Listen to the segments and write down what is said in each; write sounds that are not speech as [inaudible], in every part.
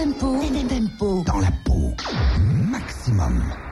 Tempo, tempo dans la peau. Maximum.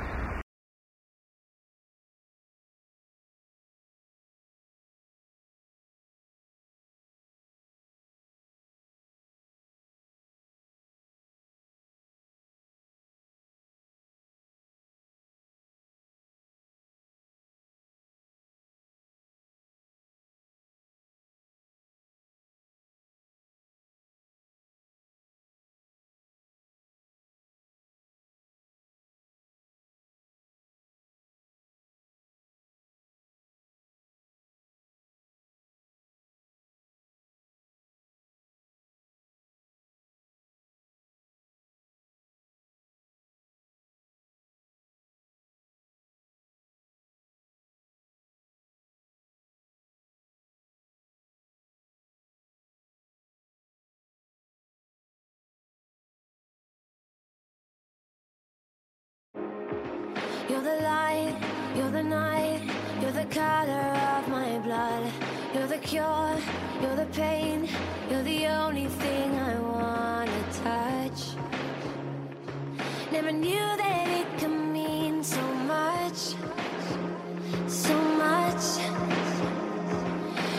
You're the light, you're the night, you're the color of my blood. You're the cure, you're the pain, you're the only thing I wanna touch. Never knew that it could mean so much, so much.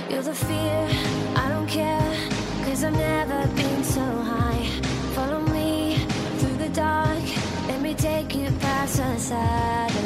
You're the fear, sunset.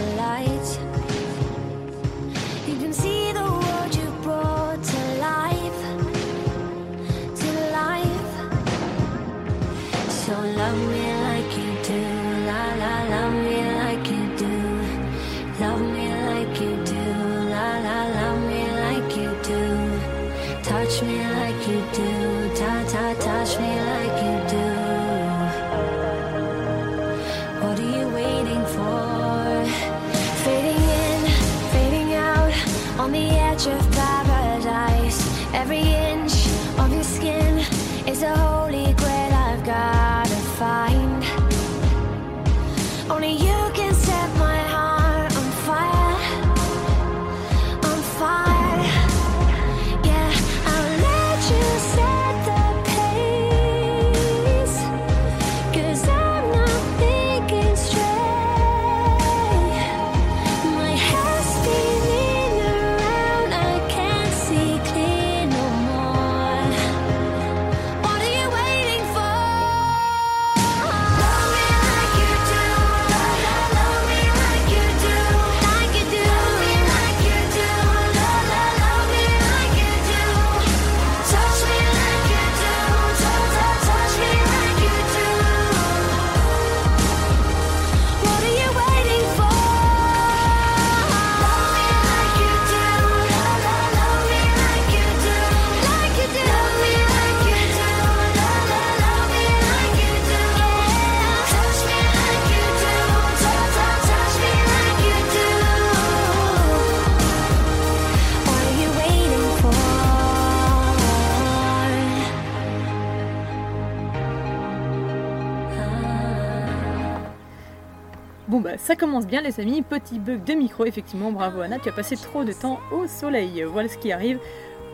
Ça commence bien les amis, petit bug de micro effectivement, bravo Anna, tu as passé trop de temps au soleil. Voilà ce qui arrive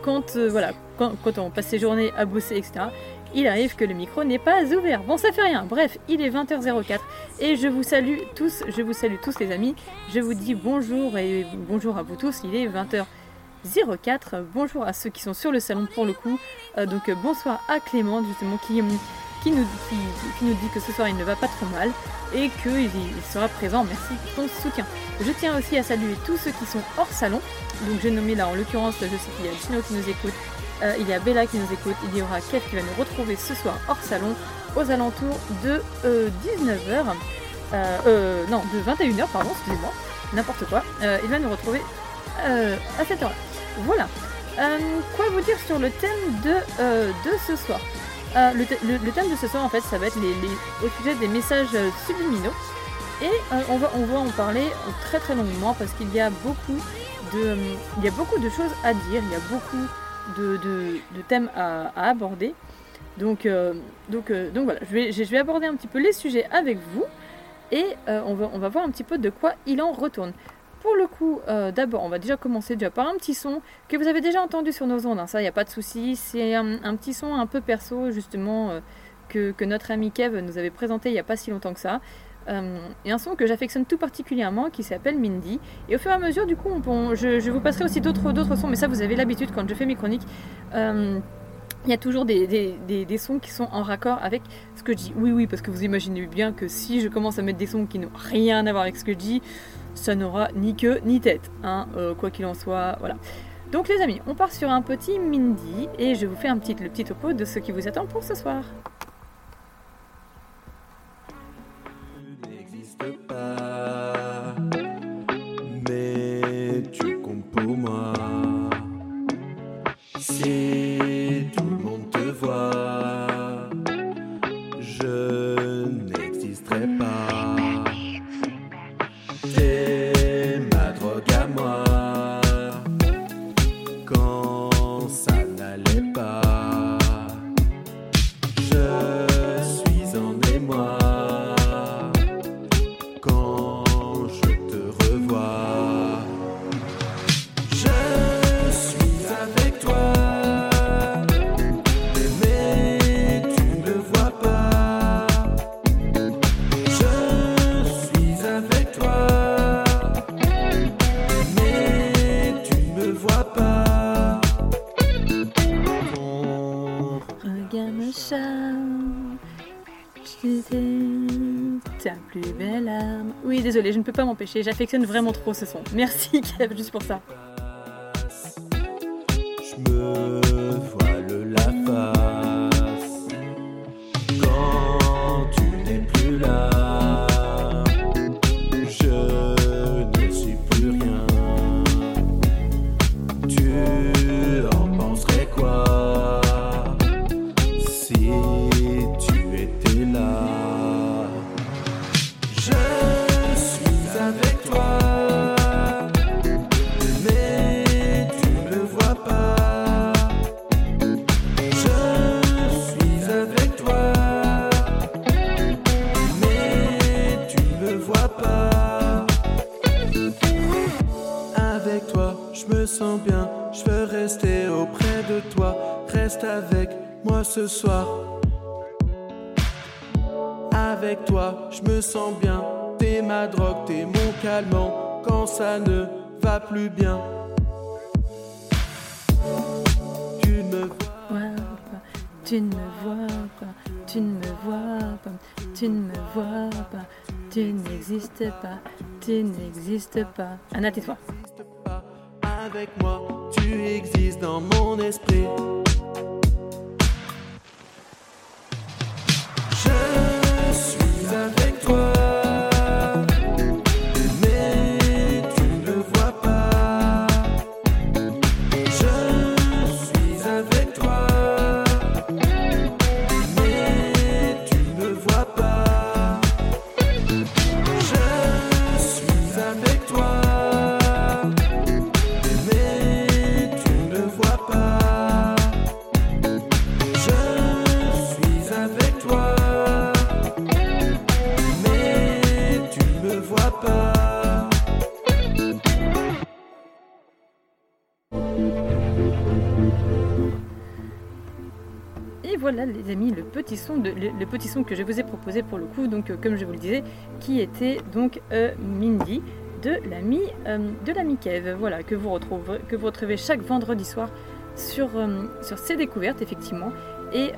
quand, euh, voilà, quand, on passe ses journées à bosser etc. Il arrive que le micro n'est pas ouvert. Bon ça fait rien, bref, il est 20h04 et je vous salue tous, je vous salue tous les amis, je vous dis bonjour et bonjour à vous tous, il est 20h04, bonjour à ceux qui sont sur le salon pour le coup, Euh, donc euh, bonsoir à Clément justement qui, qui, nous, dit que ce soir il ne va pas trop mal et qu'il il sera présent. Merci pour ton soutien. Je tiens aussi à saluer tous ceux qui sont hors salon. Donc j'ai nommé là en l'occurrence, je sais qu'il y a Gino qui nous écoute, euh, il y a Bella qui nous écoute, il y aura Kev qui va nous retrouver ce soir hors salon aux alentours de 19h. Euh, non, de 21h, pardon, excusez-moi, n'importe quoi. Euh, il va nous retrouver euh, à cette heure-là. Voilà. Euh, quoi vous dire sur le thème de, euh, de ce soir? Euh, le, th- le- le thème de ce soir, en fait, ça va être au sujet des messages euh, subliminaux. Et euh, on, va, on en parler très très longuement parce qu'il y a beaucoup de, y a beaucoup de choses à dire, il y a beaucoup de, de- de thèmes à, à aborder. Donc, donc, donc voilà, je vais, je vais aborder un petit peu les sujets avec vous et on, va, on va voir un petit peu de quoi il en retourne. Pour le coup, euh, d'abord, on va déjà commencer déjà par un petit son que vous avez déjà entendu sur nos ondes. hein, ça, il n'y a pas de souci. C'est un, petit son un peu perso, justement, euh, que, notre ami Kev nous avait présenté il n'y a pas si longtemps que ça. Euh, et un son que j'affectionne tout particulièrement qui s'appelle Mindy. Et au fur et à mesure, du coup, je, vous passerai aussi d'autres, sons, mais ça, vous avez l'habitude quand je fais mes chroniques. Il y a toujours des, sons qui sont en raccord avec ce que je dis. Oui, oui, parce que vous imaginez bien que si je commence à mettre des sons qui n'ont rien à voir avec ce que je dis, ça n'aura ni queue ni tête. Hein, euh, quoi qu'il en soit, voilà. Donc les amis, on part sur un petit Mindy et je vous fais un petit, le petit topo de ce qui vous attend pour ce soir. Si tout le monde te voit, ta plus belle âme. Oui, désolé, je ne peux pas m'empêcher, j'affectionne vraiment trop ce son. Merci Kev, juste pour ça. Avec toi, je me sens bien. T'es ma drogue, t'es mon calmant quand ça ne va plus bien. Tu ne me vois pas, tu ne me vois pas, tu ne me vois pas, tu ne me vois pas, tu n'existes pas, tu n'existes pas. Anna, tais-toi. avec moi, tu existes dans mon esprit. Amis, le petit son, de, le, petit son que je vous ai proposé pour le coup, donc euh, comme je vous le disais, qui était donc euh, Mindy de l'ami euh, de l'ami Kev, voilà que vous retrouverez, que vous retrouvez chaque vendredi soir sur sur ses découvertes effectivement. Et,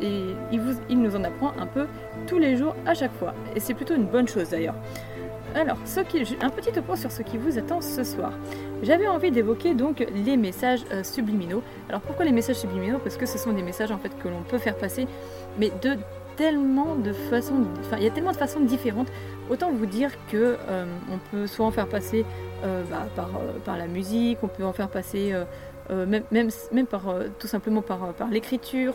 et il, vous, il nous en apprend un peu tous les jours à chaque fois. Et c'est plutôt une bonne chose d'ailleurs. Alors, un petit topo sur ce qui vous attend ce soir. J'avais envie d'évoquer donc les messages euh, subliminaux. Alors pourquoi les messages subliminaux? Parce que ce sont des messages en fait que l'on peut faire passer, mais de tellement de façons, enfin il y a tellement de façons différentes. Autant vous dire que euh, on peut soit en faire passer euh, bah, par, la musique, on peut en faire passer même, par tout simplement par, l'écriture.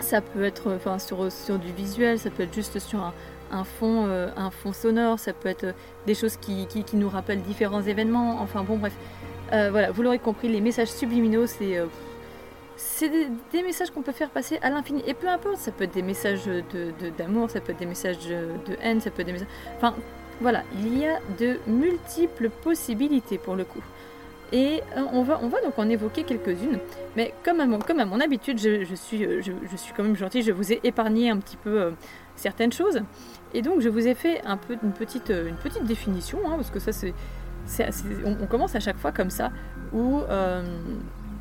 Ça peut être sur, sur du visuel, ça peut être juste sur un, un fond, euh, un fond sonore, ça peut être euh, des choses qui, qui, nous rappellent différents événements, enfin bon bref. Euh, voilà, vous l'aurez compris, les messages subliminaux, c'est des, messages qu'on peut faire passer à l'infini. Et peu importe, ça peut être des messages de, de- d'amour, ça peut être des messages de, haine, ça peut être des messages... Enfin, voilà, il y a de multiples possibilités pour le coup. Et on, va, on va donc en évoquer quelques-unes. Mais comme à mon, comme à mon habitude, je, suis, je, suis quand même gentille, je vous ai épargné un petit peu certaines choses. Et donc je vous ai fait un peu, une, petite, euh, définition, hein, parce que ça c'est... on, commence à chaque fois comme ça, où euh,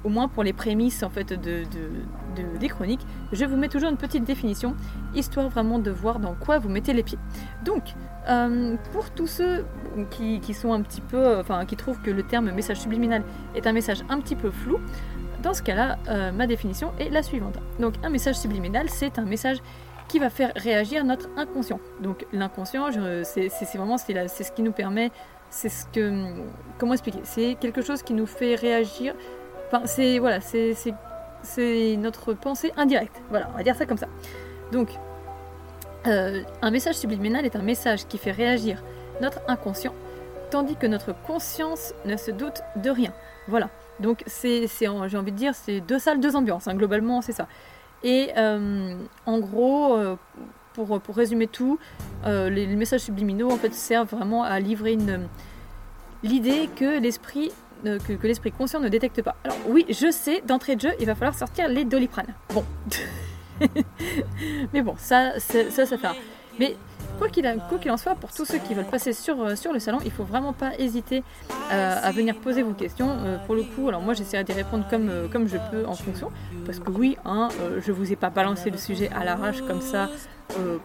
au moins pour les prémices en fait de, de- de- des chroniques, je vous mets toujours une petite définition, histoire vraiment de voir dans quoi vous mettez les pieds. Donc, euh, pour tous ceux qui, sont un petit peu, euh, enfin qui trouvent que le terme message subliminal est un message un petit peu flou, dans ce cas-là, ma définition est la suivante. Donc, un message subliminal, c'est un message qui va faire réagir notre inconscient. Donc, l'inconscient, c'est vraiment c'est ce qui nous permet, c'est ce que, comment expliquer? C'est quelque chose qui nous fait réagir. Enfin, c'est voilà, c'est notre pensée indirecte. Voilà, on va dire ça comme ça. Donc, euh, un message subliminal est un message qui fait réagir notre inconscient, tandis que notre conscience ne se doute de rien. Voilà. Donc, c'est, j'ai envie de dire, c'est deux salles, deux ambiances. hein. Globalement, c'est ça. Et euh, en gros, euh, pour, pour résumer tout, euh, les, messages subliminaux en fait servent vraiment à livrer une l'idée que l'esprit que, l'esprit conscient ne détecte pas. Alors oui, je sais, d'entrée de jeu, il va falloir sortir les doliprane. Bon. [laughs] Mais bon, ça, ça, ça. Mais quoi qu'il en soit, pour tous ceux qui veulent passer sur, euh, sur le salon, il faut vraiment pas hésiter euh, à venir poser vos questions. Euh, pour le coup, alors moi j'essaierai d'y répondre comme, comme je peux en fonction. Parce que oui, hein, je vous ai pas balancé le sujet à l'arrache comme ça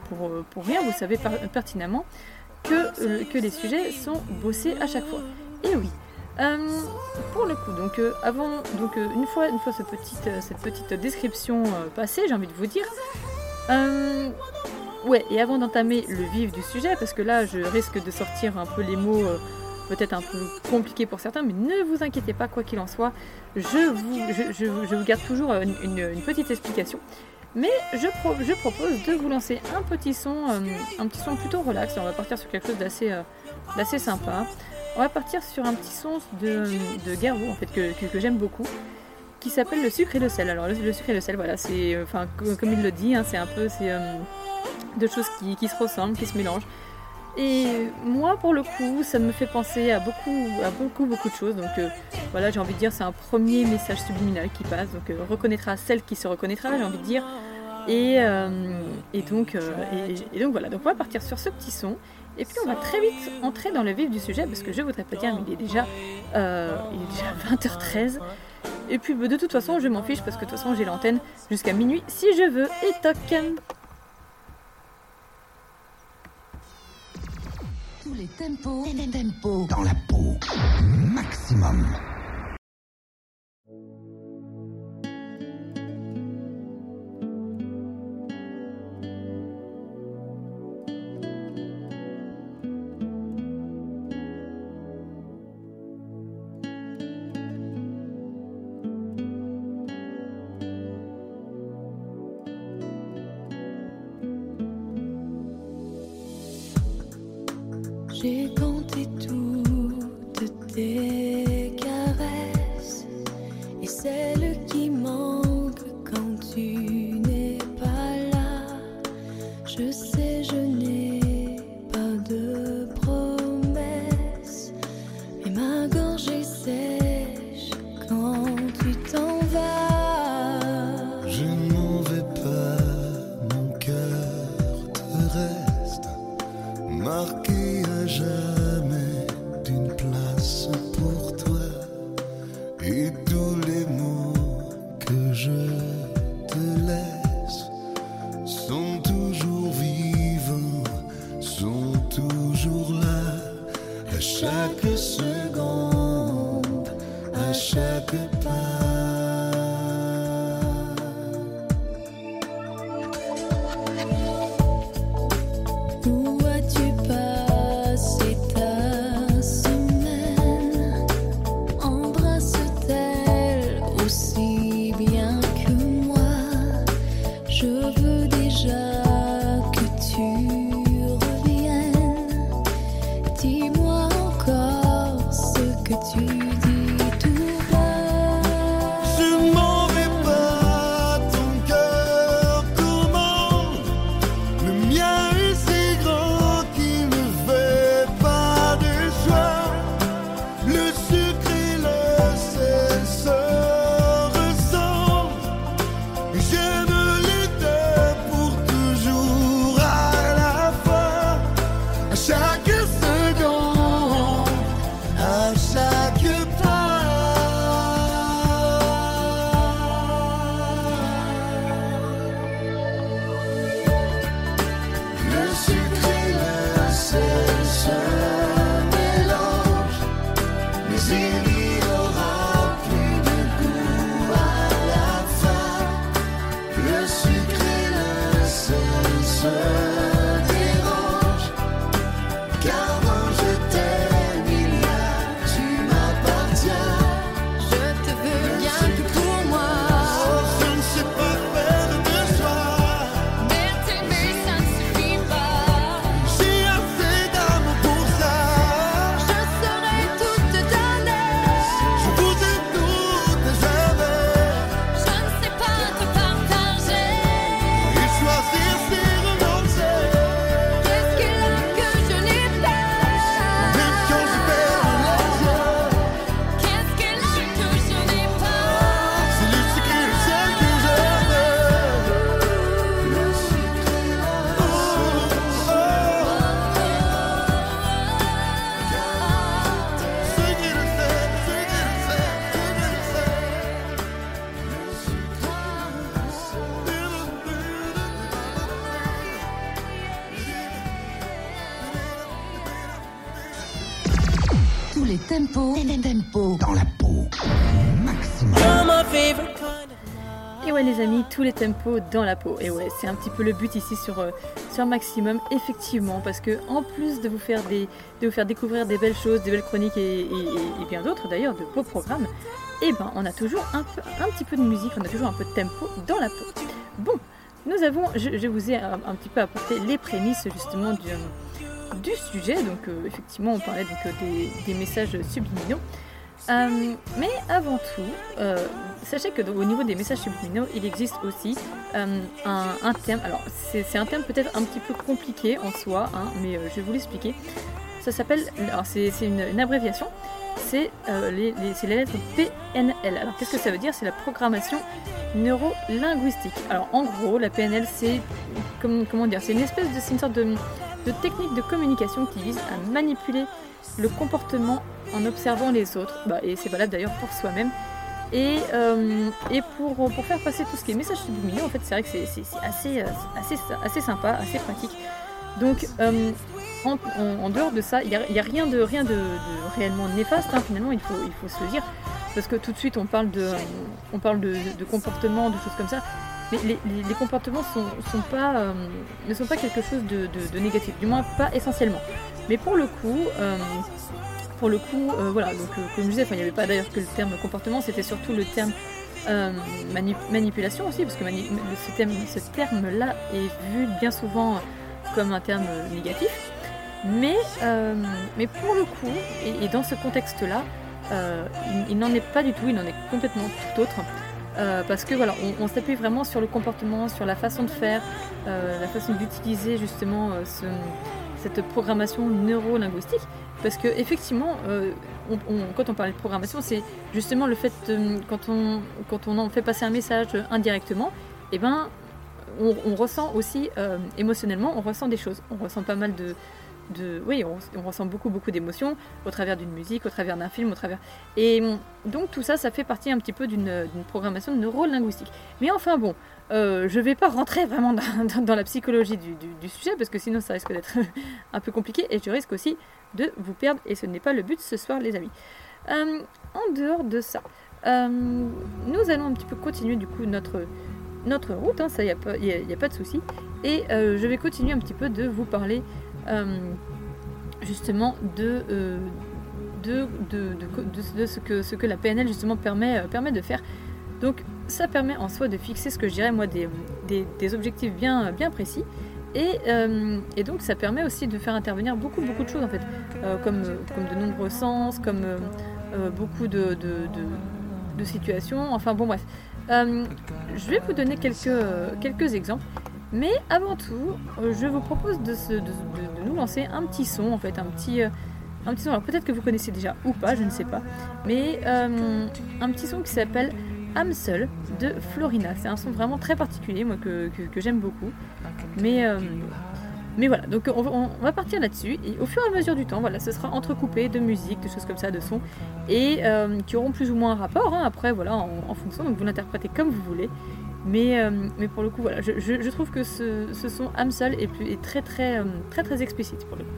pour, pour rien. Vous savez pertinemment que, que les sujets sont bossés à chaque fois. Et oui. Pour le coup, donc avant, donc une fois, une fois cette petite description passée, j'ai envie de vous dire, ouais, et avant d'entamer le vif du sujet, parce que là, je risque de sortir un peu les mots euh, peut-être un peu compliqués pour certains, mais ne vous inquiétez pas, quoi qu'il en soit, je vous, garde toujours une, petite explication. Mais je, pro- je propose de vous lancer un petit son, euh, un petit son plutôt relax. On va partir sur quelque chose d'assez, euh, d'assez sympa. On va partir sur un petit son de, de en fait que, j'aime beaucoup, qui s'appelle le sucre et le sel. Alors le, sucre et le sel, voilà, c'est, enfin co- comme il le dit, hein, c'est un peu, c'est deux choses qui, se ressemblent, qui se mélangent. Et moi, pour le coup, ça me fait penser à beaucoup, à beaucoup, beaucoup de choses. Donc euh, voilà, j'ai envie de dire, c'est un premier message subliminal qui passe. Donc euh, reconnaîtra celle qui se reconnaîtra, j'ai envie de dire. Et, euh, donc, et, donc voilà. Donc on va partir sur ce petit son. Et puis on va très vite entrer dans le vif du sujet parce que je voudrais pas dire, mais il est déjà, il est déjà 20h13. Et puis de toute façon, je m'en fiche parce que de toute façon, j'ai l'antenne jusqu'à minuit si je veux. Et toc Tous les tempos, tempos dans la peau. Maximum. Tempo, tempo, dans la peau. Maximum. Et ouais les amis, tous les tempos dans la peau. Et ouais, c'est un petit peu le but ici sur, euh, sur Maximum, effectivement, parce que en plus de vous faire des, de vous faire découvrir des belles choses, des belles chroniques et, et- et- et bien d'autres d'ailleurs, de beaux programmes, et ben on a toujours un, peu, un petit peu de musique, on a toujours un peu de tempo dans la peau. Bon, nous avons, je, je vous ai un, un petit peu apporté les prémices justement du, du sujet. Donc euh, effectivement, on parlait donc euh, des, messages subliminaux. Euh, mais avant tout, sachez que au niveau des messages subliminaux, il existe aussi un, un terme. Alors c'est un terme peut-être un petit peu compliqué en soi, hein, mais je vais vous l'expliquer. Ça s'appelle, alors c'est une, une abréviation. C'est les, les- lettre PNL. Alors qu'est-ce que ça veut dire? C'est la programmation neuro-linguistique. Alors en gros, la PNL, c'est comme- comment dire C'est une espèce de, une sorte de, de technique de communication qui vise à manipuler le comportement en observant les autres. Bah, et c'est valable d'ailleurs pour soi-même. Et, euh, et pour, pour faire passer tout ce qui est message subliminaux, en fait, c'est vrai que c'est assez, euh, assez, assez sympa, assez pratique. Donc, euh, en, en- dehors de ça, il n'y a, a rien, de, rien de, réellement néfaste, hein, finalement, il faut, il faut se le dire. Parce que tout de suite, on parle de, on parle de, de comportement, de choses comme ça. Les, comportements euh, ne sont pas quelque chose de, négatif, du moins pas essentiellement. Mais pour le coup, euh, pour le coup, euh, voilà, donc comme je disais, il n'y avait pas d'ailleurs que le terme comportement, c'était surtout le terme mani- manipulation aussi, parce que ce terme, ce terme-là est vu bien souvent comme un terme négatif. Mais, pour le coup, et, dans ce contexte-là, il n'en est pas du tout, il en est complètement tout autre. Euh, parce que voilà, on, s'appuie vraiment sur le comportement, sur la façon de faire, euh, la façon d'utiliser justement euh, ce- cette programmation neuro-linguistique. Parce que effectivement, quand on parlait de programmation, c'est justement le fait de- quand on quand on en fait passer un message indirectement, et ben on, ressent aussi émotionnellement, on ressent des choses, on ressent pas mal de oui, on, ressent beaucoup, beaucoup d'émotions au travers d'une musique, au travers d'un film, au travers. Et donc tout ça, ça fait partie un petit peu d'une programmation neuro-linguistique. Mais enfin bon, euh, je vais pas rentrer vraiment dans, [laughs] la psychologie du, sujet parce que sinon ça risque d'être [laughs] un peu compliqué et je risque aussi de vous perdre et ce n'est pas le but ce soir, les amis. Euh, en dehors de ça, euh, nous allons un petit peu continuer du coup notre route, hein, ça, il n'y a, pas- de souci. Et je vais continuer un petit peu de vous parler justement de, euh, de, de, de- de- ce, que, ce que la PNL justement permet, euh, permet de faire. Donc ça permet en soi de fixer ce que je dirais moi des, des, objectifs bien, bien précis. Et, euh, et donc ça permet aussi de faire intervenir beaucoup beaucoup de choses en fait, Euh, comme, euh, comme de nombreux sens, comme euh, euh, beaucoup de, de, de- de situations, enfin bon bref. Euh, je vais vous donner quelques, euh, quelques exemples. Mais avant tout, euh, je vous propose de, nous lancer un petit son, en fait, un petit, euh, un petit son. Alors peut-être que vous connaissez déjà ou pas, je ne sais pas. Mais euh, un petit son qui s'appelle Âme seule de Florina. C'est un son vraiment très particulier, moi, que, j'aime beaucoup. Mais, mais voilà, donc on va, partir là-dessus. Et au fur et à mesure du temps, voilà, ce sera entrecoupé de musique, de choses comme ça, de sons, et qui auront plus ou moins un rapport. hein, après, voilà, en, en fonction, donc vous l'interprétez comme vous voulez. Mais, euh, mais pour le coup, voilà, je, je- je trouve que ce, ce son âme seule est, plus- est très, très, euh, très, très explicite pour le coup.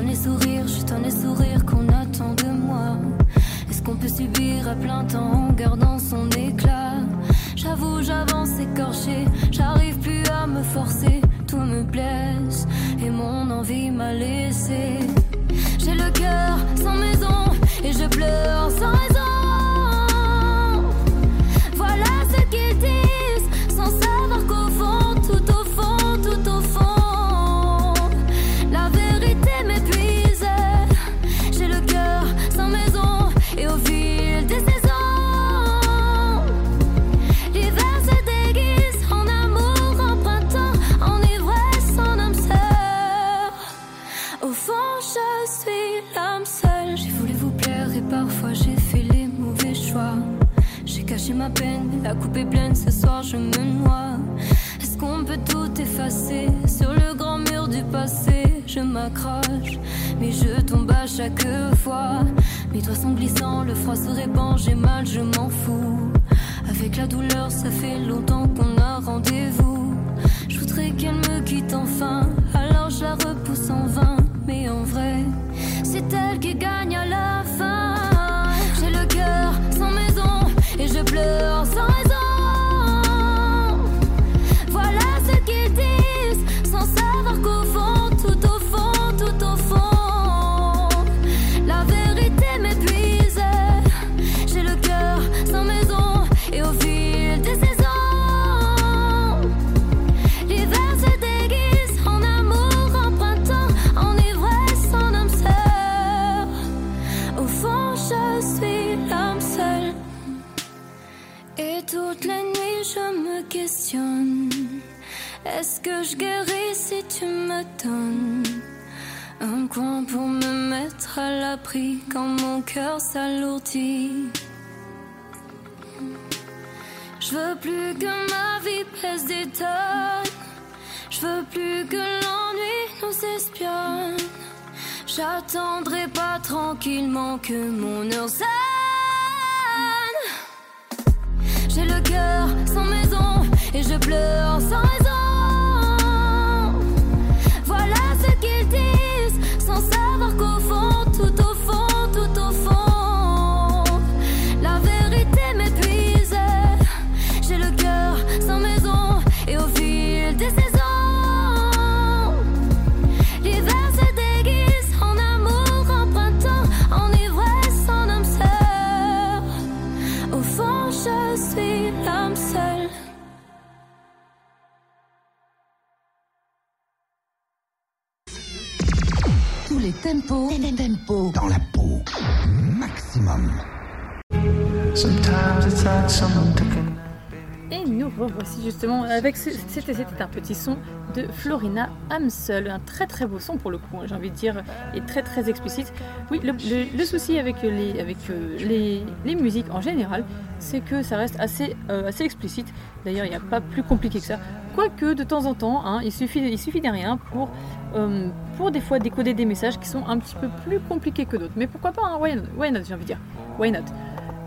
Dans les sourires, les sourires qu'on attend de moi. Est-ce qu'on peut subir à plein temps en gardant son éclat? J'avoue, j'avance écorché, j'arrive plus à me forcer, tout me blesse et mon envie m'a laissé. J'ai le cœur sans maison et je pleure sans raison. La coupe est pleine, ce soir je me noie. Est-ce qu'on peut tout effacer sur le grand mur du passé? Je m'accroche, mais je tombe à chaque fois. Mes doigts sont glissants, le froid se répand, j'ai mal, je m'en fous. Avec la douleur, ça fait longtemps qu'on a rendez-vous. Je voudrais qu'elle me quitte enfin, alors je la repousse en vain. Mais en vrai, c'est elle qui gagne à la fin. J'ai le cœur sans et je pleure Que je guéris si tu me donnes un coin pour me mettre à l'abri quand mon cœur s'alourdit? Je veux plus que ma vie pèse des tonnes. Je veux plus que l'ennui nous espionne. J'attendrai pas tranquillement que mon heure sonne. J'ai le cœur sans maison et je pleure sans raison. Tempos dans la peau. Maximum. Sometimes it's like someone took a Et nous revoici justement avec ce- c'était c'était un petit son de Florina Amsel, un très très beau son pour le coup, hein, j'ai envie de dire, et très très explicite. Oui, le, le- le souci avec les avec euh, les, les musiques en général, c'est que ça reste assez euh, assez explicite. D'ailleurs, il n'y a pas plus compliqué que ça. Quoique de temps en temps, hein, il suffit il suffit de rien pour euh, pour des fois décoder des messages qui sont un petit peu plus compliqués que d'autres. Mais pourquoi pas, hein, why not, j'ai envie de dire, why not?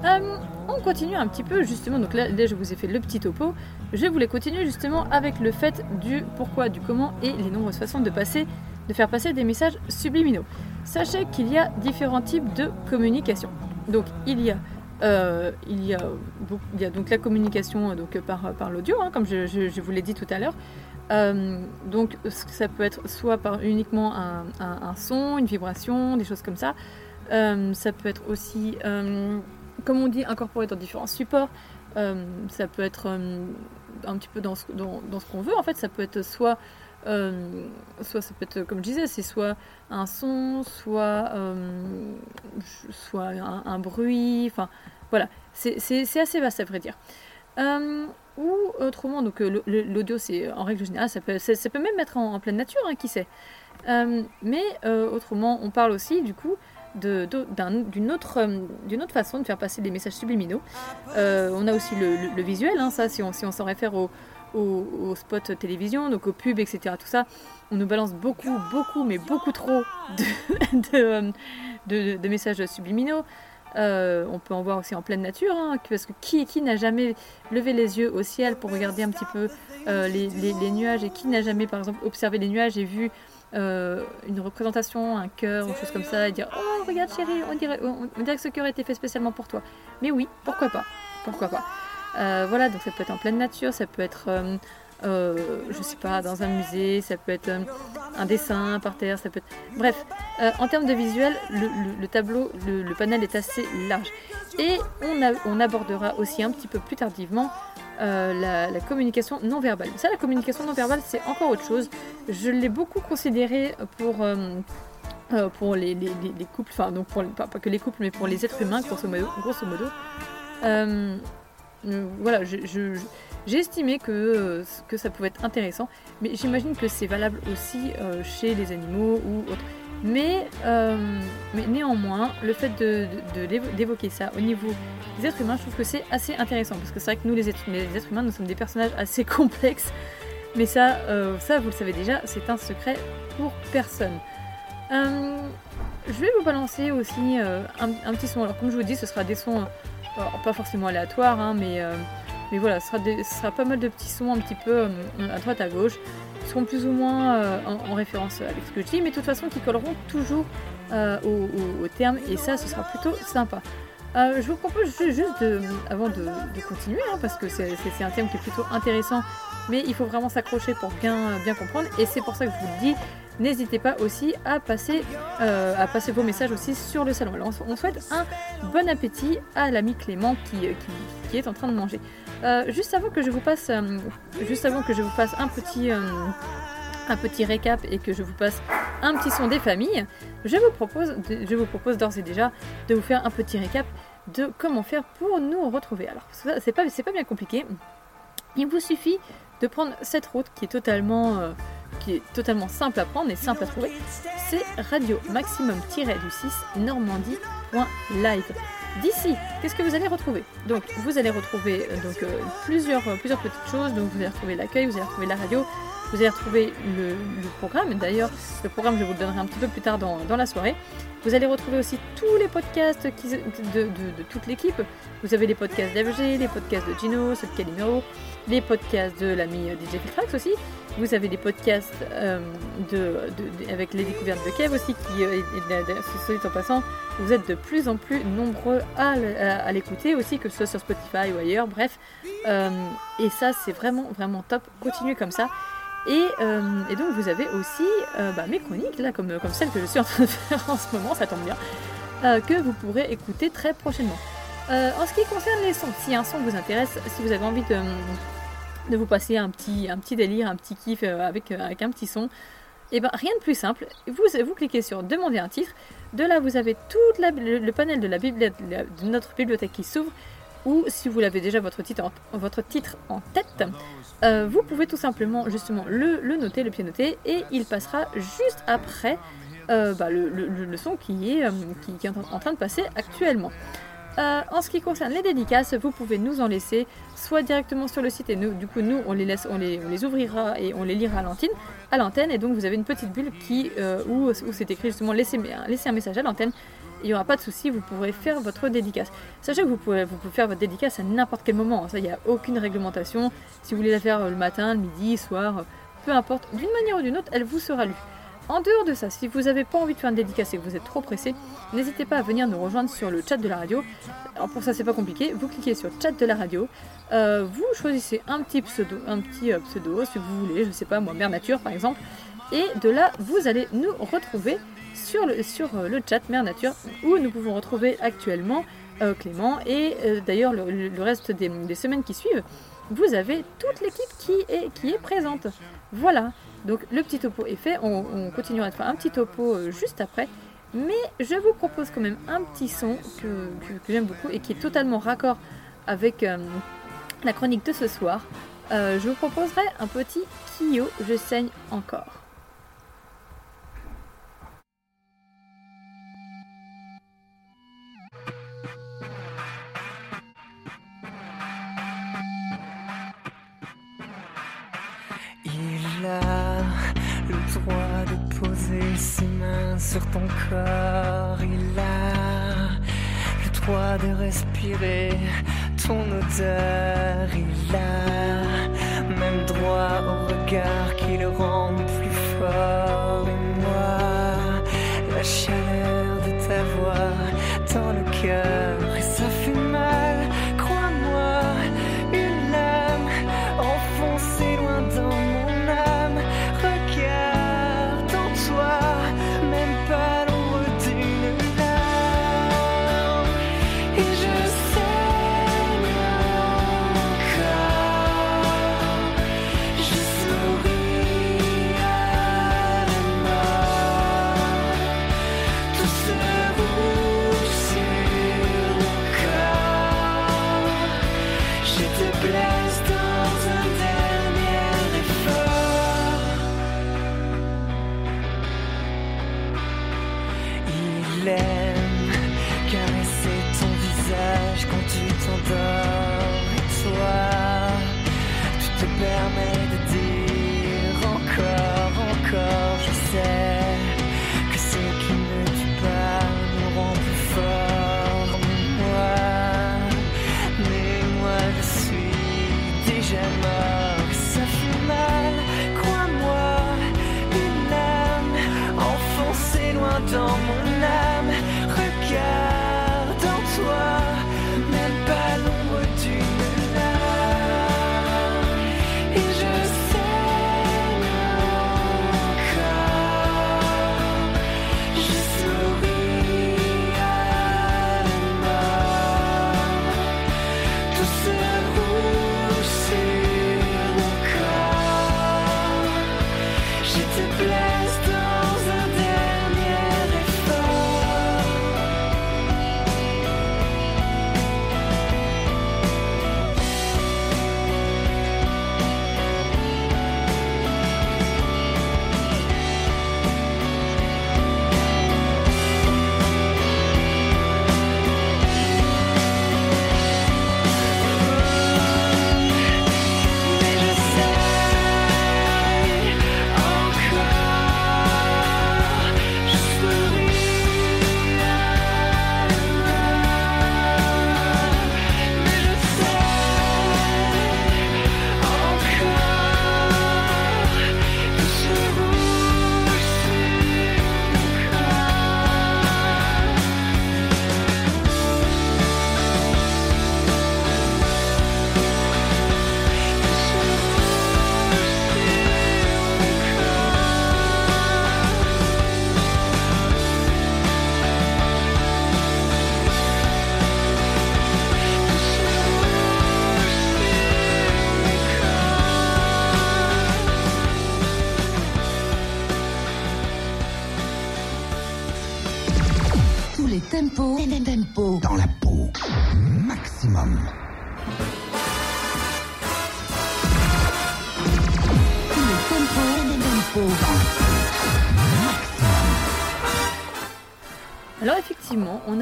Euh, on continue un petit peu justement, donc là, je vous ai fait le petit topo, je voulais continuer justement avec le fait du pourquoi, du comment et les nombreuses façons de passer, de faire passer des messages subliminaux. Sachez qu'il y a différents types de communication. Donc il y a, euh, il y a, donc, la communication donc, par, par l'audio, hein, comme je vous l'ai dit tout à l'heure. Euh, donc ça peut être soit par uniquement un, son, une vibration, des choses comme ça. Euh, ça peut être aussi, euh, comme on dit, incorporé dans différents supports. Ça peut être un petit peu dans ce, qu'on veut. En fait, ça peut être soit, soit ça peut être, comme je disais, c'est soit un son, soit, soit un, un bruit. Enfin, voilà. C'est assez vaste, à vrai dire. Ou autrement, donc euh, l'audio, c'est en règle générale, ça peut, même être en, pleine nature, hein, qui sait. Euh, mais euh, autrement, on parle aussi du coup d'une autre, euh, autre façon de faire passer des messages subliminaux. On a aussi le, visuel, hein, ça, si on, s'en réfère au, au, au télévision, donc aux pubs, etc. Tout ça, on nous balance beaucoup, beaucoup, mais beaucoup trop de [laughs] messages subliminaux. Euh, on peut en voir aussi en pleine nature, hein, parce que qui, n'a jamais levé les yeux au ciel pour regarder un petit peu euh, les, nuages et qui n'a jamais, par exemple, observé les nuages et vu euh, une représentation, un cœur, ou chose comme ça, et dire Oh, regarde chérie, on dirait, on, dirait que ce cœur a été fait spécialement pour toi. Mais oui, pourquoi pas Pourquoi pas Voilà, donc ça peut être en pleine nature, ça peut être, euh, je sais pas, dans un musée, ça peut être euh, un dessin par terre, ça peut être. Bref, euh, en termes de visuel, le, le- le tableau, le, le panel est assez large. Et on, abordera aussi un petit peu plus tardivement euh, la, communication non verbale. Ça, la communication non verbale, c'est encore autre chose. Je l'ai beaucoup considéré pour, pour les, les- les- les couples, enfin, donc pour, pas, que les couples, mais pour les êtres humains, grosso modo. Voilà, je- j'ai estimé que, euh, que ça pouvait être intéressant, mais j'imagine que c'est valable aussi euh, chez les animaux ou autres. Mais, euh, mais néanmoins, le fait de- de- d'évoquer ça au niveau des êtres humains, je trouve que c'est assez intéressant. Parce que c'est vrai que nous, les êtres, humains, nous sommes des personnages assez [laughs] complexes. Mais ça, ça vous le savez déjà, c'est un secret pour personne. Je vais vous balancer aussi un, petit son. Alors, comme je vous dis, ce sera des sons pas forcément aléatoires, hein, mais, mais voilà, ce sera, pas mal de petits sons un petit peu euh, à droite, à gauche, qui seront plus ou moins euh, en, en référence avec ce que je dis, mais de toute façon qui colleront toujours euh, au, terme, et ça, ce sera plutôt sympa. Je vous propose ju- juste, de, avant de, continuer, hein, parce que c'est un thème qui est plutôt intéressant, mais il faut vraiment s'accrocher pour bien, bien comprendre, et c'est pour ça que je vous le dis, n'hésitez pas aussi à passer, euh, à passer vos messages aussi sur le salon. On, souhaite un bon appétit à l'ami Clément qui, qui, qui est en train de manger. Euh, juste avant que je vous passe, euh, juste avant que je vous un petit, euh, un petit récap et que je vous passe un petit son des familles, je vous propose, propose d'ores et déjà de vous faire un petit récap de comment faire pour nous retrouver. Alors, c'est pas, c'est pas bien compliqué. Il vous suffit de prendre cette route qui est totalement, euh, qui est totalement simple à prendre et simple à trouver. C'est radio maximum-du6 normandie.live. D'ici, qu'est-ce que vous allez retrouver? Donc, vous allez retrouver euh, donc, euh, plusieurs, plusieurs petites choses. Donc, vous allez retrouver l'accueil, vous allez retrouver la radio, vous allez retrouver le, programme. D'ailleurs, le programme, je vous le donnerai un petit peu plus tard dans, dans la soirée. Vous allez retrouver aussi tous les podcasts qui- de, de- toute l'équipe. Vous avez les podcasts d'FG, les podcasts de Gino, de Calimero, les podcasts de l'ami euh, DJ Filtrax aussi. Vous avez des podcasts euh, de, avec les découvertes de Kev aussi, qui, euh, et- en passant, vous êtes de plus en plus nombreux à, à- l'écouter aussi, que ce soit sur Spotify ou ailleurs, bref. Euh, et ça, c'est vraiment, vraiment top. Continuez comme ça. Et, et donc, vous avez aussi bah, mes chroniques, là, comme, comme celle que je suis en train de faire [laughs] en ce moment, ça tombe bien, que vous pourrez écouter très prochainement. En ce qui concerne les sons, si un son vous intéresse, si vous avez envie de, de vous passer un petit, un délire, un petit kiff euh, avec, euh, avec un petit son, et ben rien de plus simple. Vous, cliquez sur Demander un titre. De là, vous avez tout le, panel de, la de notre bibliothèque qui s'ouvre. Ou si vous l'avez déjà votre titre en, tête, euh, vous pouvez tout simplement justement le, noter, le pied noter, et il passera juste après bah, le, son qui est, en train de passer actuellement. Euh, en ce qui concerne les dédicaces, vous pouvez nous en laisser soit directement sur le site et nous, du coup, nous, on les laisse, on les, on ouvrira et on les lira à l'antenne. Et donc vous avez une petite bulle qui, euh, où, c'est écrit justement laissez, un message à l'antenne. Il n'y aura pas de souci, vous pourrez faire votre dédicace. Sachez que vous pouvez, vous pouvez faire votre dédicace à n'importe quel moment. Ça, il n'y a aucune réglementation. Si vous voulez la faire euh, le matin, le midi, le soir, peu importe, d'une manière ou d'une autre, elle vous sera lue. En dehors de ça, si vous n'avez pas envie de faire une dédicace et que vous êtes trop pressé, n'hésitez pas à venir nous rejoindre sur le chat de la radio. Pour ça, c'est pas compliqué. Vous cliquez sur chat de la radio. Euh, vous choisissez un petit pseudo, un petit euh, pseudo, si vous voulez, je sais pas moi, Mère Nature par exemple. Et de là, vous allez nous retrouver sur le, sur euh, le chat Mère Nature où nous pouvons retrouver actuellement Clément et d'ailleurs le, reste des, semaines qui suivent. Vous avez toute l'équipe qui est présente. Voilà. Donc le petit topo est fait. On, on continuera de faire un petit topo euh, juste après. Mais je vous propose quand même un petit son que j'aime beaucoup et qui est totalement raccord avec euh, la chronique de ce soir. Euh, je vous proposerai un petit Kyo, je saigne encore. Il a sur ton corps. Il a le droit de respirer ton odeur. Il a même droit au regard qui le rend plus fort. Et moi, la chaleur de ta voix dans le cœur.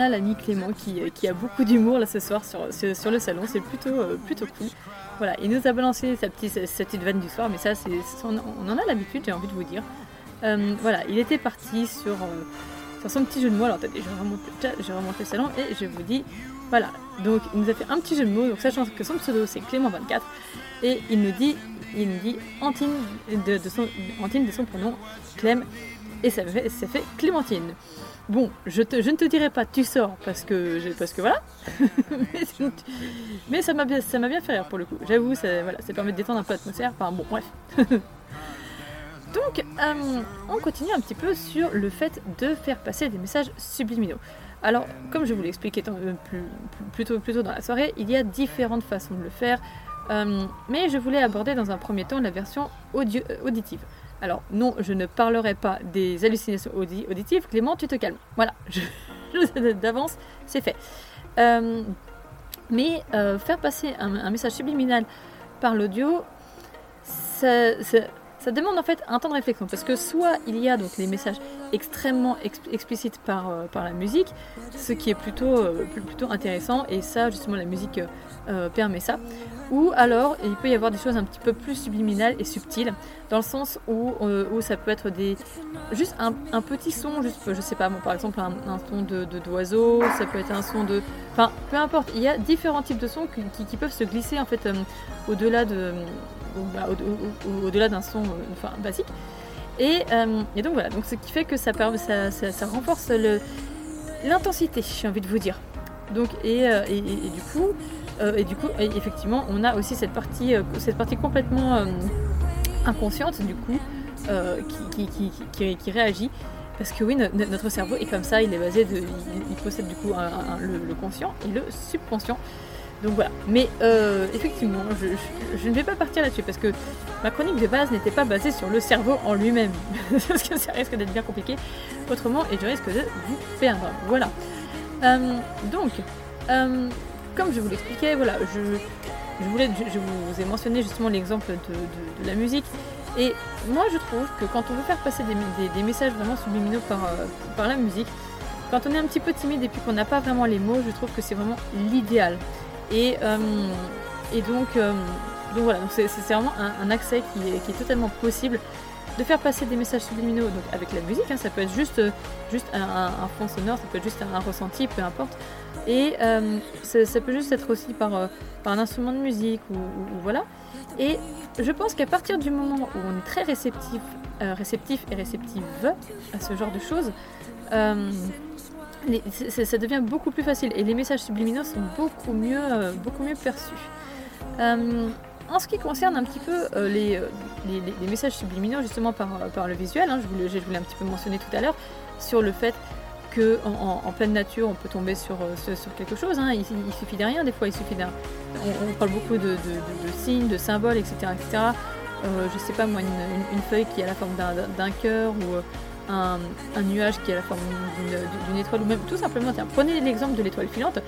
L'ami Clément qui, qui, a beaucoup d'humour là ce soir sur, sur, le salon, c'est plutôt, euh, plutôt cool. Voilà, il nous a balancé sa petite, sa petite vanne du soir, mais ça, c'est, on, en a l'habitude, j'ai envie de vous dire. Euh, voilà, il était parti sur, euh, sur son petit jeu de mots. Alors, attendez, je remonte, je remonte le salon et je vous dis, voilà. Donc, il nous a fait un petit jeu de mots, donc sachant que son pseudo c'est Clément24, et il nous dit, il nous dit Antine de, son, Antine de son prénom, Clem, et ça fait, ça fait Clémentine. Bon, je, ne te dirai pas tu sors parce que, parce que voilà. [laughs] mais, ça m'a bien, fait rire pour le coup. J'avoue, ça, voilà, ça permet de détendre un peu l'atmosphère. Enfin bon, bref. [laughs] Donc, euh, on continue un petit peu sur le fait de faire passer des messages subliminaux. Alors, comme je vous l'ai expliqué euh, plus, tôt, dans la soirée, il y a différentes façons de le faire. Euh, mais je voulais aborder dans un premier temps la version audio, auditive. Alors non, je ne parlerai pas des hallucinations auditives. Clément, tu te calmes. Voilà, [laughs] je, d'avance, c'est fait. Euh, mais euh, faire passer un, message subliminal par l'audio, ça, demande en fait un temps de réflexion parce que soit il y a donc les messages extrêmement explicites par, euh, par la musique, ce qui est plutôt, plutôt intéressant et ça justement la musique permet ça, ou alors il peut y avoir des choses un petit peu plus subliminales et subtiles, dans le sens où, euh, où ça peut être des juste un, petit son, juste, je sais pas, par exemple un, son de d'oiseau, ça peut être un son de, enfin peu importe, il y a différents types de sons qui, peuvent se glisser en fait euh, au-delà de bah, au-delà d'un son euh, basique. Et, et, donc voilà, donc ce qui fait que ça, ça, ça, ça renforce l'intensité, j'ai envie de vous dire. Donc et, et, et du coup, et du coup, effectivement, on a aussi cette partie, cette partie complètement inconsciente, du coup, qui, réagit. Parce que oui, notre cerveau est comme ça, il est basé. Il, possède du coup le, conscient et le subconscient. Donc voilà. Mais effectivement, je, ne vais pas partir là-dessus parce que ma chronique de base n'était pas basée sur le cerveau en lui-même. [laughs] parce que ça risque d'être bien compliqué autrement et je risque de vous perdre. Voilà. donc, comme je vous l'expliquais, voilà, je, je, vous ai mentionné justement l'exemple de, la musique. Et moi, je trouve que quand on veut faire passer des, messages vraiment subliminaux par, euh, par la musique, quand on est un petit peu timide et puis qu'on n'a pas vraiment les mots, je trouve que c'est vraiment l'idéal. Et, euh, donc, euh, donc voilà, c'est vraiment un, accès qui est, totalement possible de faire passer des messages subliminaux donc avec la musique. Hein, ça peut être juste un, fond sonore, ça peut être juste un ressenti, peu importe. Et euh, ça, peut juste être aussi par, euh, par un instrument de musique ou, voilà. Et je pense qu'à partir du moment où on est très réceptif, euh, réceptif et réceptive à ce genre de choses, c'est- ça devient beaucoup plus facile et les messages subliminaux sont beaucoup mieux, euh, beaucoup mieux perçus. Euh, en ce qui concerne un petit peu euh, euh, les- les messages subliminaux, justement par, par le visuel, hein, je, voulais, je voulais un petit peu mentionner tout à l'heure, sur le fait que en, pleine nature, on peut tomber sur, euh, quelque chose. hein. Il, suffit de rien, des fois, il suffit d'un. On, parle beaucoup de, signes, de symboles, etc. etc. Euh, je sais pas moi, une, feuille qui a la forme d'un- cœur ou euh, un, nuage qui a la forme d'une étoile, ou même tout simplement, tiens, prenez l'exemple de l'étoile filante.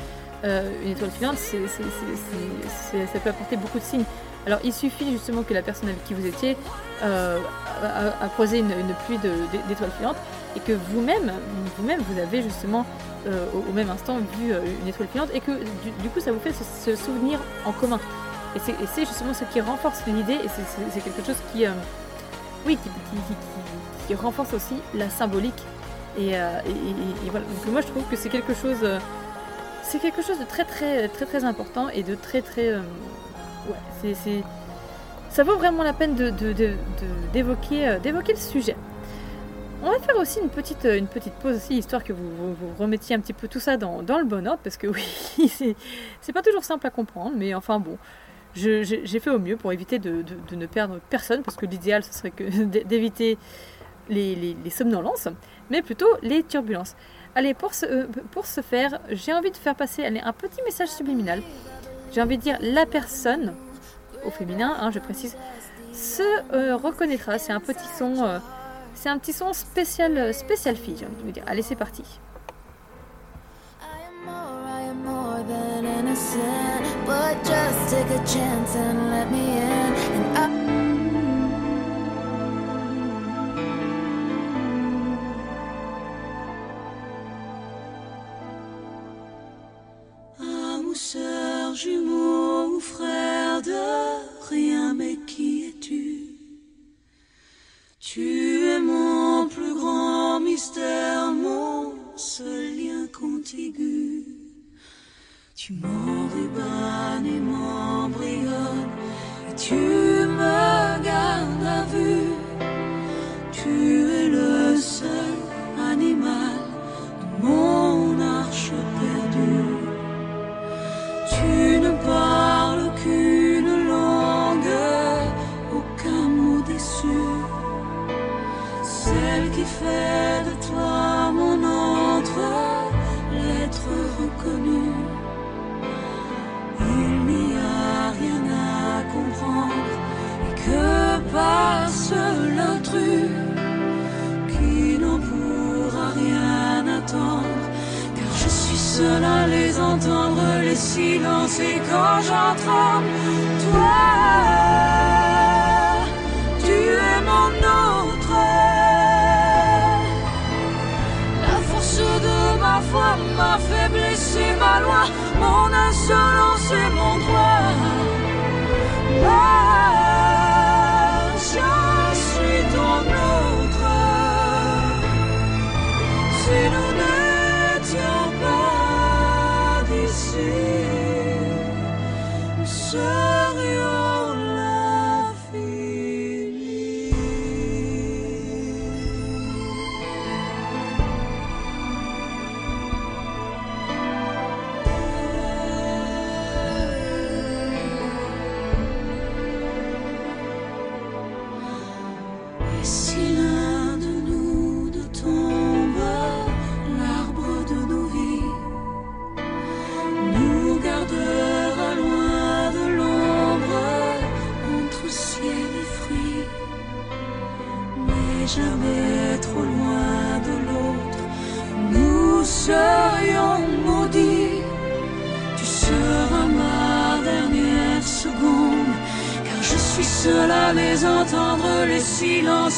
Euh, une étoile filante, ça peut apporter beaucoup de signes. Alors il suffit justement que la personne avec qui vous étiez euh, a, croisé une, une pluie d'étoiles filantes et que vous-même, vous-même, vous avez justement euh, au, même instant vu euh, une étoile filante et que du, coup ça vous fait ce, souvenir en commun. Et c'est justement ce qui renforce l'idée et c'est- quelque chose qui, euh, oui, qui, renforce aussi la symbolique. Et, voilà. Donc moi je trouve que c'est quelque chose, c'est quelque chose de très très très très important et de très très, ouais, c'est- ça vaut vraiment la peine d'évoquer le sujet. On va faire aussi une petite, euh, une petite pause aussi, histoire que vous, vous, remettiez un petit peu tout ça dans, dans le bon ordre, parce que [laughs] oui, c'est pas toujours simple à comprendre, mais enfin bon, j'ai fait au mieux pour éviter de, de- ne perdre personne, parce que l'idéal, ce serait [laughs] d'éviter les, somnolences, mais plutôt les turbulences. Allez, pour ce, euh, pour faire, j'ai envie de faire passer allez, un petit message subliminal. J'ai envie de dire la personne, au féminin, hein, je précise, se euh, reconnaîtra. C'est un petit son, c'est un petit son spécial, spécial fille. J'ai envie dire. Allez, c'est parti.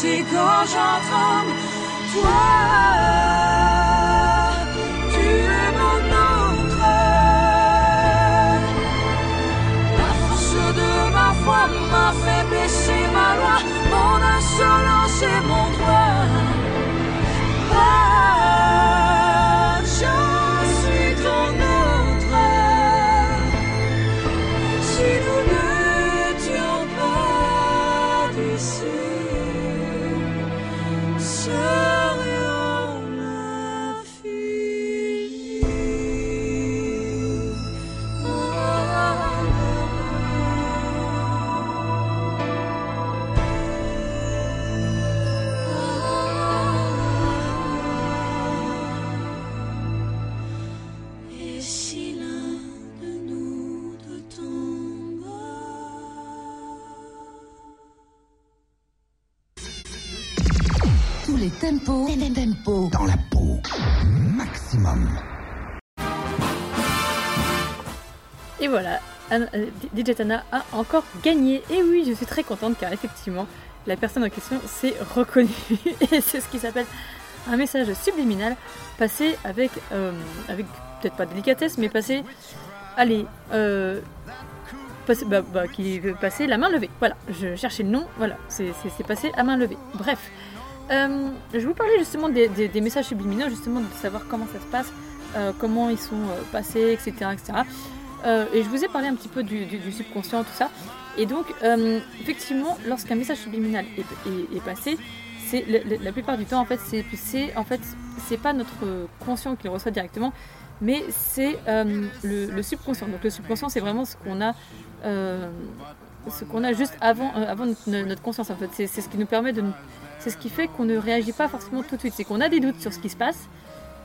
Silences, et DJ Tana a encore gagné. Et oui, je suis très contente car effectivement, la personne en question s'est reconnue. [laughs] Et c'est ce qui s'appelle un message subliminal passé avec, euh, avec peut-être pas délicatesse, mais passé, allez, euh, passé, bah, bah, qui passer la main levée. Voilà, je cherchais le nom, voilà, c'est passé à main levée. Bref, Euh, je vous parlais justement des, des- messages subliminaux, justement de savoir comment ça se passe, euh, comment ils sont euh, passés, etc. etc. Euh, et je vous ai parlé un petit peu du, subconscient, tout ça. Et donc, euh, effectivement, lorsqu'un message subliminal est, passé, c'est la, plupart du temps, en fait, c'est en fait, pas notre conscient qui le reçoit directement, mais c'est euh, le, subconscient. Donc, le subconscient, c'est vraiment ce qu'on a, ce qu'on a juste avant, notre, conscience. En fait, c'est ce qui nous permet de, c'est ce qui fait qu'on ne réagit pas forcément tout de suite. C'est qu'on a des doutes sur ce qui se passe,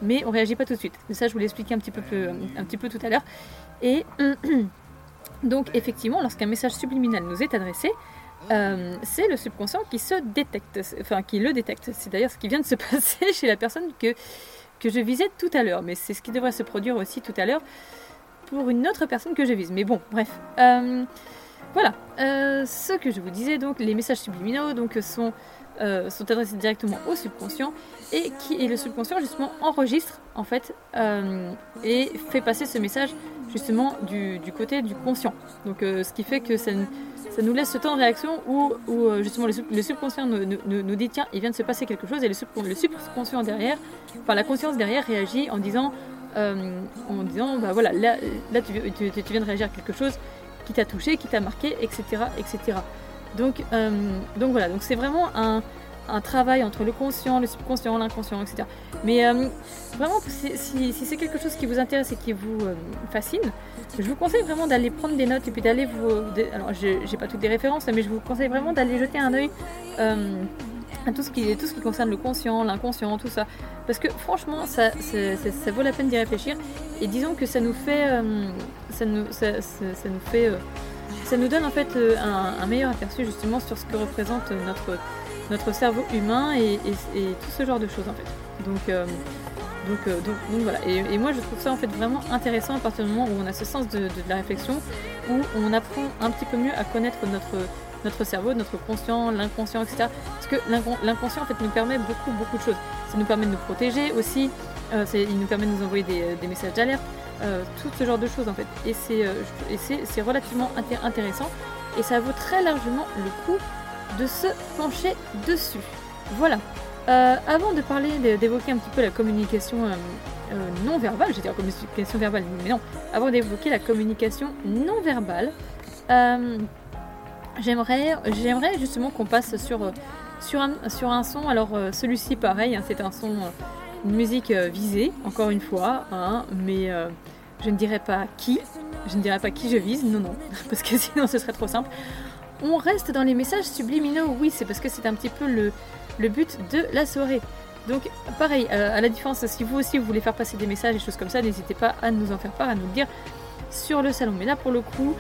mais on réagit pas tout de suite. Mais ça, je vous l'ai expliqué un petit peu, un petit peu tout à l'heure. Et [clears throat] donc, effectivement, lorsqu'un message subliminal nous est adressé, euh, c'est le subconscient qui se détecte, enfin qui le détecte. C'est d'ailleurs ce qui vient de se [laughs] passer chez la personne que, que je visais tout à l'heure, mais c'est ce qui devrait se produire aussi tout à l'heure pour une autre personne que je vise. Mais bon, bref. Euh, voilà. Euh, ce que je vous disais, donc, les messages subliminaux donc, sont, sont adressés directement au subconscient et qui et le subconscient justement enregistre en fait euh, et fait passer ce message justement du, côté du conscient. Donc euh, ce qui fait que ça, nous laisse ce temps de réaction où, euh, justement le, sub- subconscient nous, dit tiens il vient de se passer quelque chose et le, subcon- le subconscient derrière, enfin la conscience derrière réagit en disant en disant bah voilà là, tu, viens de réagir à quelque chose qui t'a touché, qui t'a marqué, etc. etc. Donc, donc voilà, donc c'est vraiment un, un travail entre le conscient, le subconscient, l'inconscient, etc. Mais euh, vraiment, si, c'est quelque chose qui vous intéresse et qui vous euh, fascine, je vous conseille vraiment d'aller prendre des notes et puis d'aller vous. alors, j'ai pas toutes les références, mais je vous conseille vraiment d'aller jeter un œil euh, à tout ce, qui, tout ce qui concerne le conscient, l'inconscient, tout ça. Parce que franchement, ça, vaut la peine d'y réfléchir. Et disons que ça nous fait. ça, nous, fait. ça nous donne en fait un meilleur aperçu justement sur ce que représente notre, notre cerveau humain et, tout ce genre de choses en fait. Donc, euh, donc, euh, donc, donc voilà. Et, moi je trouve ça en fait vraiment intéressant à partir du moment où on a ce sens de, la réflexion, où on apprend un petit peu mieux à connaître notre, notre cerveau, notre conscient, l'inconscient, etc. Parce que l'incon- l'inconscient en fait nous permet beaucoup beaucoup de choses. Ça nous permet de nous protéger aussi, euh, il nous permet de nous envoyer des, des messages d'alerte, euh, tout ce genre de choses en fait. Et c'est euh, relativement inté- intéressant et ça vaut très largement le coup de se pencher dessus. Voilà. Euh, avant de parler, d'évoquer un petit peu la communication euh, euh, non verbale, j'allais dire communication verbale, mais non, avant d'évoquer la communication non verbale, j'aimerais, justement qu'on passe sur, un, son. Alors celui-ci, pareil, hein, c'est un son, une musique visée, encore une fois, hein, mais je ne dirais pas qui, je ne dirais pas qui je vise, non, non, [laughs] parce que sinon ce serait trop simple. On reste dans les messages subliminaux, oui, c'est parce que c'est un petit peu le, but de la soirée. Donc, pareil, euh, à la différence, si vous aussi vous voulez faire passer des messages et choses comme ça, n'hésitez pas à nous en faire part, à nous le dire sur le salon. Mais là, pour le coup,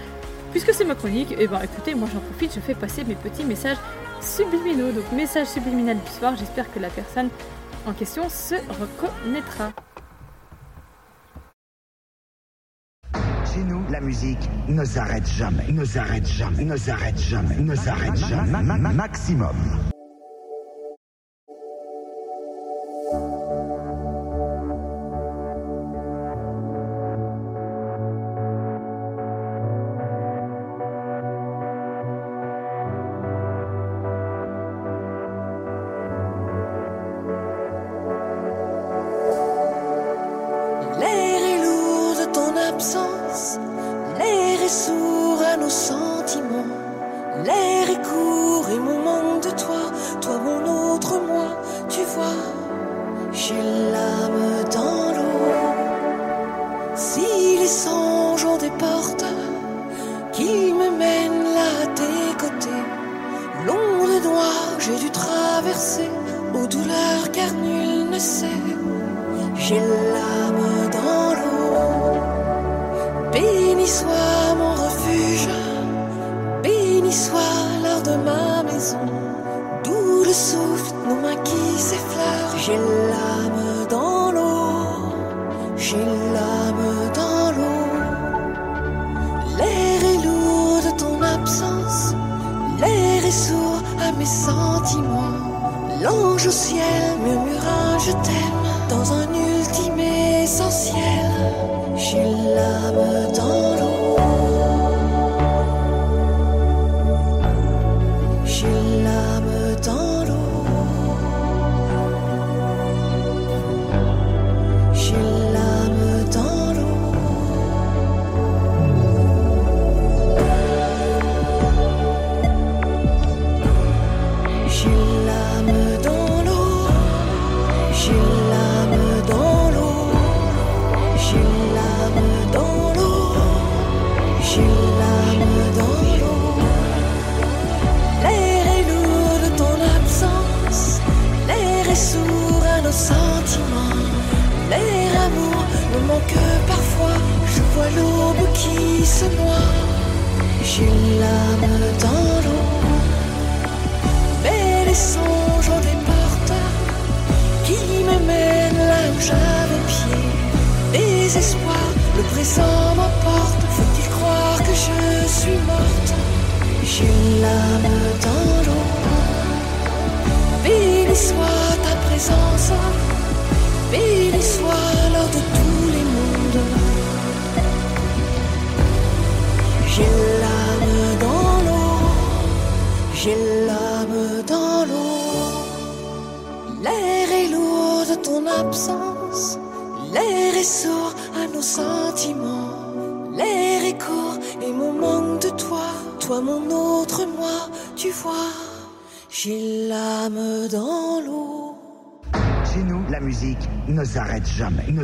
puisque c'est ma chronique, et ben écoutez, moi j'en profite, je fais passer mes petits messages subliminaux. Donc, message subliminal du soir, j'espère que la personne en question se reconnaîtra. Chez nous, la musique ne s'arrête jamais, ne s'arrête jamais, ne s'arrête jamais, ne s'arrête jamais. Ma- ma- ma- Maximum.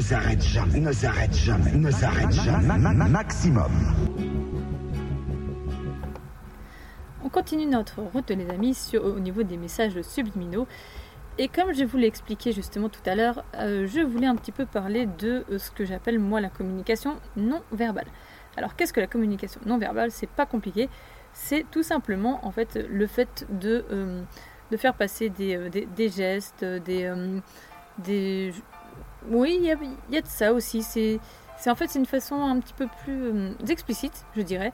S'arrête jamais, ne s'arrête jamais, ne s'arrête jamais. Ma- ma- Maximum. On continue notre route, les amis, sur, au niveau des messages subliminaux. Et comme je vous l'ai expliqué justement tout à l'heure, euh, je voulais un petit peu parler de euh, ce que j'appelle moi la communication non verbale. Alors qu'est-ce que la communication non verbale? C'est pas compliqué. C'est tout simplement en fait le fait de, euh, de faire passer des, euh, des- des gestes, des, euh, des... Oui, il y a, de ça aussi. C'est en fait c'est une façon un petit peu plus euh, explicite, je dirais,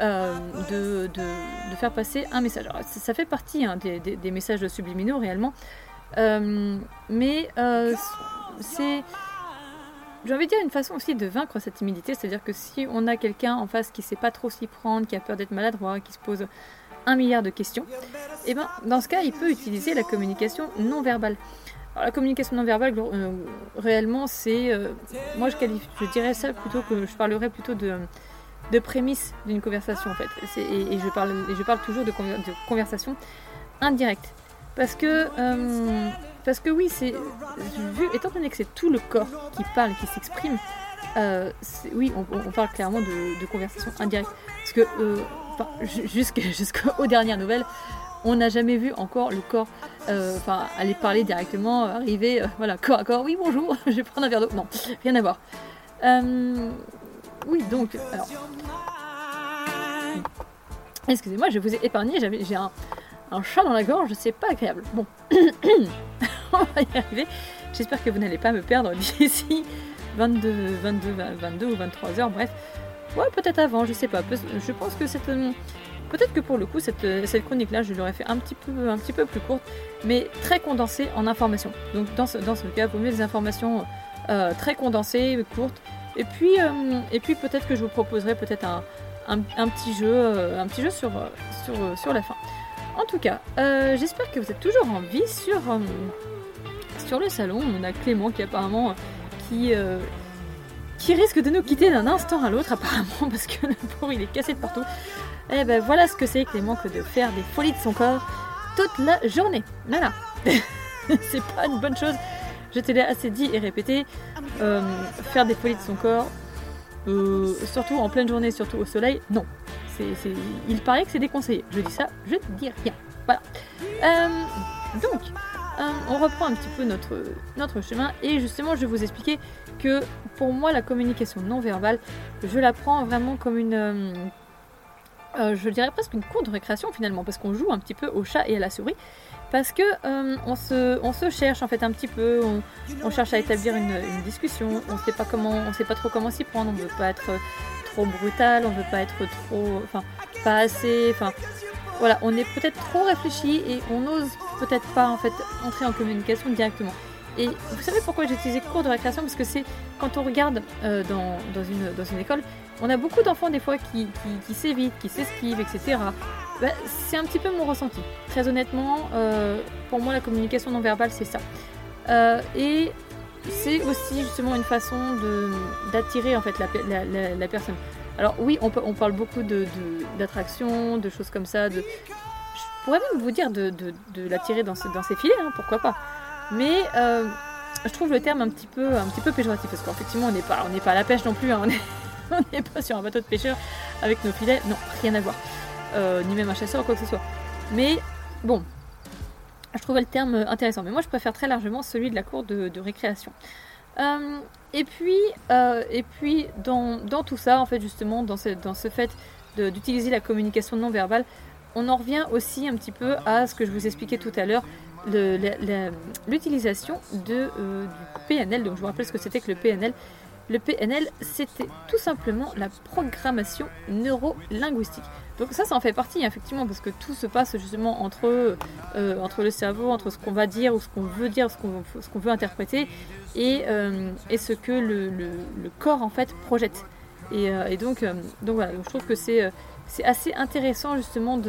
euh, de, faire passer un message. Ça, fait partie hein, des, messages subliminaux réellement, Euh, mais c'est, j'ai envie de dire, une façon aussi de vaincre cette timidité, c'est-à-dire que si on a quelqu'un en face qui sait pas trop s'y prendre, qui a peur d'être maladroit, qui se pose un milliard de questions, et ben dans ce cas, il peut utiliser la communication non verbale. Alors, la communication non verbale, euh, réellement, c'est, euh, moi je qualifie, je dirais ça plutôt que je parlerais plutôt de de prémisse d'une conversation en fait. Et, je parle, et je parle toujours de, de conversation indirecte. Parce que, euh, parce que oui, c'est étant donné que c'est tout le corps qui parle, qui s'exprime, oui, on, parle clairement de, conversation indirecte. Parce que enfin, [laughs] jusqu'aux dernières nouvelles, on n'a jamais vu encore le corps euh, enfin, aller parler directement, euh, arriver, euh, voilà, corps à corps, oui, bonjour, [laughs] je vais prendre un verre d'eau. Non, rien à voir. Oui, donc, Excusez-moi, je vous ai épargné, j'ai un, chat dans la gorge, c'est pas agréable. Bon, [coughs] on va y arriver. J'espère que vous n'allez pas me perdre d'ici 22, 22, 22 ou 23 heures, bref. Ouais, peut-être avant, je sais pas. Je pense que cette, peut-être que pour le coup, cette, euh, cette chronique-là, je l'aurais fait un petit peu, un petit peu plus courte, mais très condensée en informations. Donc dans ce, dans ce cas, vaut mieux des informations euh, très condensées, courtes. Et puis, euh, puis peut-être que je vous proposerai peut-être un, un, petit jeu, un petit jeu sur, sur, sur la fin. En tout cas, j'espère que vous êtes toujours en vie sur, sur le salon. On a Clément qui apparemment qui, qui risque de nous quitter d'un instant à l'autre apparemment [laughs] parce que le pauvre il est cassé de partout. Et ben voilà ce que c'est que de faire des folies de son corps toute la journée. Voilà. [laughs] c'est pas une bonne chose. Je te l'ai assez dit et répété. Euh, faire des folies de son corps, euh, surtout en pleine journée, surtout au soleil, non. Il paraît que c'est déconseillé. Je dis ça, je dis rien. Voilà. Euh, donc, on reprend un petit peu notre, notre chemin et justement, je vais vous expliquer que pour moi, la communication non verbale, je la prends vraiment comme une, euh, je dirais presque une cour de récréation finalement, parce qu'on joue un petit peu au chat et à la souris, parce que euh, on, se, on se cherche en fait un petit peu, on, cherche à établir une, une discussion, on sait pas comment, on sait pas trop comment s'y prendre, on veut pas être trop brutal, on veut pas être trop, enfin pas assez, enfin voilà, on est peut-être trop réfléchi et on n'ose peut-être pas en fait entrer en communication directement. Et vous savez pourquoi j'ai utilisé cours de récréation? Parce que c'est quand on regarde euh, dans, une, école, on a beaucoup d'enfants des fois qui, qui, qui s'évitent, qui s'esquivent, etc. Bah, c'est un petit peu mon ressenti. Très honnêtement, euh, pour moi la communication non verbale c'est ça. Euh, et c'est aussi justement une façon d'attirer en fait la, personne. Alors oui, on, parle beaucoup d'attraction, de, choses comme ça. Je pourrais même vous dire de, l'attirer dans ses filets, hein, pourquoi pas. Mais euh, je trouve le terme un petit peu, un petit peu péjoratif parce qu'effectivement on n'est pas, on n'est pas à la pêche non plus. hein, [laughs] on n'est pas sur un bateau de pêcheur avec nos filets. Non, rien à voir. Euh, ni même un chasseur ou quoi que ce soit. Mais bon, je trouvais le terme intéressant. Mais moi je préfère très largement celui de la cour de, récréation. Euh, et puis, et puis dans, dans tout ça, en fait, justement, dans ce, dans ce fait d'utiliser la communication non verbale, on en revient aussi un petit peu à ce que je vous expliquais tout à l'heure, l'utilisation euh, du PNL. Donc, je vous rappelle ce que c'était que le PNL. Le PNL, c'était tout simplement la programmation neuro-linguistique. Donc ça, ça en fait partie, effectivement, parce que tout se passe justement entre, euh, entre le cerveau, entre ce qu'on va dire ou ce qu'on veut dire, ce qu'on veut interpréter, et, euh, ce que le, corps, en fait, projette. Et, donc, donc voilà, donc je trouve que c'est assez intéressant, justement,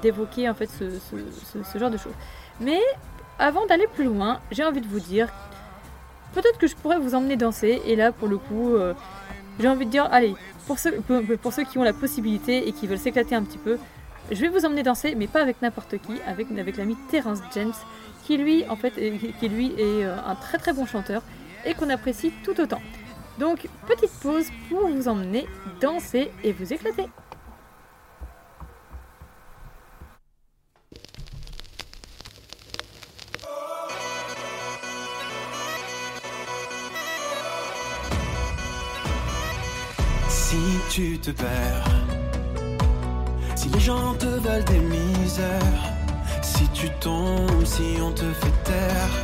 d'évoquer, en fait, ce genre de choses. Mais avant d'aller plus loin, j'ai envie de vous dire, peut-être que je pourrais vous emmener danser, et là, pour le coup, euh, j'ai envie de dire, allez, pour ceux, qui ont la possibilité et qui veulent s'éclater un petit peu, je vais vous emmener danser, mais pas avec n'importe qui, avec, avec l'ami Terence James, qui lui, en fait, est, qui lui est euh, un très très bon chanteur et qu'on apprécie tout autant. Donc, petite pause pour vous emmener danser et vous éclater. Si tu te perds, si les gens te veulent des misères, si tu tombes, si on te fait taire,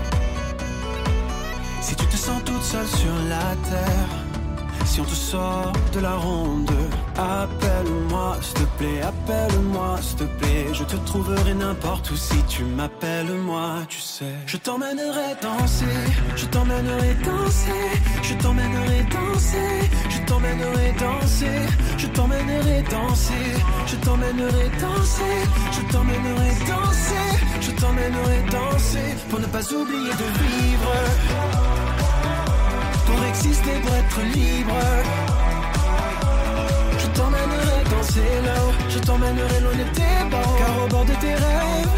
si tu te sens toute seule sur la terre, si on te sort de la ronde, appelle-moi, s'il te plaît, appelle-moi, s'il te plaît, je te trouverai n'importe où si tu m'appelles moi, tu sais. Je t'emmènerai danser, je t'emmènerai danser, je t'emmènerai danser, je t'emmènerai danser, je t'emmènerai danser, je t'emmènerai danser, je t'emmènerai danser, je t'emmènerai danser, pour ne pas oublier de vivre pour exister, pour être libre. Je t'emmènerai danser là-haut, je t'emmènerai loin de tes barreaux, car au bord de tes rêves,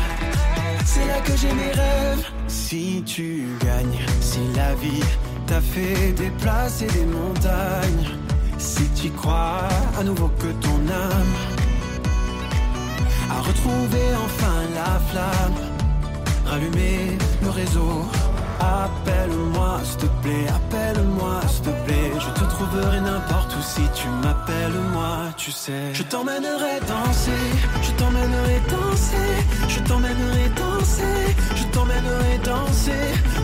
c'est là que j'ai mes rêves. Si tu gagnes, si la vie t'a fait déplacer des montagnes, si tu crois à nouveau que ton âme a retrouvé enfin la flamme, rallumer le réseau. Appelle-moi, s'il te plaît, appelle-moi, s'il te plaît. Je te trouverai n'importe où si tu m'appelles moi, tu sais. Je t'emmènerai danser, je t'emmènerai danser, je t'emmènerai danser, je t'emmènerai danser,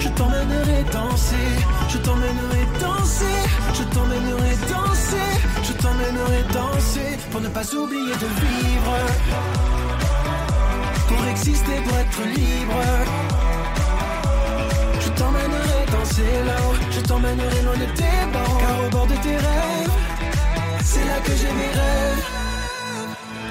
je t'emmènerai danser, je t'emmènerai danser, je t'emmènerai danser, je t'emmènerai danser pour ne pas oublier de vivre. Pour exister, pour être libre. Je t'emmènerai danser là-haut, je t'emmènerai loin de tes barreaux, car au bord de tes rêves, c'est là que j'ai mes rêves.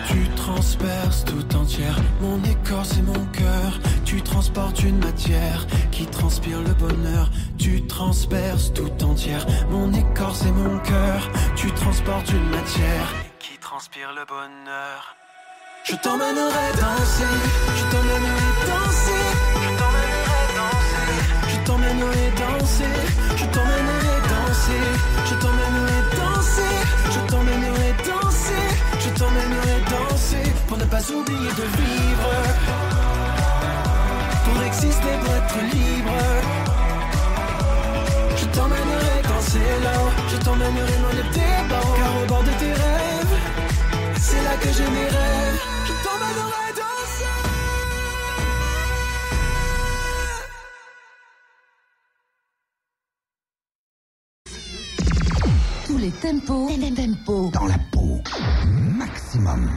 Tu transperces tout entière mon écorce et mon cœur. Tu transportes une matière qui transpire le bonheur. Tu transperces tout entière mon écorce et mon cœur. Tu transportes une matière qui transpire le bonheur. Je t'emmènerai danser, je t'emmènerai danser, t'emmènerai danser, je t'emmènerai danser, je t'emmènerai danser, je t'emmènerai danser, je t'emmènerai danser pour ne pas oublier de vivre, pour exister, pour être libre. Je t'emmènerai danser là-haut, je t'emmènerai loin de tes barreaux, car au bord de tes rêves, c'est là que j'ai mes Tempo. Tempo. Dans la peau. Maximum.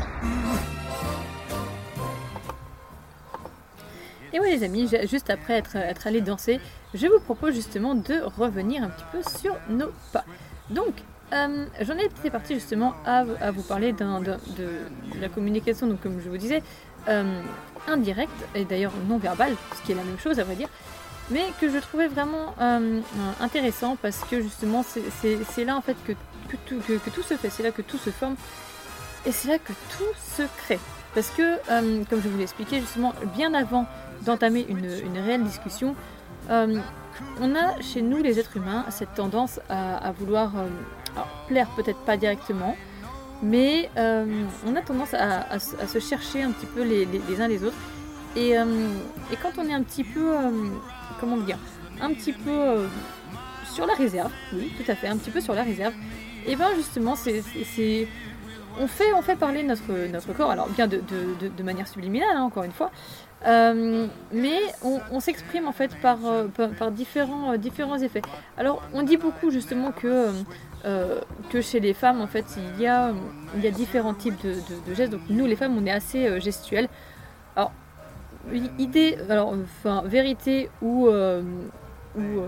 Et oui les amis, juste après être, être allé danser, je vous propose justement de revenir un petit peu sur nos pas. Donc, euh, j'en étais partie justement à, à vous parler d'un- d'un- de, de la communication, donc comme je vous disais, euh, indirecte, et d'ailleurs non verbale, ce qui est la même chose à vrai dire, mais que je trouvais vraiment euh, intéressant parce que justement c'est- c'est c'est là en fait que, que tout, se fait, c'est là que tout se forme, et c'est là que tout se crée. Parce que, euh, comme je vous l'ai expliqué justement, bien avant d'entamer une, réelle discussion, euh, on a chez nous les êtres humains cette tendance à, vouloir euh, plaire peut-être pas directement, mais on a tendance à, se- chercher un petit peu les, uns les autres. Et, et quand on est un petit peu, comment dire, un petit peu sur la réserve, oui, tout à fait, un petit peu sur la réserve, et ben justement, c'est, on fait, on fait parler notre, notre corps, alors bien de, de- manière subliminale, hein, encore une fois, euh, mais on, s'exprime en fait par, euh, par, différents, euh, différents effets. Alors, on dit beaucoup justement que, que chez les femmes, en fait, il y a, il y a différents types de, gestes. Donc, nous, les femmes, on est assez gestuelles. Alors, idée, alors, enfin, vérité ou, ou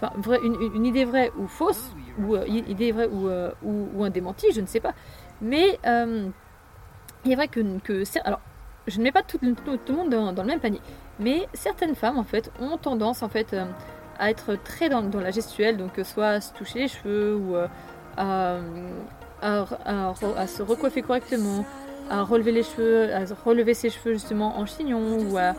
enfin, une- une idée vraie ou fausse, ou euh, euh, ou, ou un démenti, je ne sais pas. Mais euh, il est vrai que, alors, je ne mets pas tout, le monde dans, le même panier, mais certaines femmes en fait ont tendance en fait à être très dans, la gestuelle, donc soit à se toucher les cheveux ou à- à se recoiffer correctement, à relever les cheveux, à relever ses cheveux justement en chignon ou à,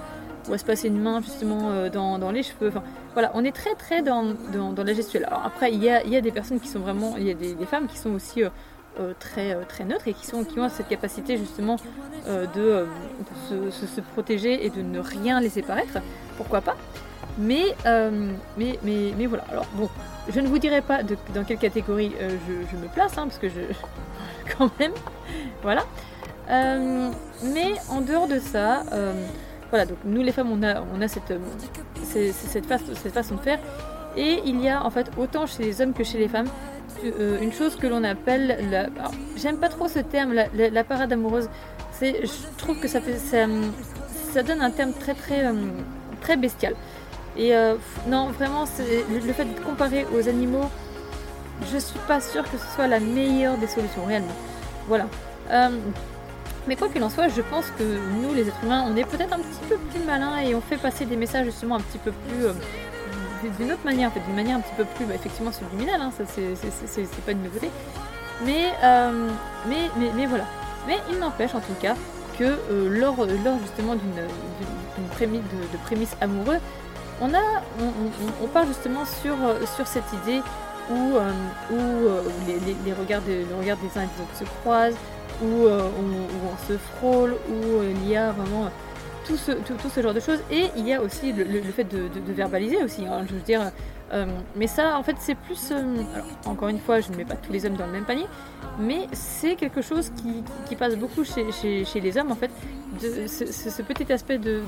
ou à se passer une main justement euh, dans, dans les cheveux. Voilà, on est très très dans, dans, la gestuelle. Alors après, il y a, y a des personnes qui sont vraiment, il y a des, femmes qui sont aussi euh, euh, très, très neutres et qui, sont, qui ont cette capacité justement de, se, se- protéger et de ne rien laisser paraître. Pourquoi pas? Mais, mais, mais, mais voilà. Alors bon, je ne vous dirai pas dans quelle catégorie je, me place, hein, parce que je. [laughs] quand même. Voilà. Mais en dehors de ça, voilà, donc nous les femmes, on a, cette, euh, cette, façon, de faire. Et il y a en fait autant chez les hommes que chez les femmes euh, une chose que l'on appelle la. J'aime pas trop ce terme, la, parade amoureuse. C'est, je trouve que ça, fait, ça, ça donne un terme très très euh, très bestial. Et euh, non, vraiment, le, fait de comparer aux animaux, je suis pas sûre que ce soit la meilleure des solutions réellement. Voilà. Euh, mais quoi qu'il en soit, je pense que nous, les êtres humains, on est peut-être un petit peu plus malins et on fait passer des messages justement un petit peu plus. euh, d'une autre manière, d'une manière un petit peu plus, bah, effectivement, subliminale, hein, ça c'est, pas une nouveauté. Mais, euh, mais, mais, mais voilà. Mais il n'empêche en tout cas que euh, lors, lors justement d'une, prémisse, de, prémisse amoureuse, on, a, on, part justement sur, sur cette idée où, euh, où, les, les- les regards des uns et des autres se croisent, où, euh, on, où on se frôle, où euh, il y a vraiment euh, tout ce, genre de choses. Et il y a aussi le, fait de, verbaliser aussi, hein, je veux dire. mais ça, en fait, c'est plus... encore une fois, je ne mets pas tous les hommes dans le même panier, mais c'est quelque chose qui, passe beaucoup chez, les hommes, en fait, ce, petit aspect de,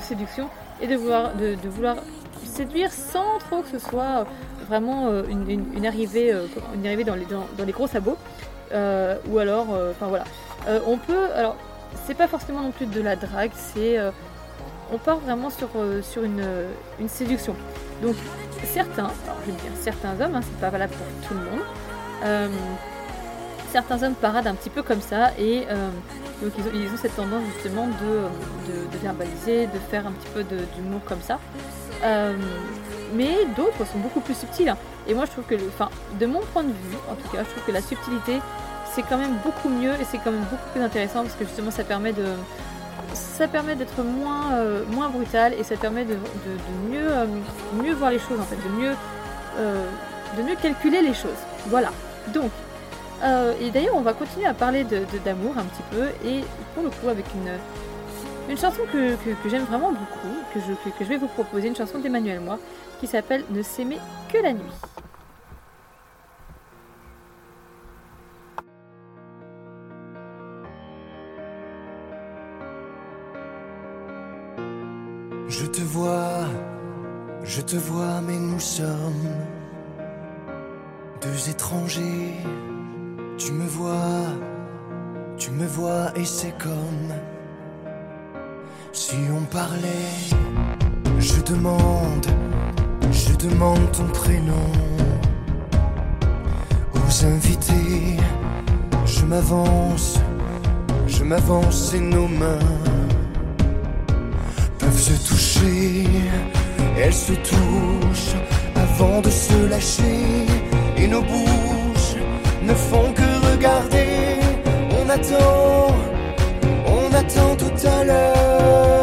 séduction et de vouloir, séduire sans trop que ce soit vraiment une, arrivée, une arrivée dans les gros sabots. Euh, ou alors, euh, enfin voilà. Euh, on peut, alors, c'est pas forcément non plus de la drague, c'est. on part vraiment sur, une, séduction. Donc, certains, alors je vais dire certains hommes, hein, c'est pas valable pour tout le monde. certains hommes paradent un petit peu comme ça et donc ils ont, cette tendance justement de, verbaliser, de faire un petit peu d'humour comme ça. Euh, mais d'autres sont beaucoup plus subtils. hein. Et moi je trouve que, enfin, de mon point de vue, en tout cas, je trouve que la subtilité c'est quand même beaucoup mieux et c'est quand même beaucoup plus intéressant parce que justement ça permet de ça permet d'être moins, euh, moins brutal et ça permet de, mieux, euh, mieux voir les choses en fait, de mieux, de mieux calculer les choses. Voilà. Donc, et d'ailleurs on va continuer à parler d'amour un petit peu et pour le coup avec une, une chanson que, que- j'aime vraiment beaucoup, que je, que je vais vous proposer, une chanson d'Emmanuel Moir qui s'appelle Ne s'aimer que la nuit. Je te vois, je te vois, mais nous sommes deux étrangers. Tu me vois, tu me vois et c'est comme si on parlait. Je demande, je demande ton prénom aux invités. Je m'avance, je m'avance et nos mains peuvent se toucher. Elles se touchent avant de se lâcher et nos bouches ne font que regarder. On attend, on attend tout à l'heure.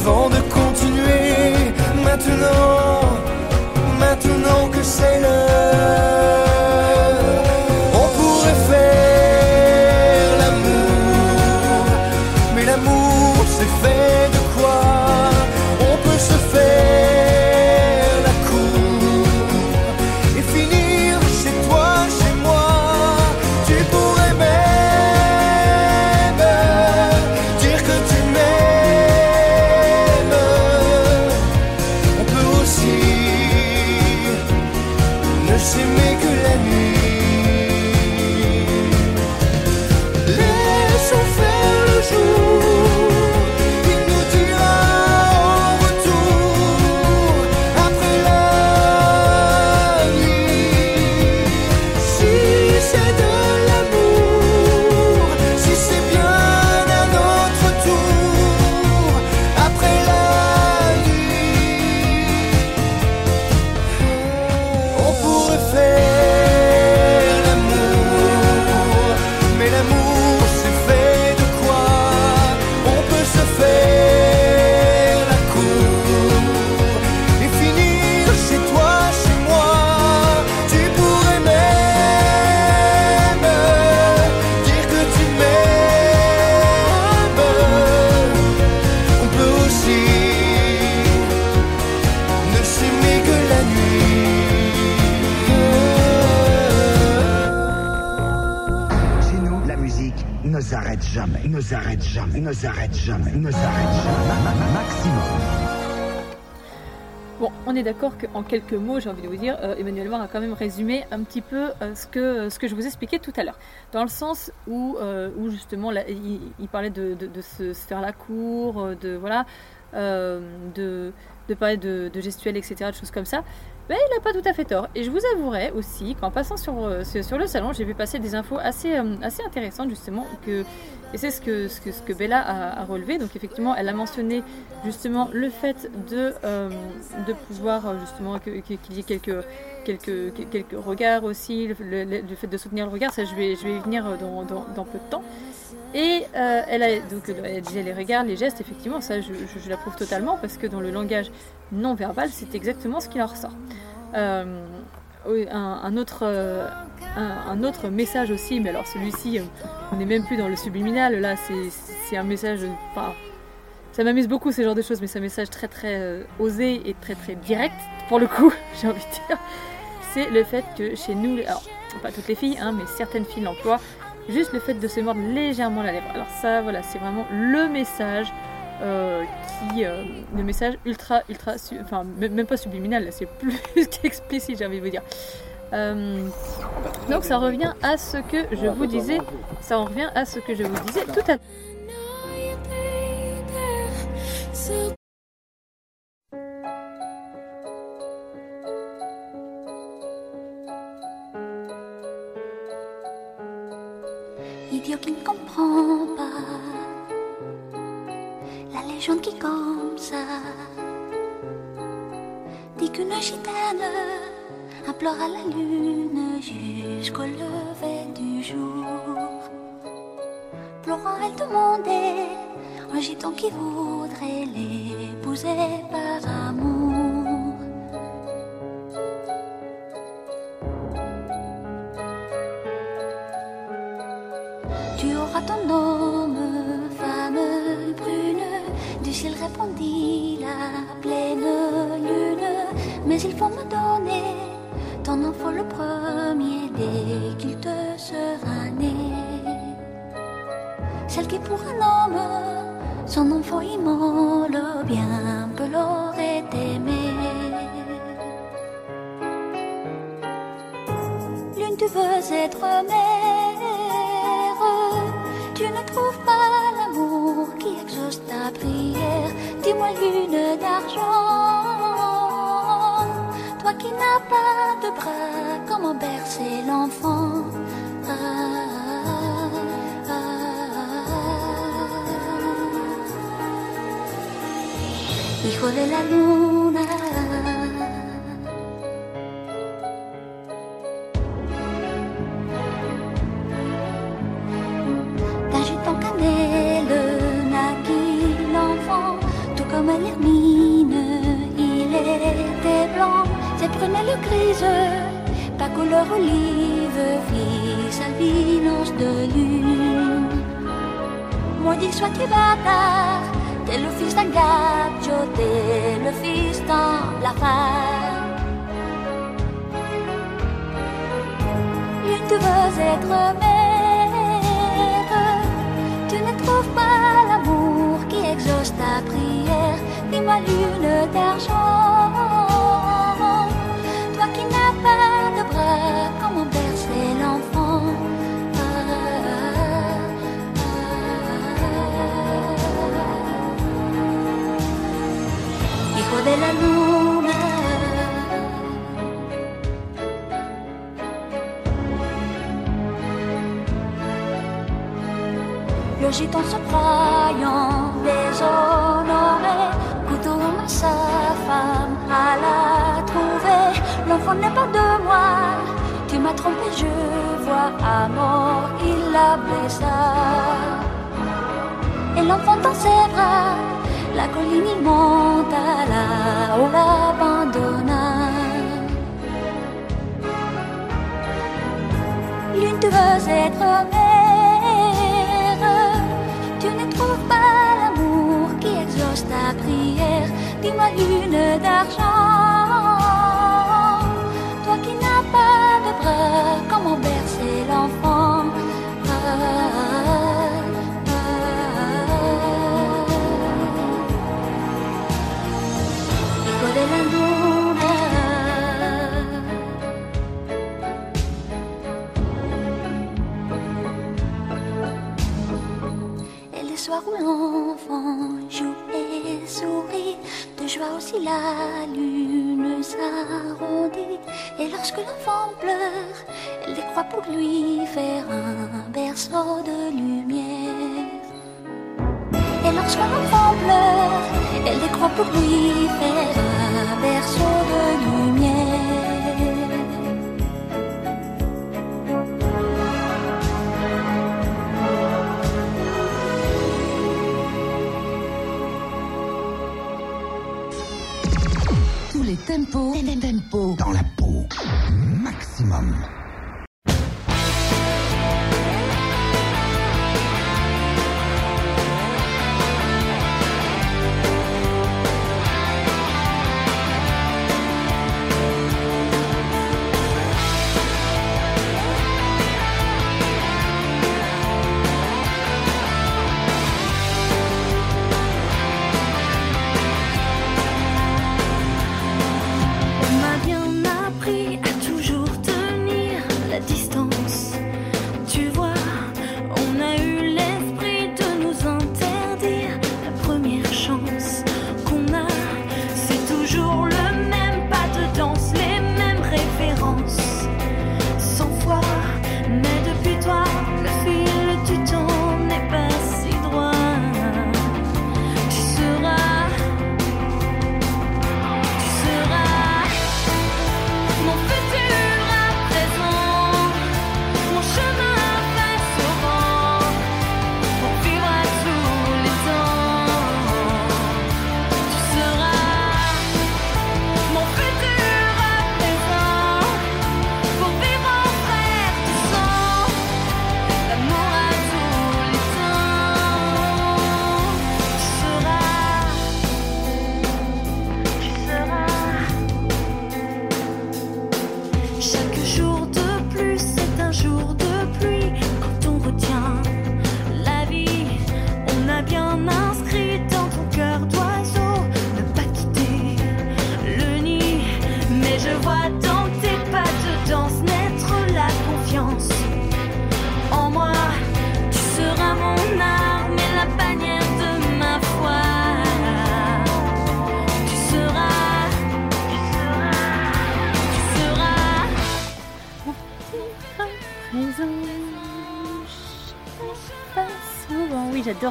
Avant de ne s'arrête jamais, ne s'arrête jamais. Ma- ma- Maximum. Bon, on est d'accord qu'en quelques mots, j'ai envie de vous dire, euh, Emmanuel Mar a quand même résumé un petit peu euh, ce, que, ce que je vous expliquais tout à l'heure. Dans le sens où, euh, où justement, il, parlait de, de- de se, faire la cour, euh, de, voilà, euh, de, de parler de, de gestuelle, etc., de choses comme ça. Mais il n'a pas tout à fait tort. Et je vous avouerai aussi qu'en passant sur, euh, le salon, j'ai vu passer des infos assez, euh, intéressantes, justement, et c'est ce que, ce, que, Bella a, relevé. Donc, effectivement, elle a mentionné justement le fait de, euh, pouvoir justement qu'il y ait quelques, quelques, regards aussi, le, fait de soutenir le regard, ça je vais, je vais y venir dans peu de temps. Et euh, elle, a, donc, euh, elle disait les regards, les gestes, effectivement, ça je, je, je l'approuve totalement parce que dans le langage non verbal, c'est exactement ce qui en ressort. Euh, un, autre, un, autre message aussi, mais alors celui-ci, on n'est même plus dans le subliminal, là c'est un message, enfin, ça m'amuse beaucoup ce genre de choses, mais c'est un message très très osé et très très direct, pour le coup, [laughs] j'ai envie de dire. C'est le fait que chez nous, alors pas toutes les filles, hein, mais certaines filles l'emploient, juste le fait de se mordre légèrement la lèvre. Alors ça, voilà, c'est vraiment le message euh, qui, euh, le message ultra, ultra, enfin même pas subliminal, c'est [laughs] plus qu'explicite, j'ai envie de vous dire. Euh, donc ça revient à ce que je vous disais, ça en revient à ce que je vous disais tout à l'heure. Idiot qui ne comprend pas la légende qui comme ça dit qu'une gitane implore à la lune jusqu'au lever du jour. Pleurant, elle demandait un gitan qui voudrait l'épouser par amour. Ton homme, femme brune, du ciel répondit la pleine lune. Mais il faut me donner ton enfant le premier dès qu'il te sera né. Celle qui pour un homme, son enfant immole, bien peu l'aurait aimé. L'une tu veux être mère, Dis-moi lune d'argent, toi qui n'as pas de bras, comment bercer l'enfant? Ah, ah, ah. La luna. Ses prunelles grises, pas couleur olive, fit sa vinance de lune. Maudit sois-tu bâtard, t'es le fils d'un gacho, t'es le fils d'un blafard. L'une tu veux être mère, tu ne trouves pas l'amour qui exauce ta prière. Dis-moi lune d'argent, Le gitan se croyant déshonoré, couteau en main, sa femme à la trouver. L'enfant n'est pas de moi, tu m'as trompé, je vois à mort, il la blessa. Et l'enfant dans ses bras, la colline il monte à la l'abandonna. L'une tu veux être mère, tu ne trouves pas l'amour qui exauce ta prière. Dis-moi lune d'argent, pour lui faire un berceau de lumière. Et lorsque l'enfant pleure, elle les croit pour lui faire un berceau de lumière. Tous les tempos, tempos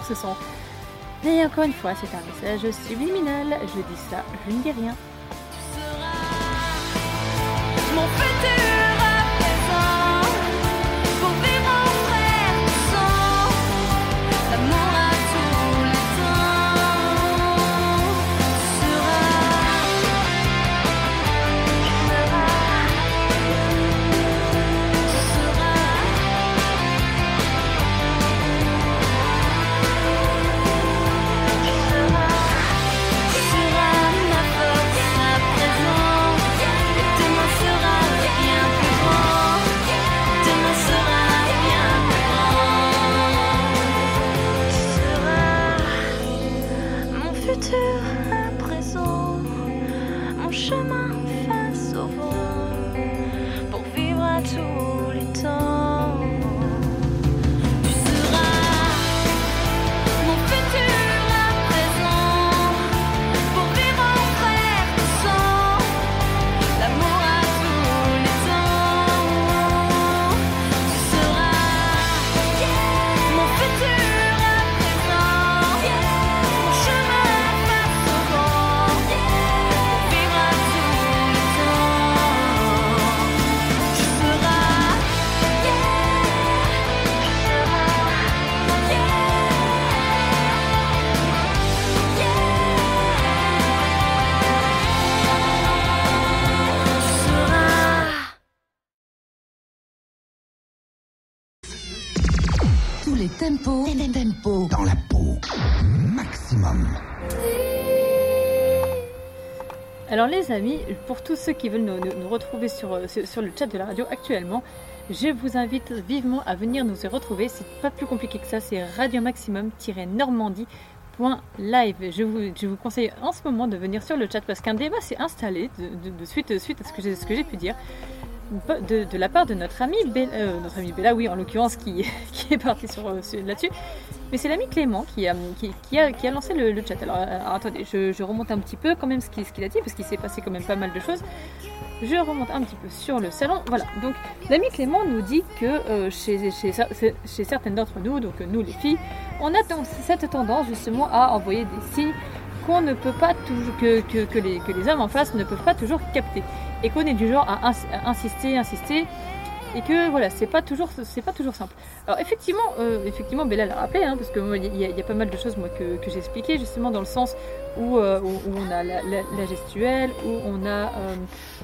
ce son. Mais encore une fois, c'est un message subliminal. Je dis ça, je ne dis rien. Les tempos dans la peau. Maximum. Alors les amis, pour tous ceux qui veulent nous, nous- nous retrouver sur, euh, sur, sur le chat de la radio actuellement, je vous invite vivement à venir nous y retrouver. C'est pas plus compliqué que ça, c'est radio maximum-normandie.live. Je vous, je vous conseille en ce moment de venir sur le chat parce qu'un débat s'est installé de, de- de suite, suite à ce que j'ai ce que j'ai pu dire. De, la part de notre ami Bella, euh, notre ami Bella, oui, en l'occurrence, qui, [laughs] qui est parti sur, euh, là-dessus. Mais c'est l'ami Clément qui a, qui, a, lancé le, chat. Alors, euh, alors, attendez, je, remonte un petit peu quand même ce qu'il qu'il a dit, parce qu'il s'est passé quand même pas mal de choses. Je remonte un petit peu sur le salon. Voilà, donc l'ami Clément nous dit que euh, chez, chez, chez- certaines d'entre nous, donc euh, nous les filles, on a cette tendance justement à envoyer des signes qu'on ne peut pas toujours, que, les, que les hommes en face ne peuvent pas toujours capter. Et qu'on est du genre à, ins- à insister, insister, et que voilà, c'est pas toujours, c'est pas toujours simple. Alors effectivement, euh, effectivement, Bella l'a rappelé, hein, parce que il y, a- pas mal de choses moi que, j'ai expliquées justement dans le sens où, euh, on a la, gestuelle, où on a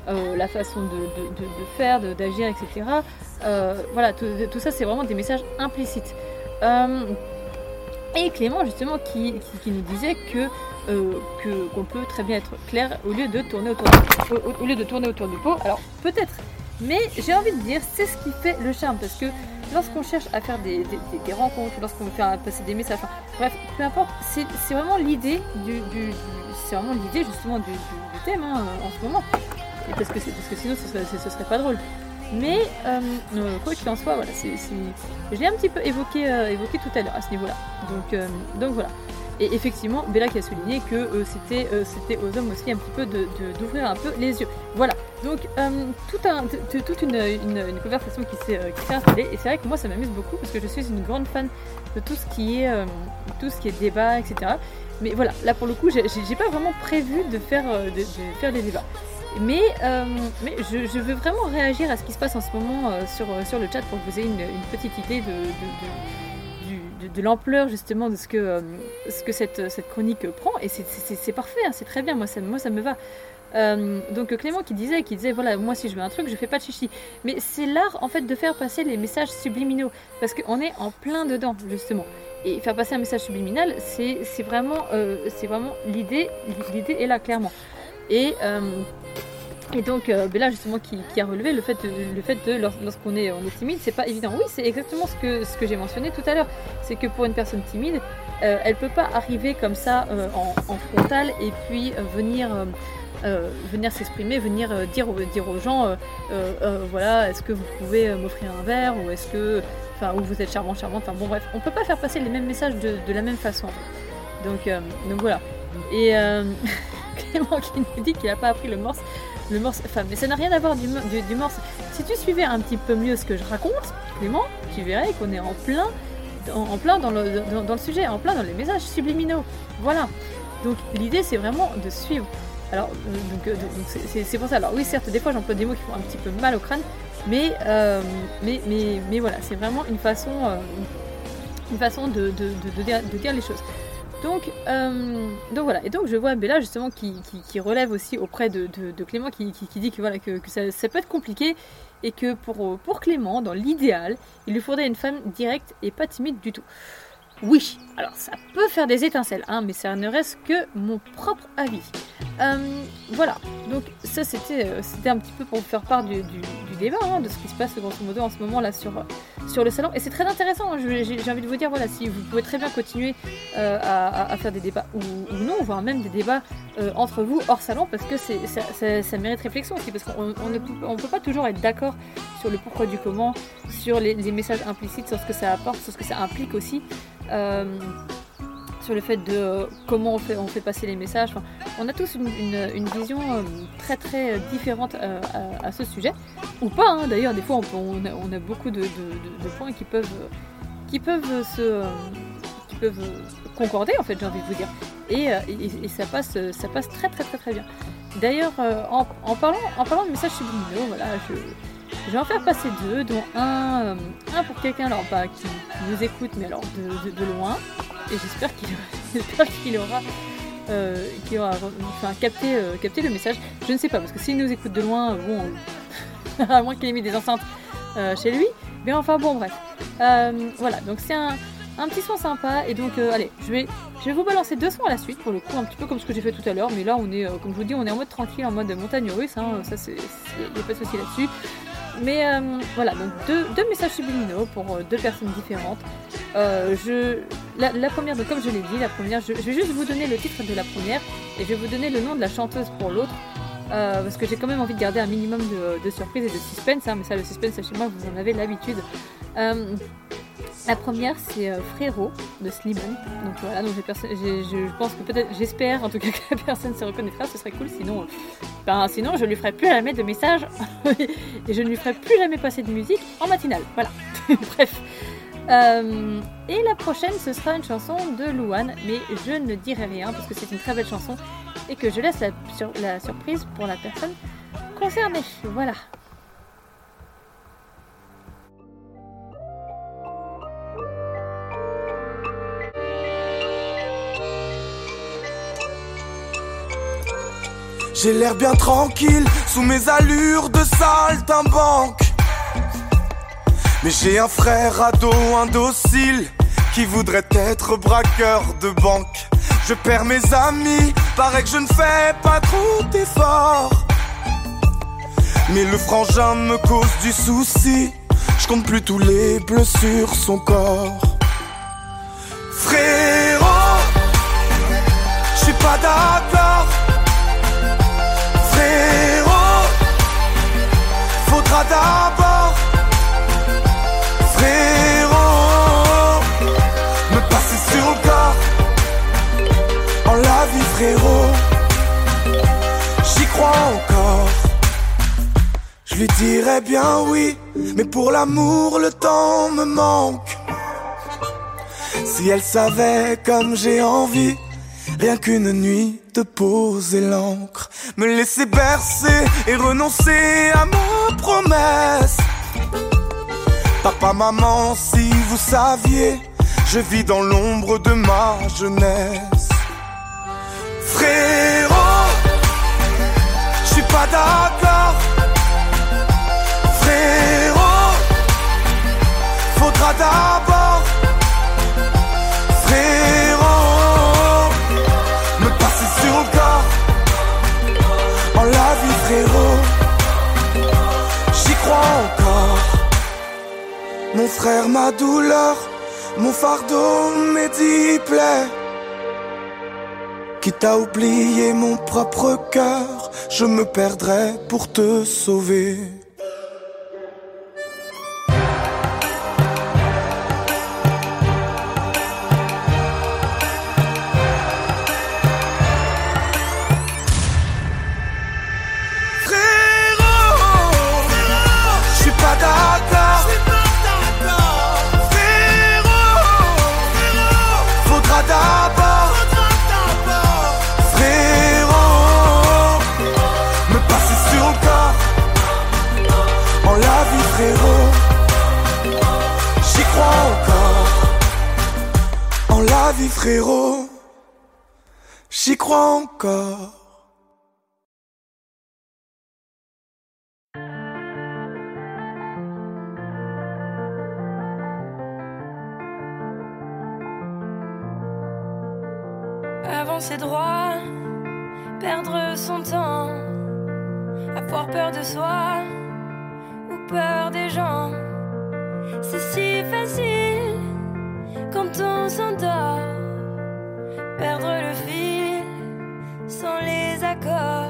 euh, la façon de, faire, d'agir, etc. Voilà, tout, ça, c'est vraiment des messages implicites. Et Clément justement qui, qui, nous disait que euh, que- qu'on peut très bien être clair au lieu de tourner autour du, au, lieu de tourner autour du pot. Alors peut-être, mais j'ai envie de dire c'est ce qui fait le charme parce que lorsqu'on cherche à faire des, des- rencontres, lorsqu'on veut faire passer des messages, enfin, bref, peu importe, c'est vraiment l'idée du, c'est vraiment l'idée justement du, thème hein, en ce moment. Parce que parce que sinon ce serait, ce serait pas drôle. Mais euh, quoi qu'il en soit, voilà, c'est, je l'ai un petit peu évoqué, euh, évoqué tout à l'heure à ce niveau-là. Donc, euh, donc voilà. Et effectivement, Bella qui a souligné que c'était, aux hommes aussi un petit peu de, d'ouvrir un peu les yeux. Voilà. Donc toute une, conversation qui s'est, installée. Et c'est vrai que moi ça m'amuse beaucoup parce que je suis une grande fan de tout ce qui est, tout ce qui est débat, etc. Mais voilà, là pour le coup, j'ai, pas vraiment prévu de faire, de, débats. Mais, euh, je, veux vraiment réagir à ce qui se passe en ce moment euh, sur, euh, sur le chat pour que vous ayez une, petite idée de, de- de- l'ampleur justement de ce que, ce que cette, cette chronique prend. Et c'est- parfait, hein, c'est très bien, moi ça, moi ça me va. Donc Clément qui disait, qui disait voilà moi si je veux un truc je fais pas de chichi. Mais c'est l'art en fait de faire passer les messages subliminaux. Parce qu'on est en plein dedans justement. Et faire passer un message subliminal c'est vraiment c'est vraiment l'idée l'idée est là clairement et euh, Et donc euh, Bella justement qui, a relevé le fait de, le fait de lors- lorsqu'on est on est timide, c'est pas évident. Oui, c'est exactement ce que ce que j'ai mentionné tout à l'heure. C'est que pour une personne timide, euh, elle peut pas arriver comme ça en, frontal et puis venir venir s'exprimer, venir dire, dire aux gens, voilà, est-ce que vous pouvez m'offrir un verre ou est-ce que, enfin, ou vous êtes charmant, charmante. Enfin bon bref, on peut pas faire passer les mêmes messages de, la même façon. Donc donc voilà. Et [laughs] [laughs] Clément qui nous dit qu'il a pas appris le morse le morse, enfin, mais ça n'a rien à voir du, du, morse. Si tu suivais un petit peu mieux ce que je raconte, Clément, tu verrais qu'on est en plein, en, plein dans le, dans, le sujet, en plein dans les messages subliminaux. Voilà. Donc l'idée, c'est vraiment de suivre. Alors, euh, euh, c'est- pour ça. Alors oui, certes, des fois, j'emploie des mots qui font un petit peu mal au crâne, mais, euh, mais, mais, mais voilà, c'est vraiment une façon, une façon de, de, de dire les choses. Donc, euh, donc voilà, et donc je vois Bella justement qui, relève aussi auprès de, Clément qui, dit que, voilà, que, ça peut être compliqué et que pour, pour Clément, dans l'idéal, il lui faudrait une femme directe et pas timide du tout. Oui, alors ça peut faire des étincelles, hein, mais ça ne reste que mon propre avis. Euh, voilà, donc ça c'était euh, c'était un petit peu pour vous faire part du, débat, hein, de ce qui se passe grosso modo en ce moment là sur, le salon. Et c'est très intéressant, hein, j'ai envie de vous dire, voilà, si vous pouvez très bien continuer euh, à, faire des débats ou, non, voire même des débats entre vous hors salon, parce que ça, mérite réflexion aussi, parce qu'on on ne peut, pas toujours être d'accord sur le pourquoi du comment, sur les messages implicites, sur ce que ça apporte, sur ce que ça implique aussi. Sur le fait de euh, comment on fait, on fait passer les messages. On a tous une, vision euh, très très différente euh, à, ce sujet, ou pas hein. d'ailleurs, des fois on, a, beaucoup de, points qui peuvent, qui peuvent se, qui peuvent concorder en fait, j'ai envie de vous dire. Et, ça, passe, ça passe très très très très bien. D'ailleurs, en, parlant, en parlant de messages subliminaux, voilà, je, vais en faire passer deux, dont un, un pour quelqu'un pas qui, nous écoute, mais alors de loin. Et j'espère qu'il [laughs] qu'il aura, euh, aura enfin, capté, euh, capté le message. Je ne sais pas, parce que s'il nous écoute de loin, euh, bon, [laughs] à moins qu'il ait mis des enceintes chez lui. Mais enfin bon, bref. Voilà, donc c'est un, un petit son sympa. Et donc, allez, je vais, je vais vous balancer deux sons à la suite, pour le coup, un petit peu comme ce que j'ai fait tout à l'heure. Mais là, on est, comme je vous dis, on est en mode tranquille, en mode montagne russe. Hein, ça, c'est, il n'y a pas de souci là-dessus. Mais euh, voilà, donc deux, messages subliminaux pour euh, deux personnes différentes. Euh, je, la, première, donc comme je l'ai dit, la première, je, vais juste vous donner le titre de la première et je vais vous donner le nom de la chanteuse pour l'autre. parce que j'ai quand même envie de garder un minimum de, de surprise et de suspense, hein, mais ça, le suspense, chez moi, vous en avez l'habitude. La première, c'est euh, Frérot de Slimane. Donc voilà, je pense que peut-être, j'espère en tout cas [laughs] que la personne se reconnaîtra, ce serait cool. Sinon, euh, ben, sinon je lui ferai plus jamais de message [laughs] et je ne lui ferai plus jamais passer de musique en matinale. Voilà. [laughs] Bref. Euh, et la prochaine, ce sera une chanson de Louane, mais je ne dirai rien parce que c'est une très belle chanson et que je laisse la surprise pour la personne concernée. Voilà. J'ai l'air bien tranquille sous mes allures de saltimbanque. Mais j'ai un frère ado indocile qui voudrait être braqueur de banque. Je perds mes amis, paraît que je ne fais pas trop d'efforts. Mais le frangin me cause du souci. Je compte plus tous les bleus sur son corps. Frérot, je suis pas d'accord. D'abord, frérot, me passer sur le corps. En la vie, frérot, j'y crois encore. Je lui dirais bien oui, mais pour l'amour, le temps me manque. Si elle savait comme j'ai envie, rien qu'une nuit de poser l'encre, me laisser bercer et renoncer à ma promesse. Papa, maman, si vous saviez, je vis dans l'ombre de ma jeunesse. Frérot, je suis pas d'accord. Frérot, faudra d'abord. en la vie frérot J'y crois encore. Mon frère, ma douleur Mon fardeau, mes dix plaies. Quitte à oublier mon propre cœur Je me perdrai pour te sauver. frérot, j'y crois encore. Avancer droit, perdre son temps, avoir peur de soi ou peur des gens. C'est si facile quand on s'endort perdre le fil sans les accords.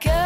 girl.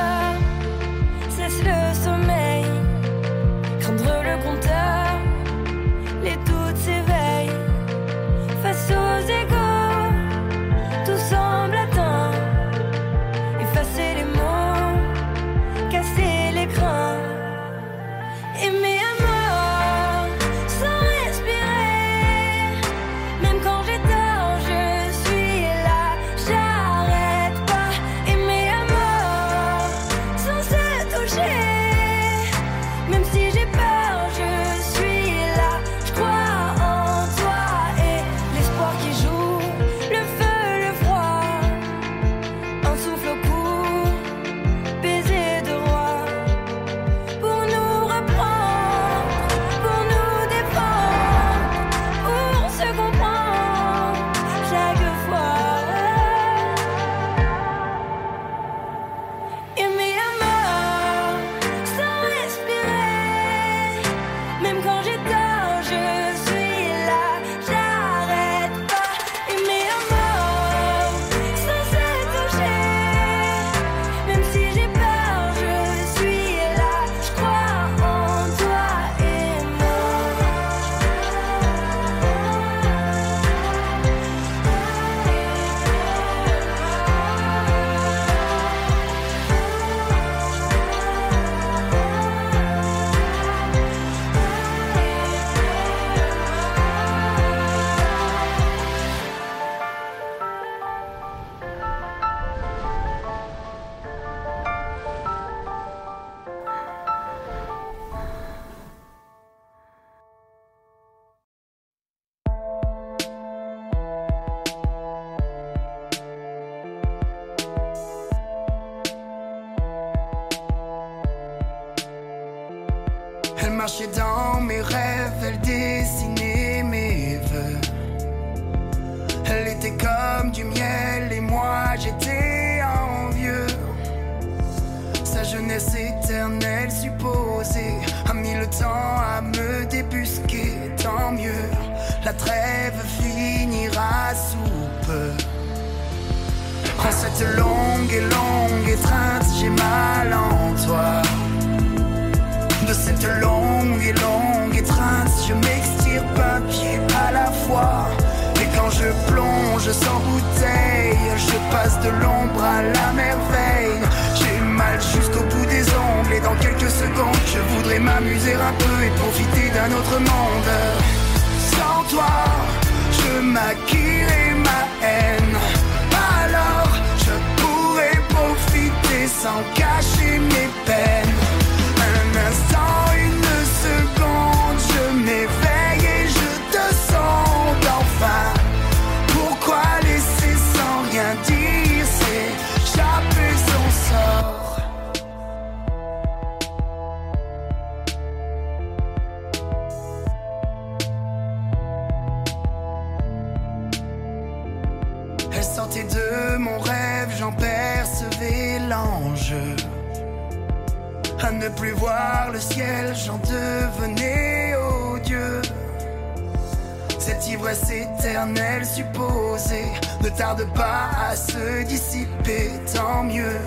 Éternelle supposée ne tarde pas à se dissiper, tant mieux.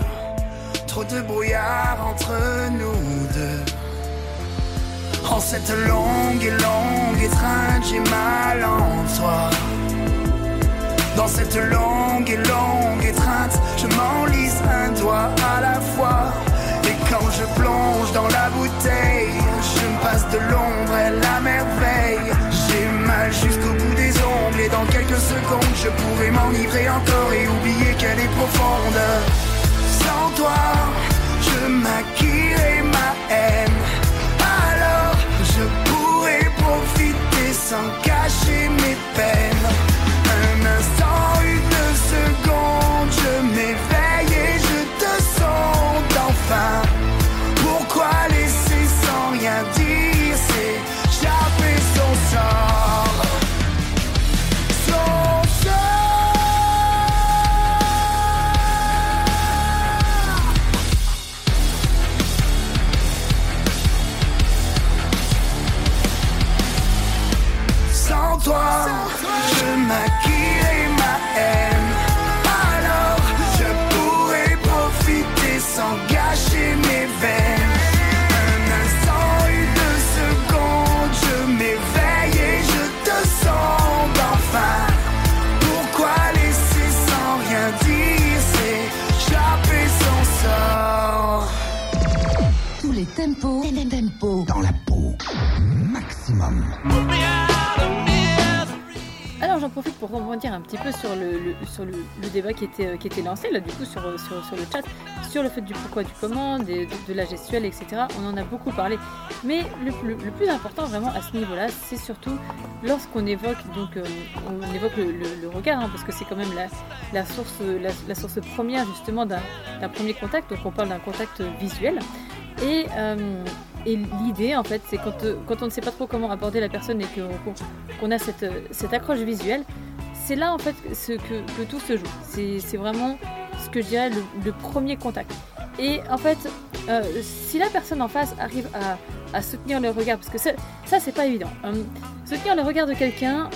Trop de brouillard entre nous deux. En cette longue et longue étreinte, j'ai mal en toi. Dans cette longue et longue étreinte, je m'enlise un doigt à la fois. Et quand je plonge dans la bouteille, je me passe de l'ombre et la merveille. J'ai mal jusqu'au et dans quelques secondes, je pourrais m'enivrer encore et oublier qu'elle est profonde. Sans toi, je maquillerai ma haine. Alors, je pourrais profiter sans cacher mes peines. Un instant, une seconde, dans la peau. Maximum. Alors j'en profite pour rebondir un petit peu sur le, sur le, débat qui était, euh, qui était lancé là du coup sur, euh, sur, sur le chat, sur le fait du pourquoi du comment, de, de la gestuelle, etc. On en a beaucoup parlé. Mais le, plus important vraiment à ce niveau-là, c'est surtout lorsqu'on évoque donc euh, on évoque le, regard, hein, parce que c'est quand même la, la source la, source première justement d'un premier contact. Donc on parle d'un contact visuel. Et, et l'idée, en fait, c'est quand, euh, quand on ne sait pas trop comment aborder la personne et qu'on a cette, euh, cette accroche visuelle, c'est là, en fait, ce que, tout se joue. C'est vraiment ce que je dirais le, premier contact. Et en fait, euh, si la personne en face arrive à, soutenir le regard, parce que ça, c'est pas évident. Euh, soutenir le regard de quelqu'un,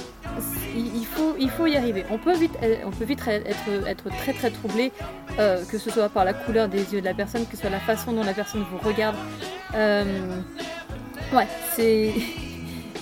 il faut, il faut y arriver. On peut vite, euh, on peut vite être, très très troublé, que ce soit par la couleur des yeux de la personne, que ce soit la façon dont la personne vous regarde. Ouais, c'est. [laughs]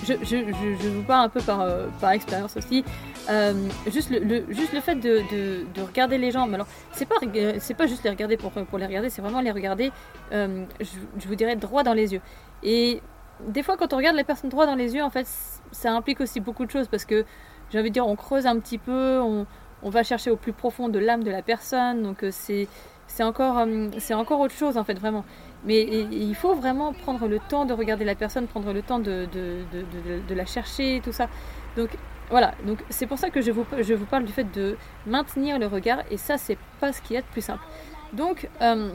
Je, vous parle un peu par expérience aussi. Euh, juste, le, juste le fait de, de, de regarder les gens, mais alors c'est pas, c'est pas juste les regarder pour, pour les regarder, c'est vraiment les regarder, euh, je, vous dirais, droit dans les yeux. Et des fois, quand on regarde les personnes droit dans les yeux, en fait, ça implique aussi beaucoup de choses parce que j'ai envie de dire, on creuse un petit peu, on, on va chercher au plus profond de l'âme de la personne, donc euh, c'est encore, encore autre chose en fait, vraiment. Mais il faut vraiment prendre le temps de regarder la personne, prendre le temps de, de- de la chercher, tout ça. Donc voilà, donc c'est pour ça que je vous, je parle du fait de maintenir le regard, et ça, c'est pas ce a de plus simple. Donc, euh,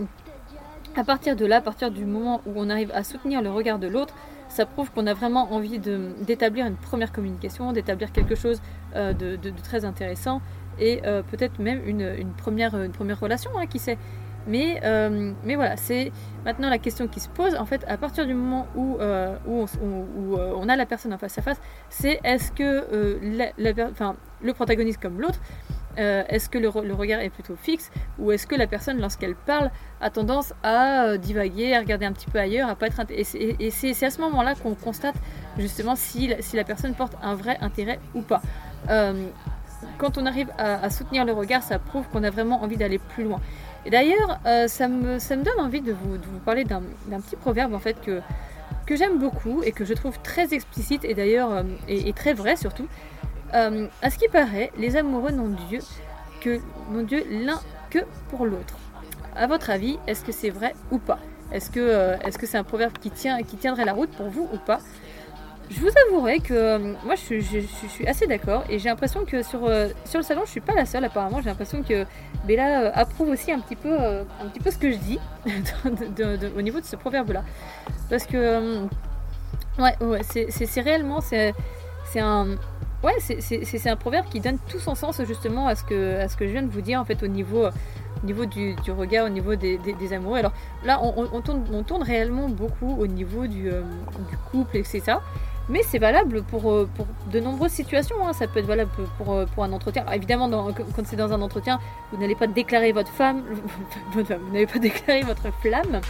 à partir de là, à partir du moment où on arrive à soutenir le regard de l'autre, ça prouve qu'on a vraiment envie d'établir une première communication, d'établir quelque chose euh, de, très intéressant et euh, peut-être même une, une première, une première relation, hein, qui sait. Mais, euh, mais voilà, c'est maintenant la question qui se pose. En fait, à partir du moment où, euh, où, euh, on a la personne en face à face, c'est est-ce que le protagoniste comme l'autre, est-ce que le, re- le regard est plutôt fixe ou est-ce que la personne, lorsqu'elle parle, a tendance à divaguer, à regarder un petit peu ailleurs, à pas être et c'est- à ce moment-là qu'on constate justement si, si la personne porte un vrai intérêt ou pas. Quand on arrive à soutenir le regard, ça prouve qu'on a vraiment envie d'aller plus loin. Et d'ailleurs, euh, ça, me, donne envie de vous, parler d'un petit proverbe en fait que, que j'aime beaucoup et que je trouve très explicite et d'ailleurs euh, et, très vrai surtout. Euh, à ce qui paraît, les amoureux n'ont Dieu que Dieu l'un que pour l'autre. À votre avis, est-ce que c'est vrai ou pas? Est-ce que c'est un proverbe qui tient qui tiendrait la route pour vous ou pas? Je vous avouerai que euh, moi je, suis- assez d'accord et j'ai l'impression que sur, euh, sur le salon je suis pas la seule apparemment j'ai l'impression que Bella euh, approuve aussi un petit peu un petit peu ce que je dis [laughs] au niveau de ce proverbe là parce que ouais c'est- réellement c'est un ouais, c'est- un proverbe qui donne tout son sens justement à ce que, à ce que je viens de vous dire en fait au niveau, au niveau du, du regard, au niveau des, des- amoureux. Alors là, on tourne, on tourne réellement beaucoup au niveau du, euh, du couple, etc. Mais c'est valable pour, euh, pour de nombreuses situations. hein. Ça peut être valable pour, euh, pour un entretien. Alors, évidemment, quand c'est dans un entretien, vous n'allez pas déclarer [laughs] votre femme, vous n'allez pas déclarer votre flamme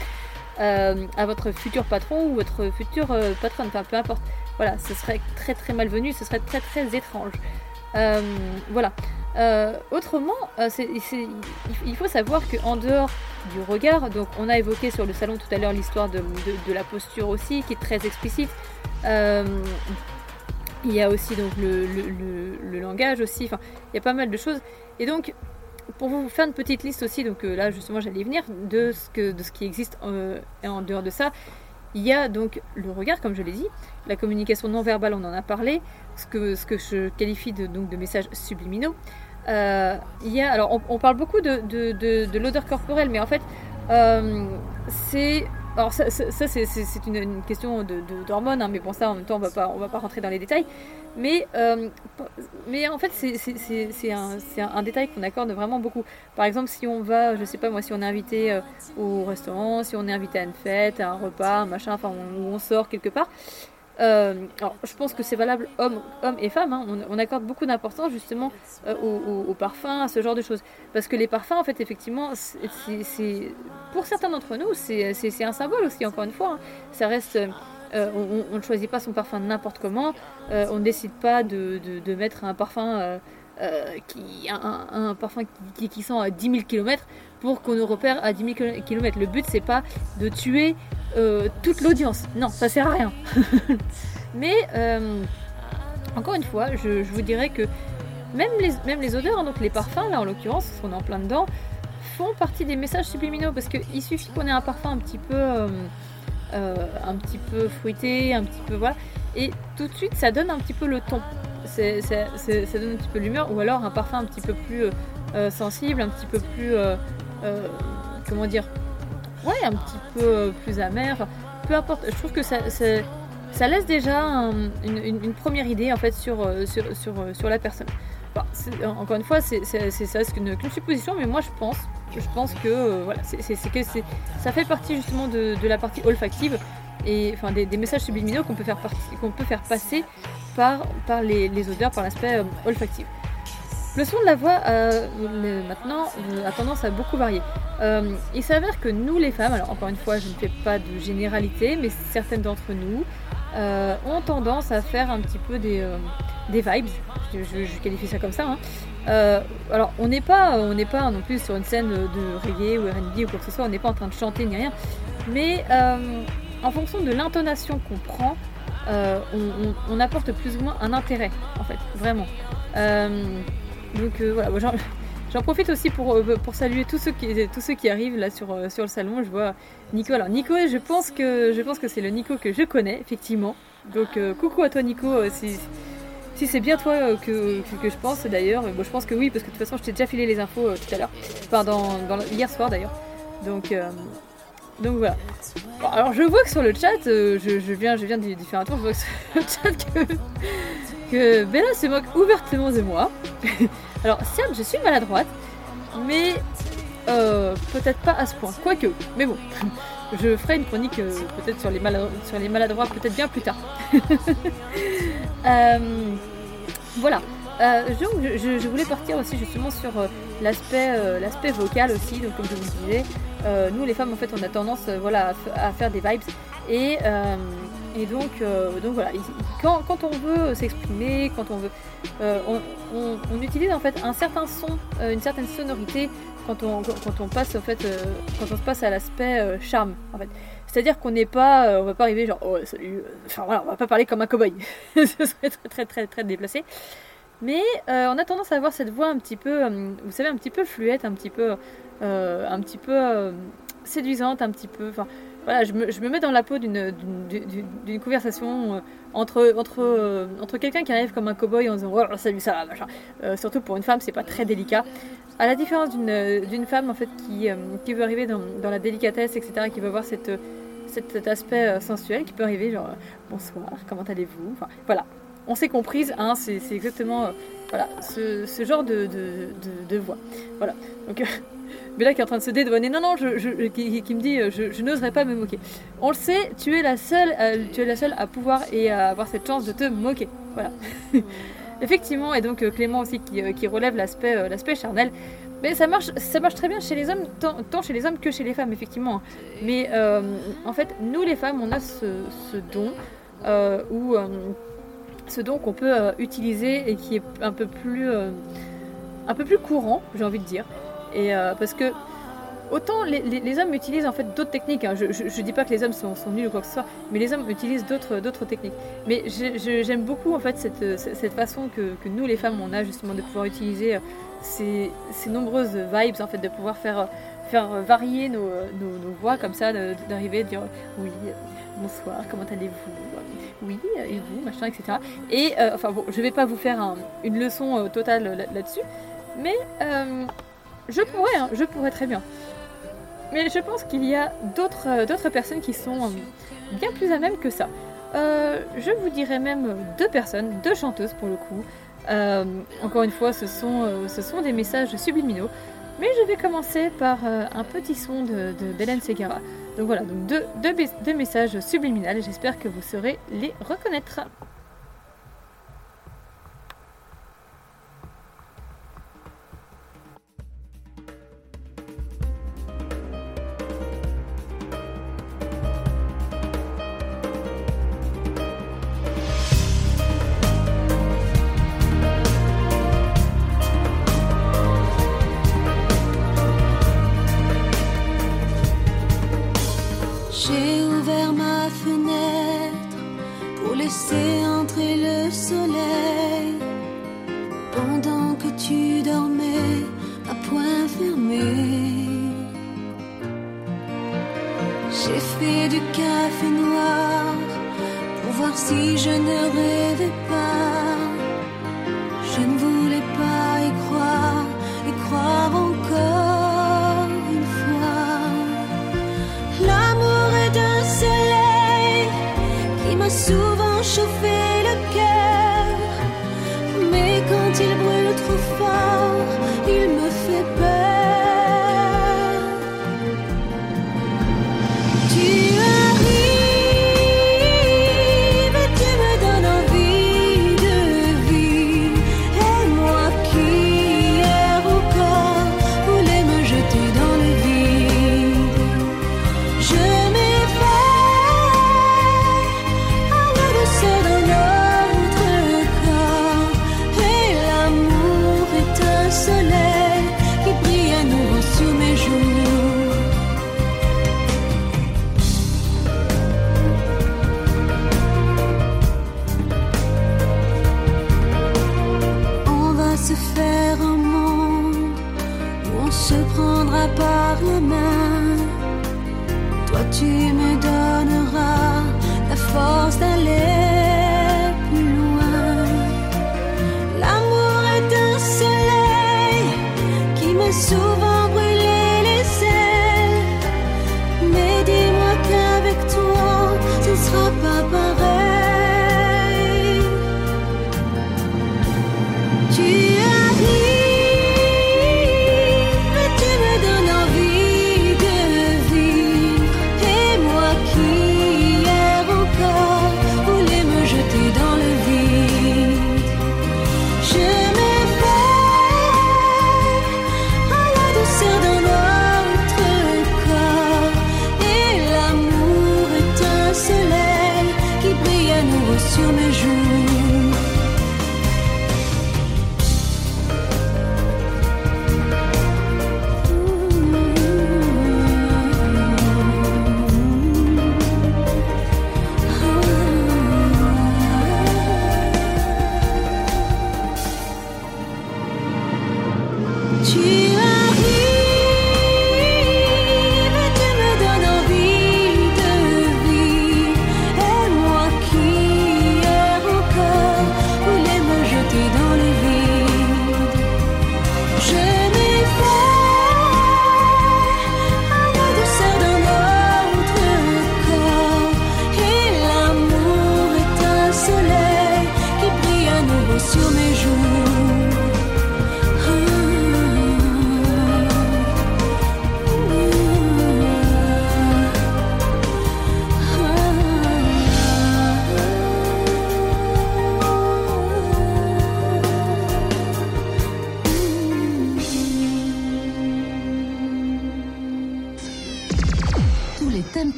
euh, à votre futur patron ou votre future euh, patronne. Enfin, peu importe. Voilà, ce serait très très malvenu, ce serait très très étrange. Voilà. Euh, autrement, euh, il- faut savoir qu'en dehors du regard, donc on a évoqué sur le salon tout à l'heure l'histoire de, la posture aussi, qui est très explicite. Euh, il y a aussi donc le, langage aussi, il y a pas mal de choses. Et donc pour vous faire une petite liste aussi, donc là justement j'allais y venir, de ce, qui existe en dehors de ça, il y a donc le regard comme je l'ai dit, la communication non verbale on en a parlé, ce que, je qualifie de messages subliminaux. Euh, y a, alors on, parle beaucoup de, de, de- de l'odeur corporelle, mais en fait euh, c'est alors ça, c'est une, question de- d'hormones, hein, mais bon ça en même temps on va pas on va pas rentrer dans les détails. Mais euh, mais en fait c'est- un, un, détail qu'on accorde vraiment beaucoup. Par exemple si on va, je sais pas moi, si on est invité au restaurant, si on est invité à une fête, à un repas, un machin, enfin on- on sort quelque part. Euh, alors, je pense que c'est valable hommes, hommes et femmes. hein. On, accorde beaucoup d'importance justement euh, au, au- au parfum, à ce genre de choses. Parce que les parfums, en fait, effectivement, c'est- pour certains d'entre nous, c'est un symbole aussi, encore une fois. hein. Ça reste. euh, on, ne choisit pas son parfum n'importe comment. euh, on ne décide pas de, mettre un parfum. qui, un, parfum qui sent à 10 000 km pour qu'on nous repère à 10 000 km. Le but, c'est pas de tuer euh, toute l'audience. Non, ça sert à rien. [laughs] Mais, euh, encore une fois, je, vous dirais que même les, odeurs, hein, donc les parfums, là en l'occurrence, parce qu'on est en plein dedans, font partie des messages subliminaux parce qu'il suffit qu'on ait un parfum un petit peu, euh, un petit peu fruité, un petit peu voilà, et tout de suite ça donne un petit peu le ton. Ça donne un petit peu l'humeur, ou alors un parfum un petit peu plus sensible, un petit peu plus, comment dire, ouais, un petit peu euh, plus amer. Peu importe. Je trouve que ça, ça, laisse déjà un- une, une- une première idée en fait sur, euh, sur, sur, euh, sur la personne. C'est- encore une fois, c'est c'est- c'est- ça reste qu'une qu'une supposition, mais moi je pense, je pense que voilà, c'est c'est- c'est que c'est- ça fait partie justement de, de la partie olfactive et enfin des, messages subliminaux qu'on peut faire qu'on peut faire passer par, par les, les odeurs, par l'aspect euh, olfactif. Le son de la voix, euh, maintenant, euh, a tendance à beaucoup varier. Euh, il s'avère que nous, les femmes, alors encore une fois, je ne fais pas de généralité, mais certaines d'entre nous ont tendance à faire un petit peu des, vibes. Je, qualifie ça comme ça. hein. Alors, on n'est pas, on n'est pas non plus sur une scène de reggae ou R&B ou quoi que ce soit. On n'est pas en train de chanter ni rien. Mais en fonction de l'intonation qu'on prend, on apporte plus ou moins un intérêt, en fait, vraiment. Donc euh, voilà, j'en- profite aussi pour, euh, pour saluer tous ceux qui, tous ceux qui arrivent là sur, euh, le salon. Je vois Nico. Alors Nico, je pense que, c'est le Nico que je connais, effectivement. Donc coucou à toi Nico, si, c'est bien toi que, je pense d'ailleurs. Bon, je pense que oui, parce que de toute façon je t'ai déjà filé les infos tout à l'heure. Enfin, dans, hier soir d'ailleurs. Donc, voilà. Alors je vois que sur le chat, je, viens, je viens faire un tour, je vois que sur le chat que, Bella se moque ouvertement de moi. [laughs] alors certes, je suis maladroite, mais euh, peut-être pas à ce point. Quoique, mais bon, [laughs] je ferai une chronique euh, peut-être sur, les maladroits peut-être bien plus tard. [laughs] Euh, voilà. Donc, je, voulais partir aussi justement sur l'aspect vocal aussi. Donc comme je vous disais, nous les femmes en fait on a tendance voilà à, à faire des vibes et et donc euh, donc voilà il- quand, on veut s'exprimer, quand on veut euh, on, utilise en fait un certain son, euh, une certaine sonorité quand on quand on passe en fait quand on se passe à l'aspect charme en fait. C'est-à-dire qu'on n'est pas, on va pas arriver genre, oh salut, enfin voilà, on va pas parler comme un cow-boy, [laughs] ce serait très très très très déplacé. Mais on a tendance à avoir cette voix un petit peu, vous savez, un petit peu fluette, un petit peu, un petit peu séduisante, un petit peu. Voilà, je me, je me mets dans la peau d'une conversation euh, entre entre euh, entre quelqu'un qui arrive comme un cow-boy en disant, oh salut ça va, machin. Euh, surtout pour une femme, c'est pas très délicat. À la différence d'une femme en fait qui qui veut arriver dans, dans la délicatesse, etc., qui veut avoir cette cet, aspect sensuel qui peut arriver genre bonsoir comment allez-vous? Voilà on s'est comprise, hein, c'est exactement voilà, ce, ce genre de, de, de- de voix. Voilà. Donc, Bella qui est en train de se dédouaner, non, non, je, qui, me dit, euh, je, je n'oserais pas me moquer. On le sait, tu es la seule, euh, tu es la seule à pouvoir et à avoir cette chance de te moquer. Voilà. [laughs] Effectivement, et donc euh, Clément aussi qui, relève l'aspect charnel. Mais ça marche, ça marche très bien chez les hommes, tant, chez les hommes que chez les femmes, effectivement. hein. Mais en fait, nous les femmes, on a ce, don euh, ce don qu'on peut utiliser et qui est un peu plus, un peu plus courant, j'ai envie de dire. Et euh, parce que autant les, hommes utilisent en fait d'autres techniques. hein. Je, je dis pas que les hommes sont, nuls ou quoi que ce soit, mais les hommes utilisent d'autres techniques. Mais j'aime beaucoup en fait cette, façon que, nous les femmes on a justement de pouvoir utiliser euh, ces, nombreuses vibes en fait de pouvoir faire euh, varier nos, voix comme ça, d'arriver dire oui, bonsoir, comment allez-vous Oui, et vous, machin, etc. Et enfin bon, je vais pas vous faire un- une leçon totale là- là-dessus, mais je pourrais, hein, je pourrais très bien. Mais je pense qu'il y a d'autres euh, personnes qui sont euh, bien plus à même que ça. Euh, je vous dirais même deux personnes, deux chanteuses pour le coup. Encore une fois, ce sont, des messages subliminaux. Mais je vais commencer par un petit son de, d'Hélène Segara. Donc voilà, deux, deux, mes- deux messages subliminaux j'espère que vous saurez les reconnaître. Pour laisser entrer le soleil pendant que tu dormais à point fermé. J'ai fait du café noir pour voir si je ne rêvais pas. Je ne voulais pas y croire, y croire encore souvent chauffé le cœur. Mais quand il brûle trop fort,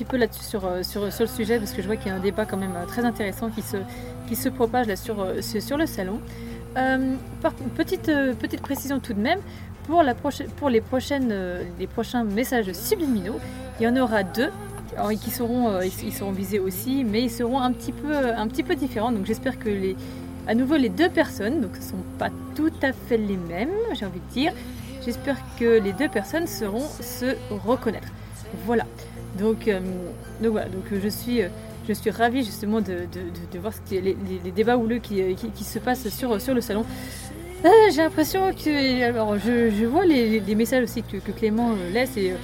petit peu là-dessus sur, euh, sur, le sujet parce que je vois qu'il y a un débat quand même euh, très intéressant qui se, propage là sur, euh, sur, le salon. Petite, précision tout de même, pour, les, prochains messages subliminaux, il y en aura deux qui seront, seront visés aussi, mais ils seront un petit peu, différents. Donc j'espère que les, à nouveau les deux personnes, donc ce ne sont pas tout à fait les mêmes, j'ai envie de dire, j'espère que les deux personnes sauront se reconnaître. Voilà. Donc, euh, donc voilà. Donc euh, je suis, euh, je suis ravie justement de, voir les, débats houleux qui, se passent sur, sur le salon. J'ai l'impression que, alors je, vois les, messages aussi que, Clément laisse et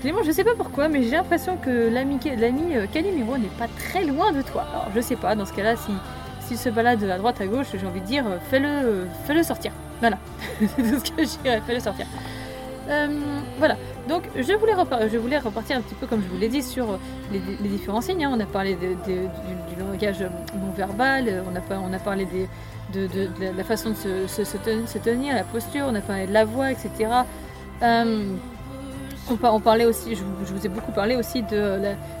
Clément, je sais pas pourquoi, mais j'ai l'impression que l'ami Calimero n'est pas très loin de toi. Alors je sais pas. Dans ce cas-là, si s'il se balade à droite à gauche, j'ai envie de dire, fais-le, fais-le sortir. Voilà. [laughs] C'est tout ce que je dirais. Fais-le sortir. Euh, voilà, donc je voulais, je voulais repartir un petit peu, comme je vous l'ai dit, sur les, les différents signes. On a parlé du, langage non verbal, euh, on a, on a parlé de, la- façon de se, se- se ten- se tenir, la posture, on a parlé de la voix, etc. Euh, on, par- on parlait aussi, je, vous- ai beaucoup parlé aussi de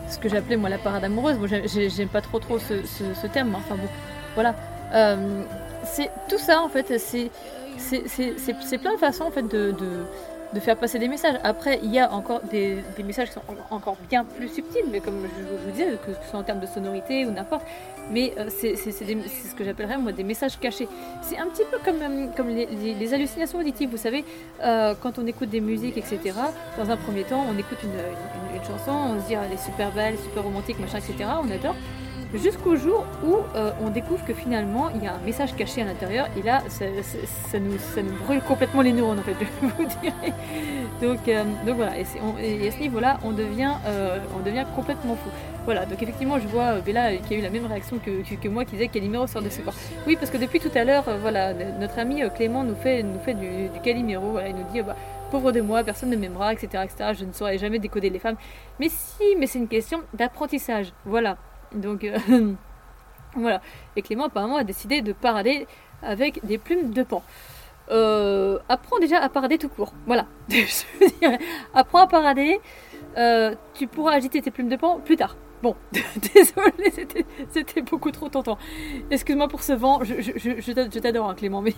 ce que j'appelais moi la parade amoureuse. Bon, j'ai- j'ai- j'aime pas trop trop ce, ce- terme, enfin bon, voilà. Euh, c'est tout ça en fait, c'est plein de façons en fait de, de faire passer des messages. Après, il y a encore des, messages qui sont en- encore bien plus subtils, mais comme je, vous disais, que ce soit en termes de sonorité ou n'importe. Mais euh, c'est ce que j'appellerais moi des messages cachés. C'est un petit peu comme, euh, comme les, hallucinations auditives. Vous savez, euh, quand on écoute des musiques, etc. Dans un premier temps, on écoute une, une- une chanson, on se dit ah, elle est super belle, super romantique, machin, etc. On adore. Jusqu'au jour où euh, on découvre que finalement il y a un message caché à l'intérieur et là ça, nous, ça nous brûle complètement les neurones en fait, [laughs] je vous dirais. Donc, euh, donc voilà, et, on- à ce niveau-là on devient, euh, on devient complètement fou. Voilà, donc effectivement je vois Bella qui a eu la même réaction que, que, que moi qui disait Calimero sort de ce corps. Oui, parce que depuis tout à l'heure, voilà, notre ami Clément nous fait, nous fait du, Calimero, voilà, il nous dit. bah, Pauvre de moi, personne ne m'aimera, etc., etc. Je ne saurais jamais décoder les femmes. Mais si, mais c'est une question d'apprentissage. Voilà. Donc euh, [laughs] voilà. Et Clément apparemment a décidé de parader avec des plumes de pan. Euh, apprends déjà à parader tout court. Voilà. [laughs] Je veux dire, apprends à parader. Euh, tu pourras agiter tes plumes de pan plus tard. Bon, [laughs] désolé, c'était- beaucoup trop tentant. Excuse-moi pour ce vent, je, je t'adore, hein, Clément, mais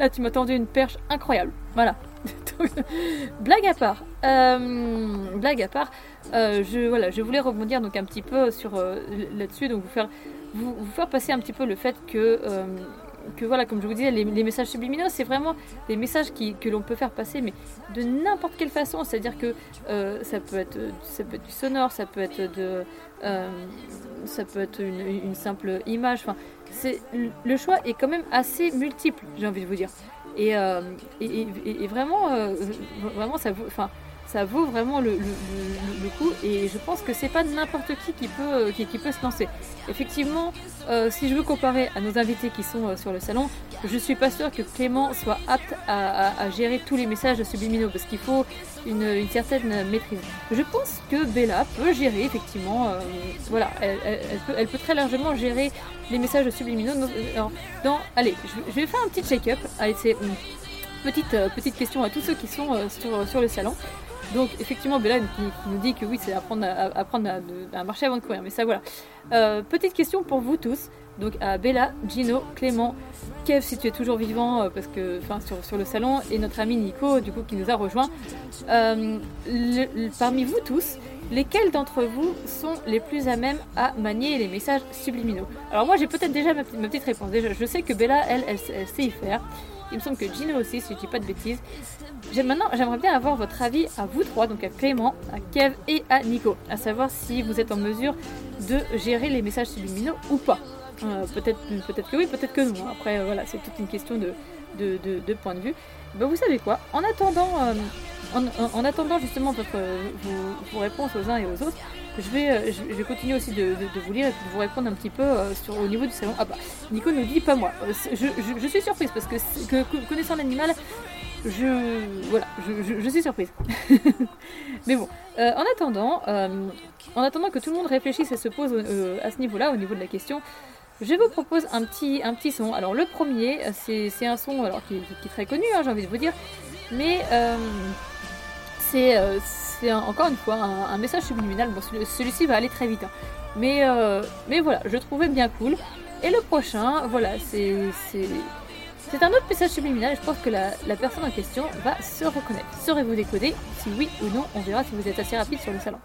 là tu m'as tendu une perche incroyable. Voilà. [laughs] Blague à part, euh, blague à part, euh, je, voilà, je voulais rebondir donc un petit peu sur euh, là-dessus, donc vous faire, vous, faire passer un petit peu le fait que, que voilà, comme je vous disais, les, messages subliminaux, c'est vraiment des messages qui, que l'on peut faire passer, mais de n'importe quelle façon. C'est-à-dire que ça peut être, ça peut être du sonore, ça peut être de, ça peut être une, une simple image. Enfin, le choix est quand même assez multiple, j'ai envie de vous dire. Et, euh, et, vraiment, euh, vraiment, ça vaut, enfin, ça vaut vraiment le, coup. Et je pense que c'est pas n'importe qui qui peut, euh, qui, peut se lancer. Effectivement, si je veux comparer à nos invités qui sont sur le salon, je suis pas sûre que Clément soit apte à, à- à gérer tous les messages subliminaux parce qu'il faut une, une certaine maîtrise. Je pense que Bella peut gérer effectivement, euh, voilà, elle, peut, très largement gérer les messages subliminaux. Dans- allez, je, vais faire un petit check-up. Allez, c'est hum, petite euh, petite question à tous ceux qui sont euh, sur le salon. Donc effectivement, Bella qui, nous dit que oui, c'est apprendre à, apprendre à, marcher avant de courir. Mais ça, voilà. Euh, petite question pour vous tous. Donc à Bella, Gino, Clément, Kev si tu es toujours vivant, euh, parce que enfin sur, sur le salon, et notre ami Nico, du coup, qui nous a rejoint. Euh, parmi vous tous, lesquels d'entre vous sont les plus à même à manier les messages subliminaux? Alors moi, j'ai peut-être déjà ma, petite- réponse. Déjà, je sais que Bella, elle, elle, elle sait y faire. Il me semble que Gino aussi, si je dis pas de bêtises. Maintenant, j'aimerais bien avoir votre avis à vous trois, donc à Clément, à Kev et à Nico, à savoir si vous êtes en mesure de gérer les messages subliminaux ou pas. Euh, peut-être, peut-être que oui, peut-être que non. Après, euh, voilà, c'est toute une question de, de, de- point de vue. Ben, vous savez quoi? En attendant, euh, en, en- en attendant justement votre, vos réponses aux uns et aux autres, je vais, euh, je, vais continuer aussi de, vous lire et de vous répondre un petit peu euh, sur, au niveau du salon. Ah bah, Nico nous dit pas moi. Euh, je, suis surprise parce que, connaissant l'animal, je voilà, je, suis surprise. [laughs] Mais bon, euh, en attendant, euh, en attendant que tout le monde réfléchisse et se pose euh, à ce niveau-là, au niveau de la question, je vous propose un petit, un petit son. Alors le premier, euh, c'est un son alors qui, est très connu, hein, j'ai envie de vous dire, mais euh, c'est euh, c'est encore une fois un, message subliminal. Bon, celui- celui-ci va aller très vite, hein. mais euh, mais voilà, je trouvais bien cool. Et le prochain, voilà, c'est c'est un autre message subliminal. Je pense que la, personne en question va se reconnaître. Saurez-vous décoder Si oui ou non, on verra si vous êtes assez rapide sur le salon.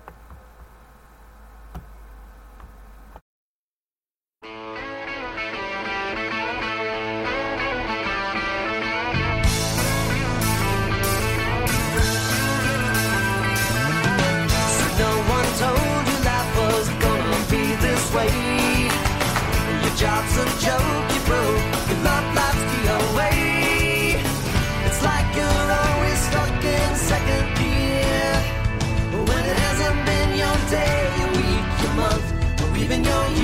Job's a joke, you broke. Your love life's the away. It's like you're always stuck in second gear. When it hasn't been your day, your week, your month, or even your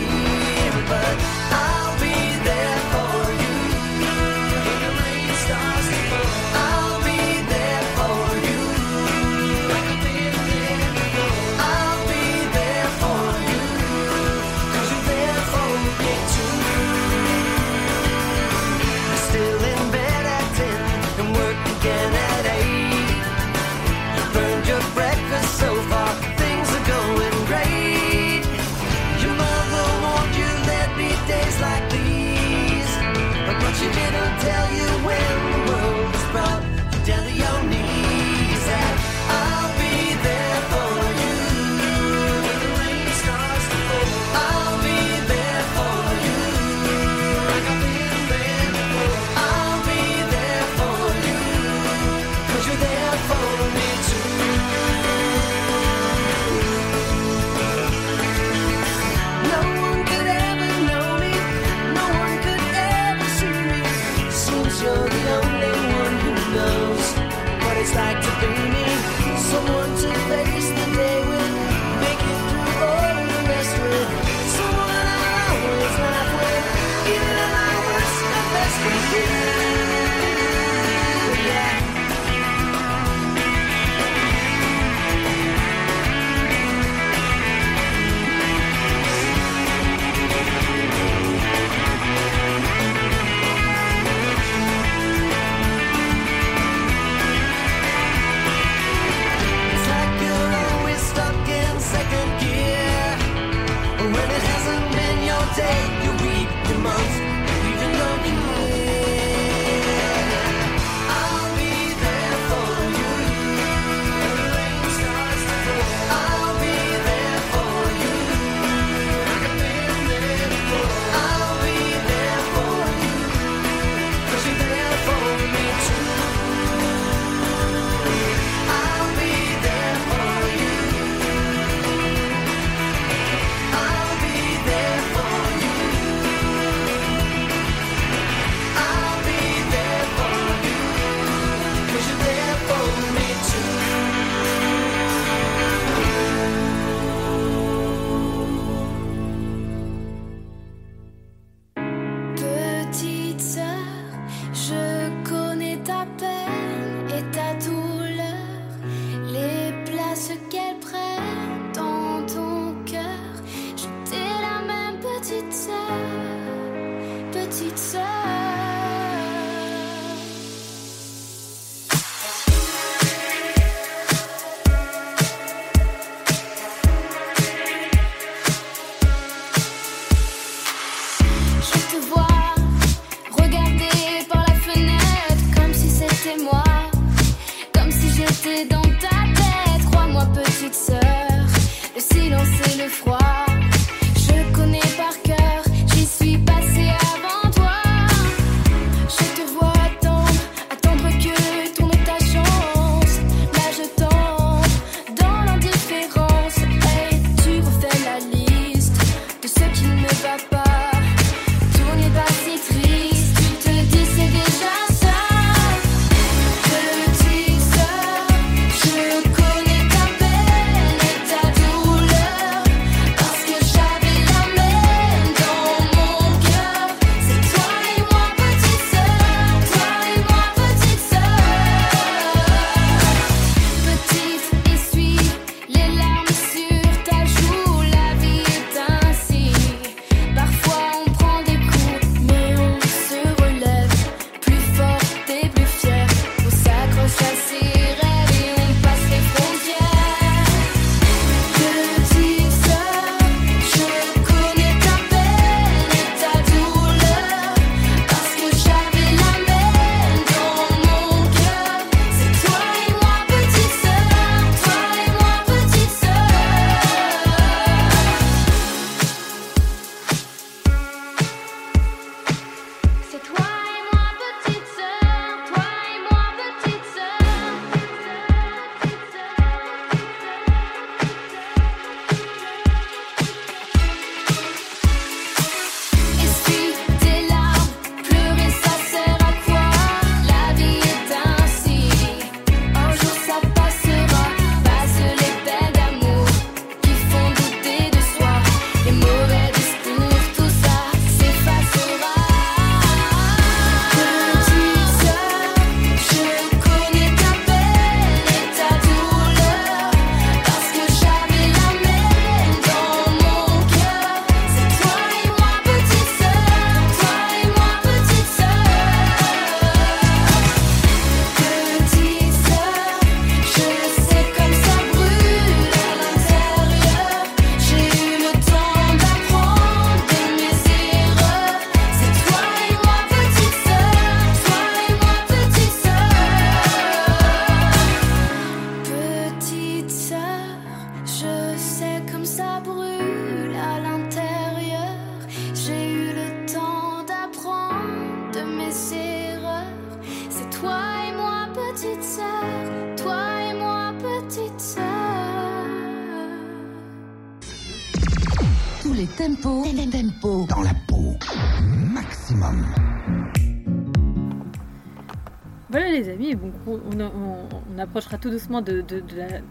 on, approchera tout doucement de,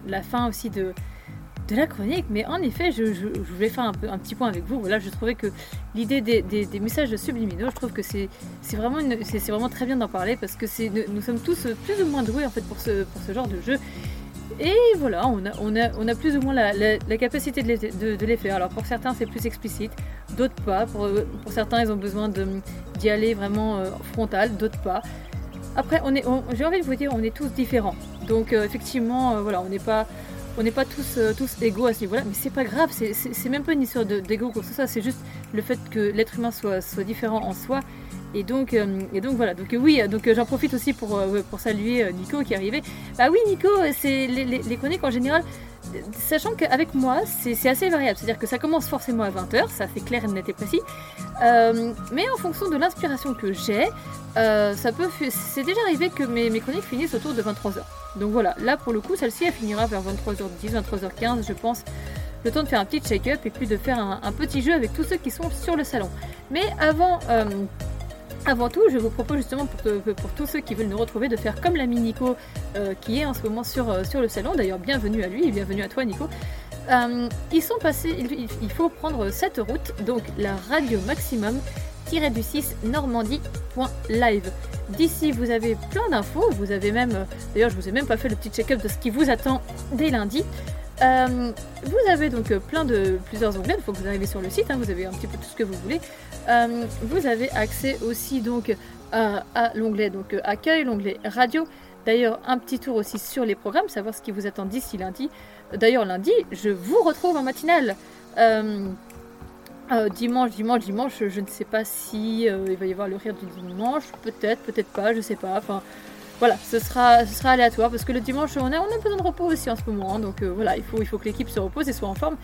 la, fin aussi de, la chronique, mais en effet, je, voulais faire un, petit point avec vous. Je trouvais que l'idée des, messages subliminaux, je trouve que c'est vraiment, très bien d'en parler parce que nous sommes tous plus ou moins doués en fait pour ce, genre de jeu. Et voilà, on a, plus ou moins la, capacité de les, faire. Alors pour certains, c'est plus explicite, d'autres pas. Pour, certains, ils ont besoin d'y aller vraiment euh, frontal, d'autres pas. Après, j'ai envie de vous dire, on est tous différents. Donc euh, effectivement, euh, voilà, on n'est pas, on n'est pas tous, euh, tous égaux à ce niveau-là, mais c'est pas grave. C'est, même pas une histoire de- d'ego ce soit. C'est juste le fait que l'être humain soit, soit différent en soi. Et donc, euh, et donc voilà. Donc oui, donc euh, j'en profite aussi pour, euh, saluer Nico qui est arrivé. Bah oui, Nico, c'est les, chroniques en général. Sachant qu'avec moi, c'est assez variable. C'est-à-dire que ça commence forcément à 20h, ça c'est clair, net et précis. Mais en fonction de l'inspiration que j'ai, C'est déjà arrivé que mes, mes chroniques finissent autour de 23h. Donc voilà, là pour le coup, celle-ci elle finira vers 23h10, 23h15, je pense. Le temps de faire un petit check-up et puis de faire un, petit jeu avec tous ceux qui sont sur le salon. Mais avant. euh, tout, je vous propose justement pour, tous ceux qui veulent nous retrouver de faire comme l'ami Nico euh, qui est en ce moment sur, euh, sur le salon. D'ailleurs, bienvenue à lui et bienvenue à toi Nico. Sont passés, il, faut prendre cette route, donc la radio maximum du 6 normandie.live. D'ici, vous avez plein d'infos. Vous avez même, d'ailleurs, je vous ai même pas fait le petit check-up de ce qui vous attend dès lundi. Euh, vous avez donc euh, plein de plusieurs onglets. Il faut que vous arrivez sur le site. hein, vous avez un petit peu tout ce que vous voulez. Euh, vous avez accès aussi donc à, l'onglet donc accueil, l'onglet radio. D'ailleurs, un petit tour aussi sur les programmes, savoir ce qui vous attend d'ici lundi. D'ailleurs, lundi, je vous retrouve en matinale. Dimanche, dimanche, dimanche, je, ne sais pas si il va y avoir le rire du dimanche, peut-être, peut-être pas, je sais pas. Enfin, voilà, ce sera, aléatoire parce que le dimanche, on a, on a besoin de repos aussi en ce moment. hein, donc euh, voilà, il faut, que l'équipe se repose et soit en forme.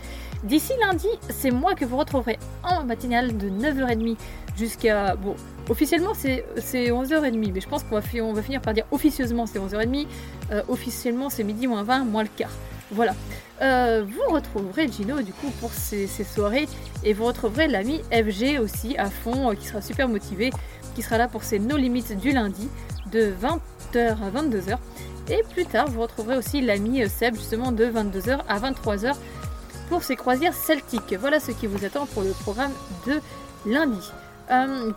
D'ici lundi, c'est moi que vous retrouverez en matinale de 9h30 jusqu'à. Bon, officiellement c'est c'est 11h30, mais je pense qu'on va, on finir par dire officieusement c'est 11h30. Euh, officiellement c'est midi moins 20, moins le quart. Voilà. Euh, vous retrouverez Gino du coup pour ces, soirées et vous retrouverez l'ami FG aussi à fond qui sera super motivé, qui sera là pour ses No Limites du lundi de 20h à 22h. Et plus tard, vous retrouverez aussi l'ami euh, Seb justement de 22h à 23h pour ses croisières celtiques. Voilà ce qui vous attend pour le programme de lundi. Euh,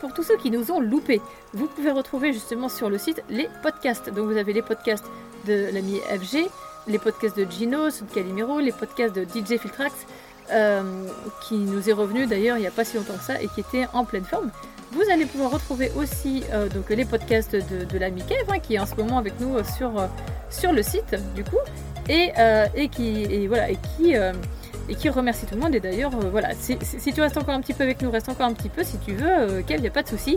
pour tous ceux qui nous ont loupés, vous pouvez retrouver justement sur le site les podcasts. Donc vous avez les podcasts de l'ami FG, les podcasts de Gino, de Calimero, les podcasts de DJ Filtrax, euh, qui nous est revenu d'ailleurs il n'y a pas si longtemps que ça et qui était en pleine forme. Vous allez pouvoir retrouver aussi euh, donc, les podcasts de, l'ami Kev, hein, qui est en ce moment avec nous euh, sur, euh, sur le site du coup, et, et qui, et, voilà, et qui, et qui remercie tout le monde. Et d'ailleurs, voilà, si, tu restes encore un petit peu avec nous, reste encore un petit peu si tu veux, Kev, il n'y a pas de souci.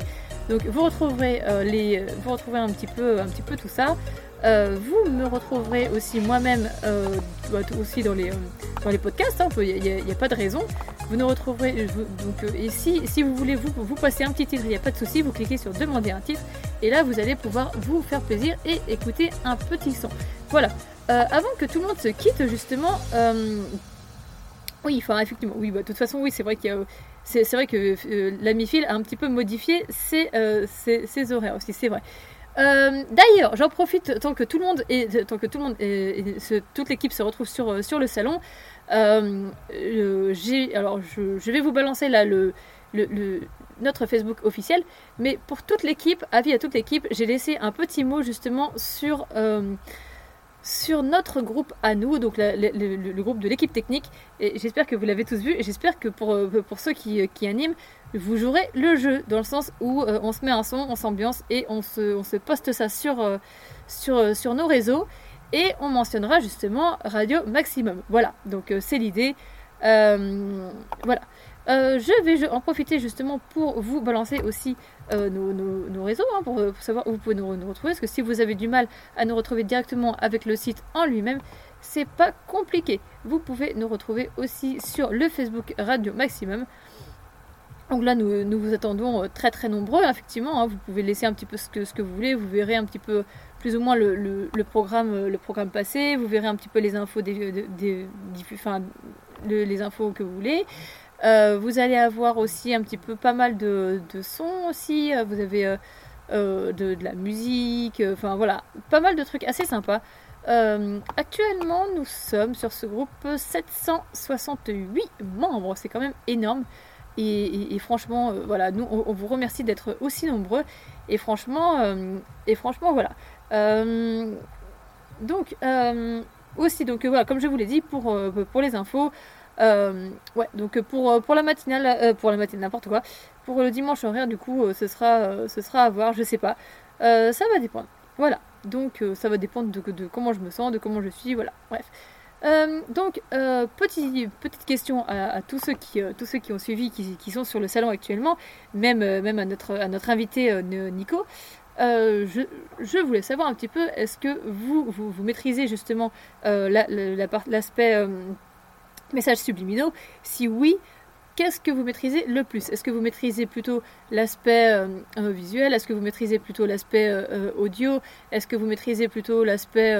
Donc vous retrouverez, les, vous retrouverez un, petit peu, un petit peu tout ça. Euh, vous me retrouverez aussi moi-même euh, bah, aussi dans les, euh, dans les podcasts, hein, il n'y a, pas de raison. Vous nous retrouverez, vous- donc, si, si vous voulez vous, vous passer un petit titre, il n'y a pas de souci, vous cliquez sur demander un titre et là vous allez pouvoir vous faire plaisir et écouter un petit son. Voilà. Avant que tout le monde se quitte justement, oui, enfin effectivement, oui, bah, de toute façon, oui, c'est vrai qu'il y a, c'est, vrai que l'ami Phil a un petit peu modifié ses, ses horaires aussi, c'est vrai. Euh, D'ailleurs, j'en profite tant que tout le monde est, tant que tout le monde et toute l'équipe se retrouve sur, euh, le salon. Euh, je, vais vous balancer là notre Facebook officiel, mais pour toute l'équipe, avis à toute l'équipe, j'ai laissé un petit mot justement sur notre groupe à nous, donc le, groupe de l'équipe technique. Et j'espère que vous l'avez tous vu. Et j'espère que pour, ceux qui animent, vous jouerez le jeu dans le sens où euh, on se met un son, on s'ambiance et on se, on se poste ça sur, euh, sur, euh, sur nos réseaux. Et on mentionnera justement Radio Maximum. Voilà, donc c'est l'idée. Voilà. Je vais en profiter justement pour vous balancer aussi nos, nos- réseaux hein, pour, pour savoir où vous pouvez nous, nous retrouver. Parce que si vous avez du mal à nous retrouver directement avec le site en lui-même, c'est pas compliqué. Vous pouvez nous retrouver aussi sur le Facebook Radio Maximum. Donc là, nous, nous vous attendons euh, très très nombreux, effectivement. hein. Vous pouvez laisser un petit peu ce que, ce que vous voulez. Vous verrez un petit peu plus ou moins le, le- programme, euh, le programme passé. Vous verrez un petit peu les infos, des, des- des- enfin, le- les infos que vous voulez. Euh, vous allez avoir aussi un petit peu pas mal de, de sons aussi. Euh, Vous avez euh, euh, de, de la musique. euh, Enfin voilà, pas mal de trucs assez sympas. Euh, actuellement, nous sommes sur ce groupe 768 membres. C'est quand même énorme. Et, franchement, euh, voilà, nous, on, vous remercie d'être aussi nombreux. Et franchement, euh, et franchement, voilà. Euh, donc, aussi, donc voilà, comme je vous l'ai dit, pour, pour les infos, ouais, donc pour, pour la matinale, pour la matinale, n'importe quoi, pour le dimanche horaire, du coup, ce sera, ce sera à voir, je sais pas. Ça va dépendre. Voilà, donc ça va dépendre de, de comment je me sens, de comment je suis, voilà, bref. Euh, donc, euh, petit- petite question à, tous, ceux qui, euh, tous ceux qui ont suivi, qui, qui sont sur le salon actuellement, même, euh, même à, notre, à notre invité Nico. Je, je voulais savoir un petit peu, est-ce que vous, vous, vous maîtrisez justement euh, la- la- l'aspect subliminaux? Si oui, qu'est-ce que vous maîtrisez le plus? Est-ce que vous maîtrisez plutôt l'aspect visuel? Est-ce que vous maîtrisez plutôt l'aspect audio? Est-ce que vous maîtrisez plutôt l'aspect,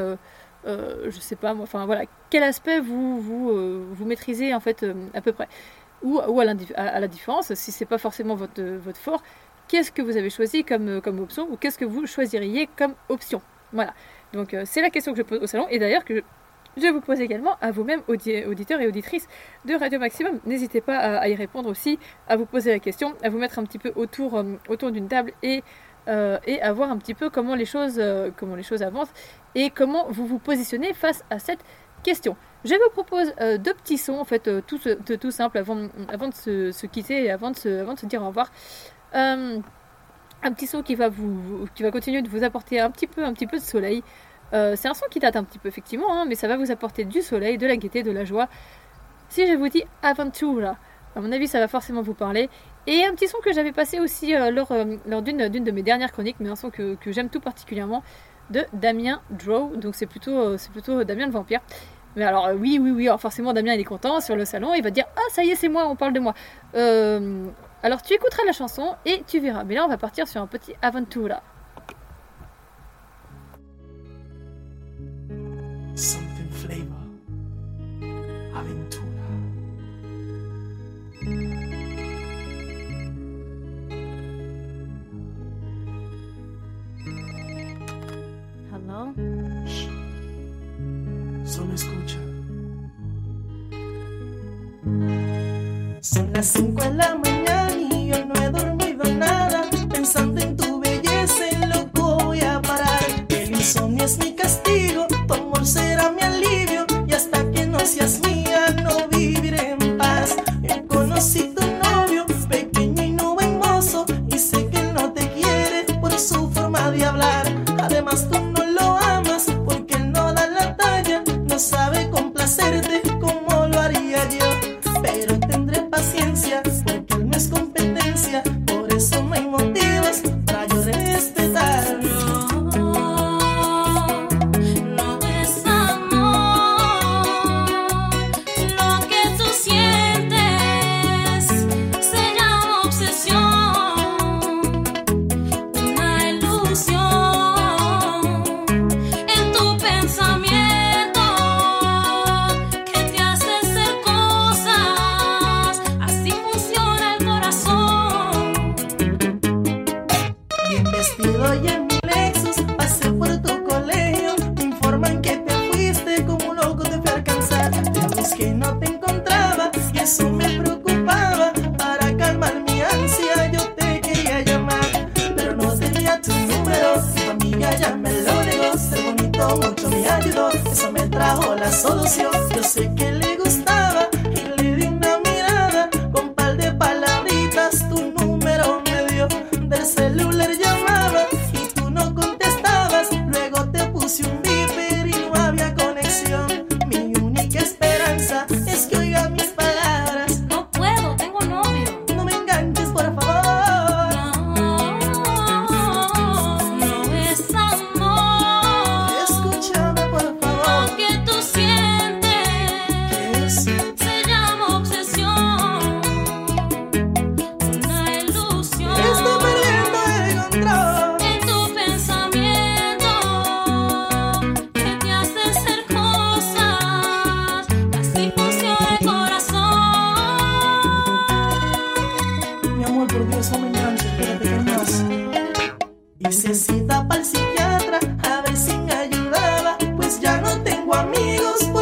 euh, je sais pas enfin voilà, quel aspect vous, vous, euh, vous maîtrisez en fait euh, à peu près? Ou, ou à, la différence, si c'est pas forcément votre, votre fort, qu'est-ce que vous avez choisi comme, comme option ou qu'est-ce que vous choisiriez comme option? Voilà. Donc c'est la question que je pose au salon et d'ailleurs que je vous pose également à vous-même, audi- auditeurs et auditrices de Radio Maximum. N'hésitez pas à, à y répondre aussi, à vous poser la question, à vous mettre un petit peu autour, autour d'une table et, euh, et à voir un petit peu comment les, choses, euh, comment les choses avancent et comment vous vous positionnez face à cette question. Je vous propose euh, deux petits sons, en fait, tout, tout, simple, avant, avant de se, quitter et avant de se, avant de se dire au revoir. Un petit son qui va, vous, qui va continuer de vous apporter un petit peu, un petit peu de soleil. C'est un son qui date un petit peu, effectivement, hein, mais ça va vous apporter du soleil, de la gaieté, de la joie. Si je vous dis Aventura, à mon avis, ça va forcément vous parler. Et un petit son que j'avais passé aussi euh, lors, euh, lors d'une de mes dernières chroniques, mais un son que, que j'aime tout particulièrement, de Damien Drow. Donc c'est plutôt, euh, c'est plutôt Damien le vampire. Mais alors oui, oui, oui, alors forcément Damien il est content sur le salon, il va dire Ah ça y est c'est moi, on parle de moi. Alors tu écouteras la chanson et tu verras. Mais là on va partir sur un petit Aventura. Something flavor. Aventura. Solo escucha. Son las 5 de la mañana y yo no he dormido nada. Pensando en tu belleza, en loco voy a parar. El insomnio es mi castigo, tu amor será mi alivio. Y hasta que no seas mía,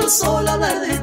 sola hablar de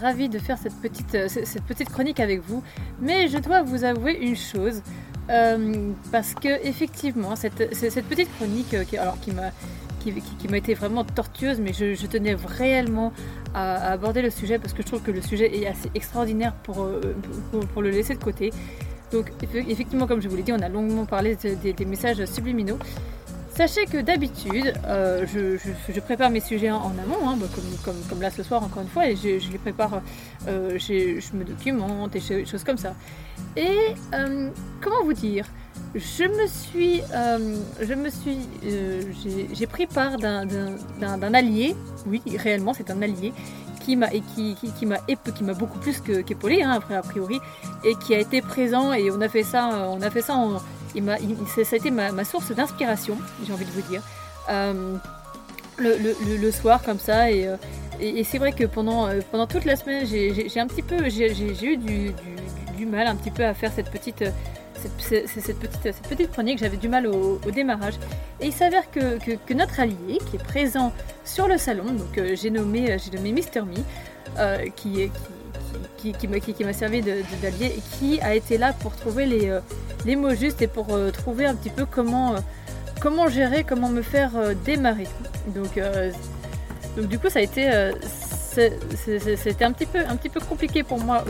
ravie de faire cette petite, euh, cette petite chronique avec vous, mais je dois vous avouer une chose, euh, parce que effectivement, cette, cette petite chronique, euh, qui, qui m'a qui, qui- été vraiment tortueuse, mais je, je tenais réellement à, aborder le sujet, parce que je trouve que le sujet est assez extraordinaire pour, pour, le laisser de côté. Donc eff- effectivement, comme je vous l'ai dit, on a longuement parlé de- des- des messages subliminaux. Sachez que d'habitude, euh, je, prépare mes sujets en, amont, hein, bah, comme, là ce soir encore une fois, et je, les prépare, euh, je me documente et choses comme ça. Et euh, comment vous dire je me suis, je me suis, j'ai- pris part d'un- allié, oui réellement c'est un allié, qui m'a qui, qui, m'a beaucoup plus qu'épaulé hein, a priori et qui a été présent et on a fait ça on a fait ça en, ça a été ma, source d'inspiration j'ai envie de vous dire Euh, le, soir comme ça et, euh, c'est vrai que pendant, euh, pendant toute la semaine j'ai un petit peu j'ai eu du, mal un petit peu à faire cette petite cette, cette- petite, cette petite chronique, j'avais du mal au, démarrage. Et il s'avère que, que- notre allié, qui est présent sur le salon, donc j'ai nommé, j'ai nommé Mister Me, qui, est- qui, qui, m'a servi d'allié et qui a été là pour trouver les, euh, mots justes et pour euh, trouver un petit peu comment, euh, comment gérer, comment me faire démarrer. Donc, donc du coup, ça a été, c'était un petit peu, un petit peu compliqué pour moi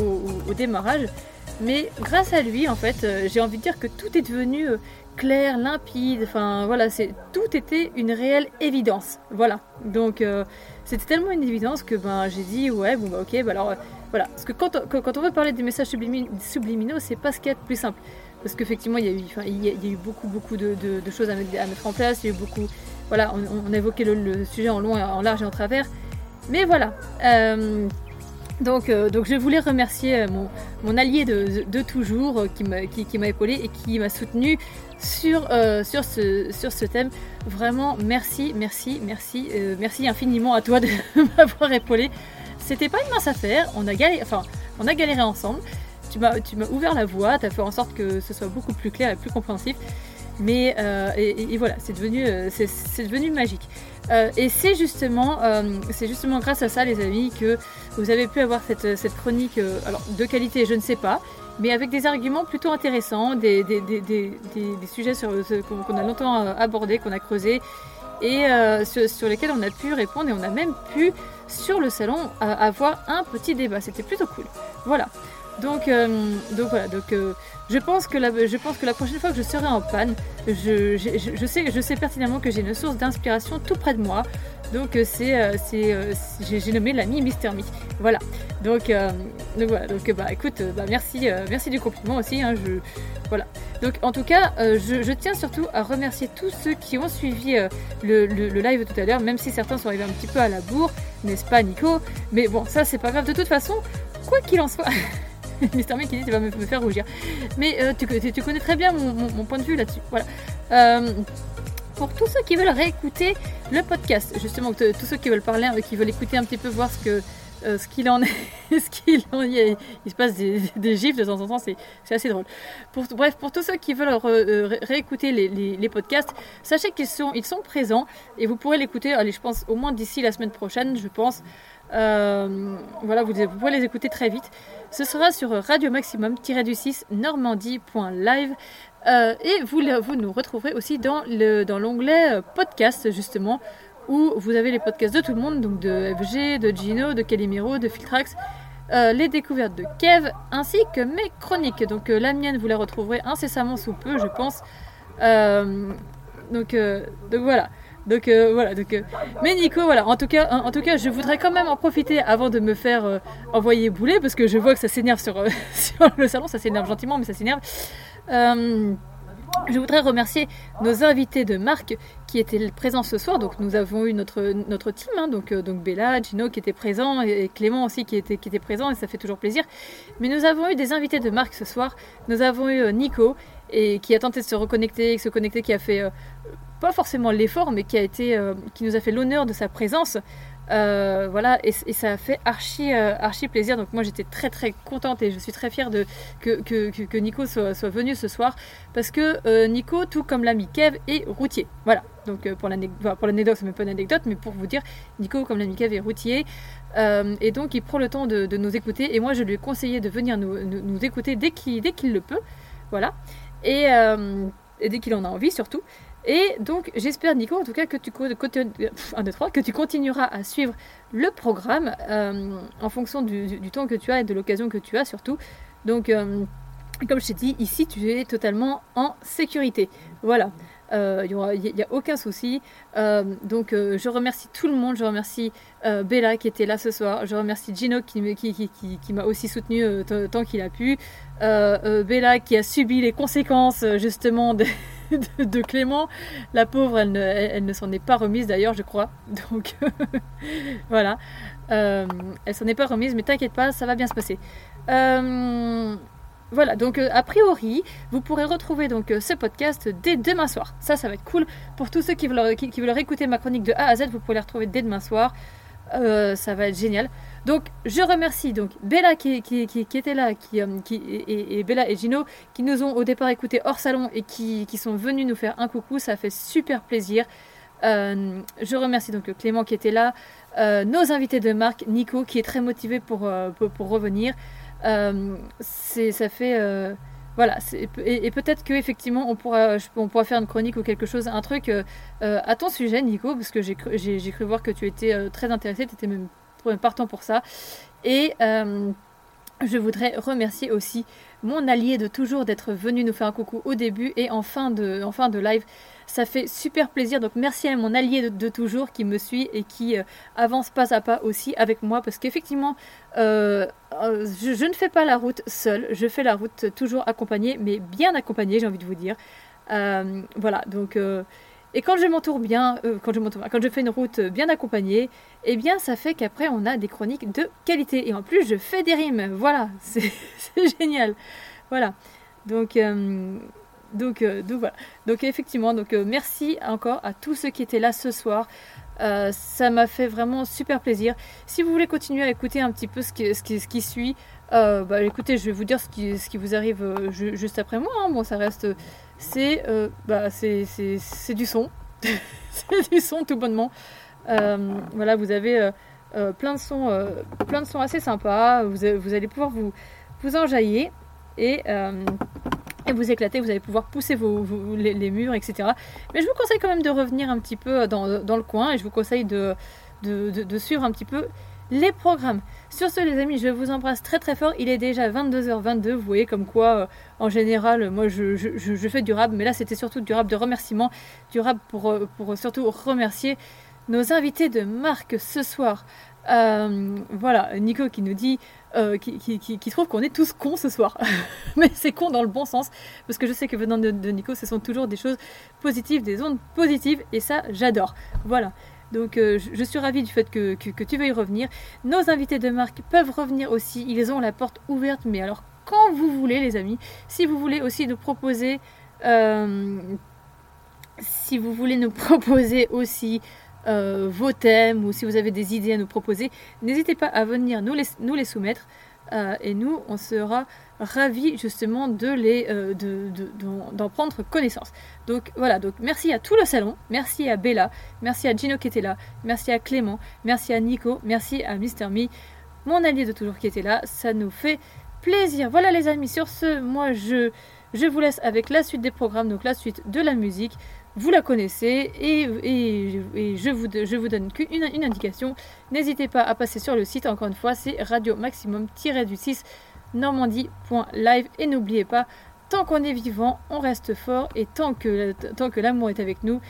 au, démarrage. Mais grâce à lui, en fait, j'ai envie de dire que tout est devenu clair, limpide. Enfin, voilà, tout était une réelle évidence. Voilà. Donc, c'était tellement une évidence que ben j'ai dit ouais, bon bah ok, bah alors voilà. Parce que quand, quand, quand on veut parler des messages sublimi- subliminaux, c'est pas ce qu'il y a de plus simple. Parce qu'effectivement, il il il y a eu beaucoup, beaucoup de, choses à mettre, à en place. Il y a eu beaucoup, voilà, on, on a évoqué le, sujet en long, en large et en travers. Mais voilà. Euh, donc, euh, donc je voulais remercier euh, mon, allié de, toujours qui m'a épaulé et qui m'a soutenu sur, sur, ce, sur ce thème. Vraiment, merci, merci, merci, merci infiniment à toi de [laughs] m'avoir épaulé. C'était pas une mince affaire, on a galéré, ensemble. Tu m'as ouvert la voie, tu as fait en sorte que ce soit beaucoup plus clair et plus compréhensif. Mais euh, et, voilà, c'est devenu, euh, magique. Euh, et c'est justement, c'est justement grâce à ça, les amis, que vous avez pu avoir cette, chronique, de qualité, je ne sais pas, mais avec des arguments plutôt intéressants, des, sujets sur, qu'on a longtemps abordés, qu'on a creusés, et sur lesquels on a pu répondre, et on a même pu, sur le salon, euh, avoir un petit débat. C'était plutôt cool. Voilà. Donc, euh, donc voilà, donc euh, je pense que la, je pense que la prochaine fois que je serai en panne, je, sais, je sais pertinemment que j'ai une source d'inspiration tout près de moi. Donc euh, c'est, j'ai, nommé l'ami Mister Me. Voilà. Donc, donc voilà. Donc bah écoute, bah merci, merci du compliment aussi. hein, je, voilà. Donc en tout cas, je, tiens surtout à remercier tous ceux qui ont suivi le live tout à l'heure, même si certains sont arrivés un petit peu à la bourre, n'est-ce pas Nico? Mais bon, ça c'est pas grave. De toute façon, quoi qu'il en soit. [laughs] [laughs] Mister Me qui dit tu vas me, faire rougir. Mais euh, tu, connais très bien mon, point de vue là-dessus. Voilà. Euh, pour tous ceux qui veulent réécouter le podcast, justement, tous ceux qui veulent parler, euh, qui veulent écouter un petit peu, voir ce qu'il en est. [laughs] ce qu'il en est. Il se passe des, des gifs de temps en temps, c'est assez drôle. Bref, pour tous ceux qui veulent réécouter les, podcasts, sachez qu'ils sont, sont présents et vous pourrez l'écouter, allez, je pense, au moins d'ici la semaine prochaine, je pense. Euh, voilà, vous, vous pourrez les écouter très vite. Ce sera sur Radio Maximum-du-6 normandie.live. Euh, et vous, nous retrouverez aussi dans le dans l'onglet euh, podcast, justement, où vous avez les podcasts de tout le monde, donc de FG, de Gino, de Calimero, de Filtrax, les découvertes de Kev, ainsi que mes chroniques. Donc la mienne, vous la retrouverez incessamment sous peu, je pense. Donc, donc voilà. Donc euh, voilà. Donc, euh, mais Nico, voilà. En tout cas, en, tout cas, je voudrais quand même en profiter avant de me faire euh, envoyer bouler, parce que je vois que ça s'énerve sur, [laughs] le salon. Ça s'énerve gentiment, mais ça s'énerve. Je voudrais remercier nos invités de marque qui étaient présents ce soir. Donc nous avons eu notre, notre team, hein, donc, donc Bella, Gino qui était présent et, Clément aussi qui était, qui était présent et ça fait toujours plaisir. Mais nous avons eu des invités de marque ce soir. Nous avons eu Nico et qui a tenté de se reconnecter, se connecter, qui a fait pas forcément l'effort, mais qui a été, euh, qui nous a fait l'honneur de sa présence. Euh, voilà, et, ça a fait archi, euh, archi plaisir. Donc moi j'étais très très contente et je suis très fière de, que, que, Nico soit, soit venu ce soir parce que Nico, tout comme l'ami Kev, est routier. Voilà, donc pour l'anecdote, pour l'anecdote, c'est même pas une anecdote, mais pour vous dire, Nico, comme l'ami Kev, est routier et donc il prend le temps de, nous écouter. Et moi je lui ai conseillé de venir nous, nous, écouter dès qu'il le peut. Voilà, et dès qu'il en a envie surtout. Et donc, j'espère, Nico, en tout cas, que tu, continueras à suivre le programme euh, en fonction du temps que tu as et de l'occasion que tu as surtout. Donc, euh, comme je t'ai dit, ici, tu es totalement en sécurité. Voilà. Euh, Il n'y a, aucun souci. Euh, donc, euh, je remercie tout le monde. Je remercie euh, Bella qui était là ce soir. Je remercie Gino qui, m'a aussi soutenu euh, tant qu'il a pu. Euh, euh, Bella qui a subi les conséquences euh, justement de, [laughs] Clément. La pauvre, elle ne, s'en est pas remise d'ailleurs, je crois. [laughs] Donc [laughs] voilà. Euh, elle s'en est pas remise, mais t'inquiète pas, ça va bien se passer. Euh, voilà, donc euh, a priori, vous pourrez retrouver donc euh, ce podcast dès demain soir. Ça, ça va être cool. Pour tous ceux qui veulent, qui, réécouter ma chronique de A à Z, vous pourrez les retrouver dès demain soir. Euh, ça va être génial. Donc, je remercie donc Bella qui, qui, était là, qui, et, Bella et Gino qui nous ont au départ écoutés hors salon et qui, sont venus nous faire un coucou. Ça fait super plaisir. Je remercie donc Clément qui était là, nos invités de marque, Nico qui est très motivé pour revenir. Euh, ça fait. euh, voilà, et, peut-être que effectivement on pourra, on pourra faire une chronique ou quelque chose, un truc euh, à ton sujet, Nico, parce que j'ai cru, voir que tu étais très intéressé, tu étais même partant pour ça. Et je voudrais remercier aussi mon allié de toujours d'être venu nous faire un coucou au début et en fin de, en fin de live. Ça fait super plaisir. Donc merci à mon allié de, toujours qui me suit et qui euh, avance pas à pas aussi avec moi parce qu'effectivement, euh, euh, je, ne fais pas la route seule. Je fais la route toujours accompagnée, mais bien accompagnée, j'ai envie de vous dire. Voilà, donc. et quand je m'entoure bien, quand je m'entoure, quand je fais une route bien accompagnée, eh bien ça fait qu'après on a des chroniques de qualité. Et en plus je fais des rimes. Voilà, [laughs] c'est génial. Voilà. Donc, donc, euh, donc voilà. Donc effectivement, donc euh, merci encore à tous ceux qui étaient là ce soir. Euh, ça m'a fait vraiment super plaisir. Si vous voulez continuer à écouter un petit peu ce qui, ce qui, ce qui suit, bah, écoutez, je vais vous dire ce qui, ce qui vous arrive ju- juste après moi. hein. Bon, ça reste, c'est, bah, du son, [laughs] c'est du son tout bonnement. Voilà, vous avez plein de sons, plein de sons assez sympas. Vous, vous allez pouvoir vous, vous enjailler et vous éclater, vous allez pouvoir pousser vos, les, murs, etc. Mais je vous conseille quand même de revenir un petit peu dans, le coin et je vous conseille de, suivre un petit peu les programmes. Sur ce, les amis, je vous embrasse très très fort. Il est déjà 22h22. Vous voyez comme quoi, euh, en général, moi je, fais du rap, mais là c'était surtout du rap de remerciement, du rap pour, euh, surtout remercier nos invités de marque ce soir. Euh, voilà, Nico qui nous dit, euh, qui, trouve qu'on est tous cons ce soir. [laughs] Mais c'est con dans le bon sens, parce que je sais que venant de, Nico, ce sont toujours des choses positives, des ondes positives, et ça, j'adore. Voilà. Donc euh, je, suis ravie du fait que, que- que tu veuilles revenir. Nos invités de marque peuvent revenir aussi, ils ont la porte ouverte, mais alors quand vous voulez les amis, si vous voulez aussi nous proposer... euh, si vous voulez nous [laughs] proposer aussi euh, vos thèmes ou si vous avez des idées à nous proposer, n'hésitez pas à venir nous les, soumettre. Euh, et nous, on sera ravis justement de euh, de, de- d'en, d'en prendre connaissance. Donc voilà, donc merci à tout le salon, merci à Bella, merci à Gino qui était là, merci à Clément, merci à Nico, merci à Mister Me, mon allié de toujours qui était là, ça nous fait plaisir. Voilà les amis, sur ce, moi je, je vous laisse avec la suite des programmes, donc la suite de la musique. Vous la connaissez et, je, vous, donne une indication. N'hésitez pas à passer sur le site, encore une fois, c'est radio maximum-du-6 normandie.live et n'oubliez pas, tant qu'on est vivant, on reste fort. Et tant que l'amour est avec nous,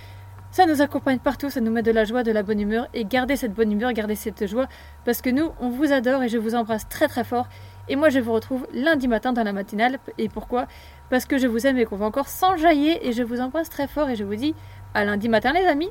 ça nous accompagne partout, ça nous met de la joie, de la bonne humeur. Et gardez cette bonne humeur, gardez cette joie. Parce que nous, on vous adore et je vous embrasse très très fort. Et moi, je vous retrouve lundi matin dans la matinale. Et pourquoi? Parce que je vous aime et qu'on va encore s'enjailler et je vous embrasse très fort et je vous dis à lundi matin les amis.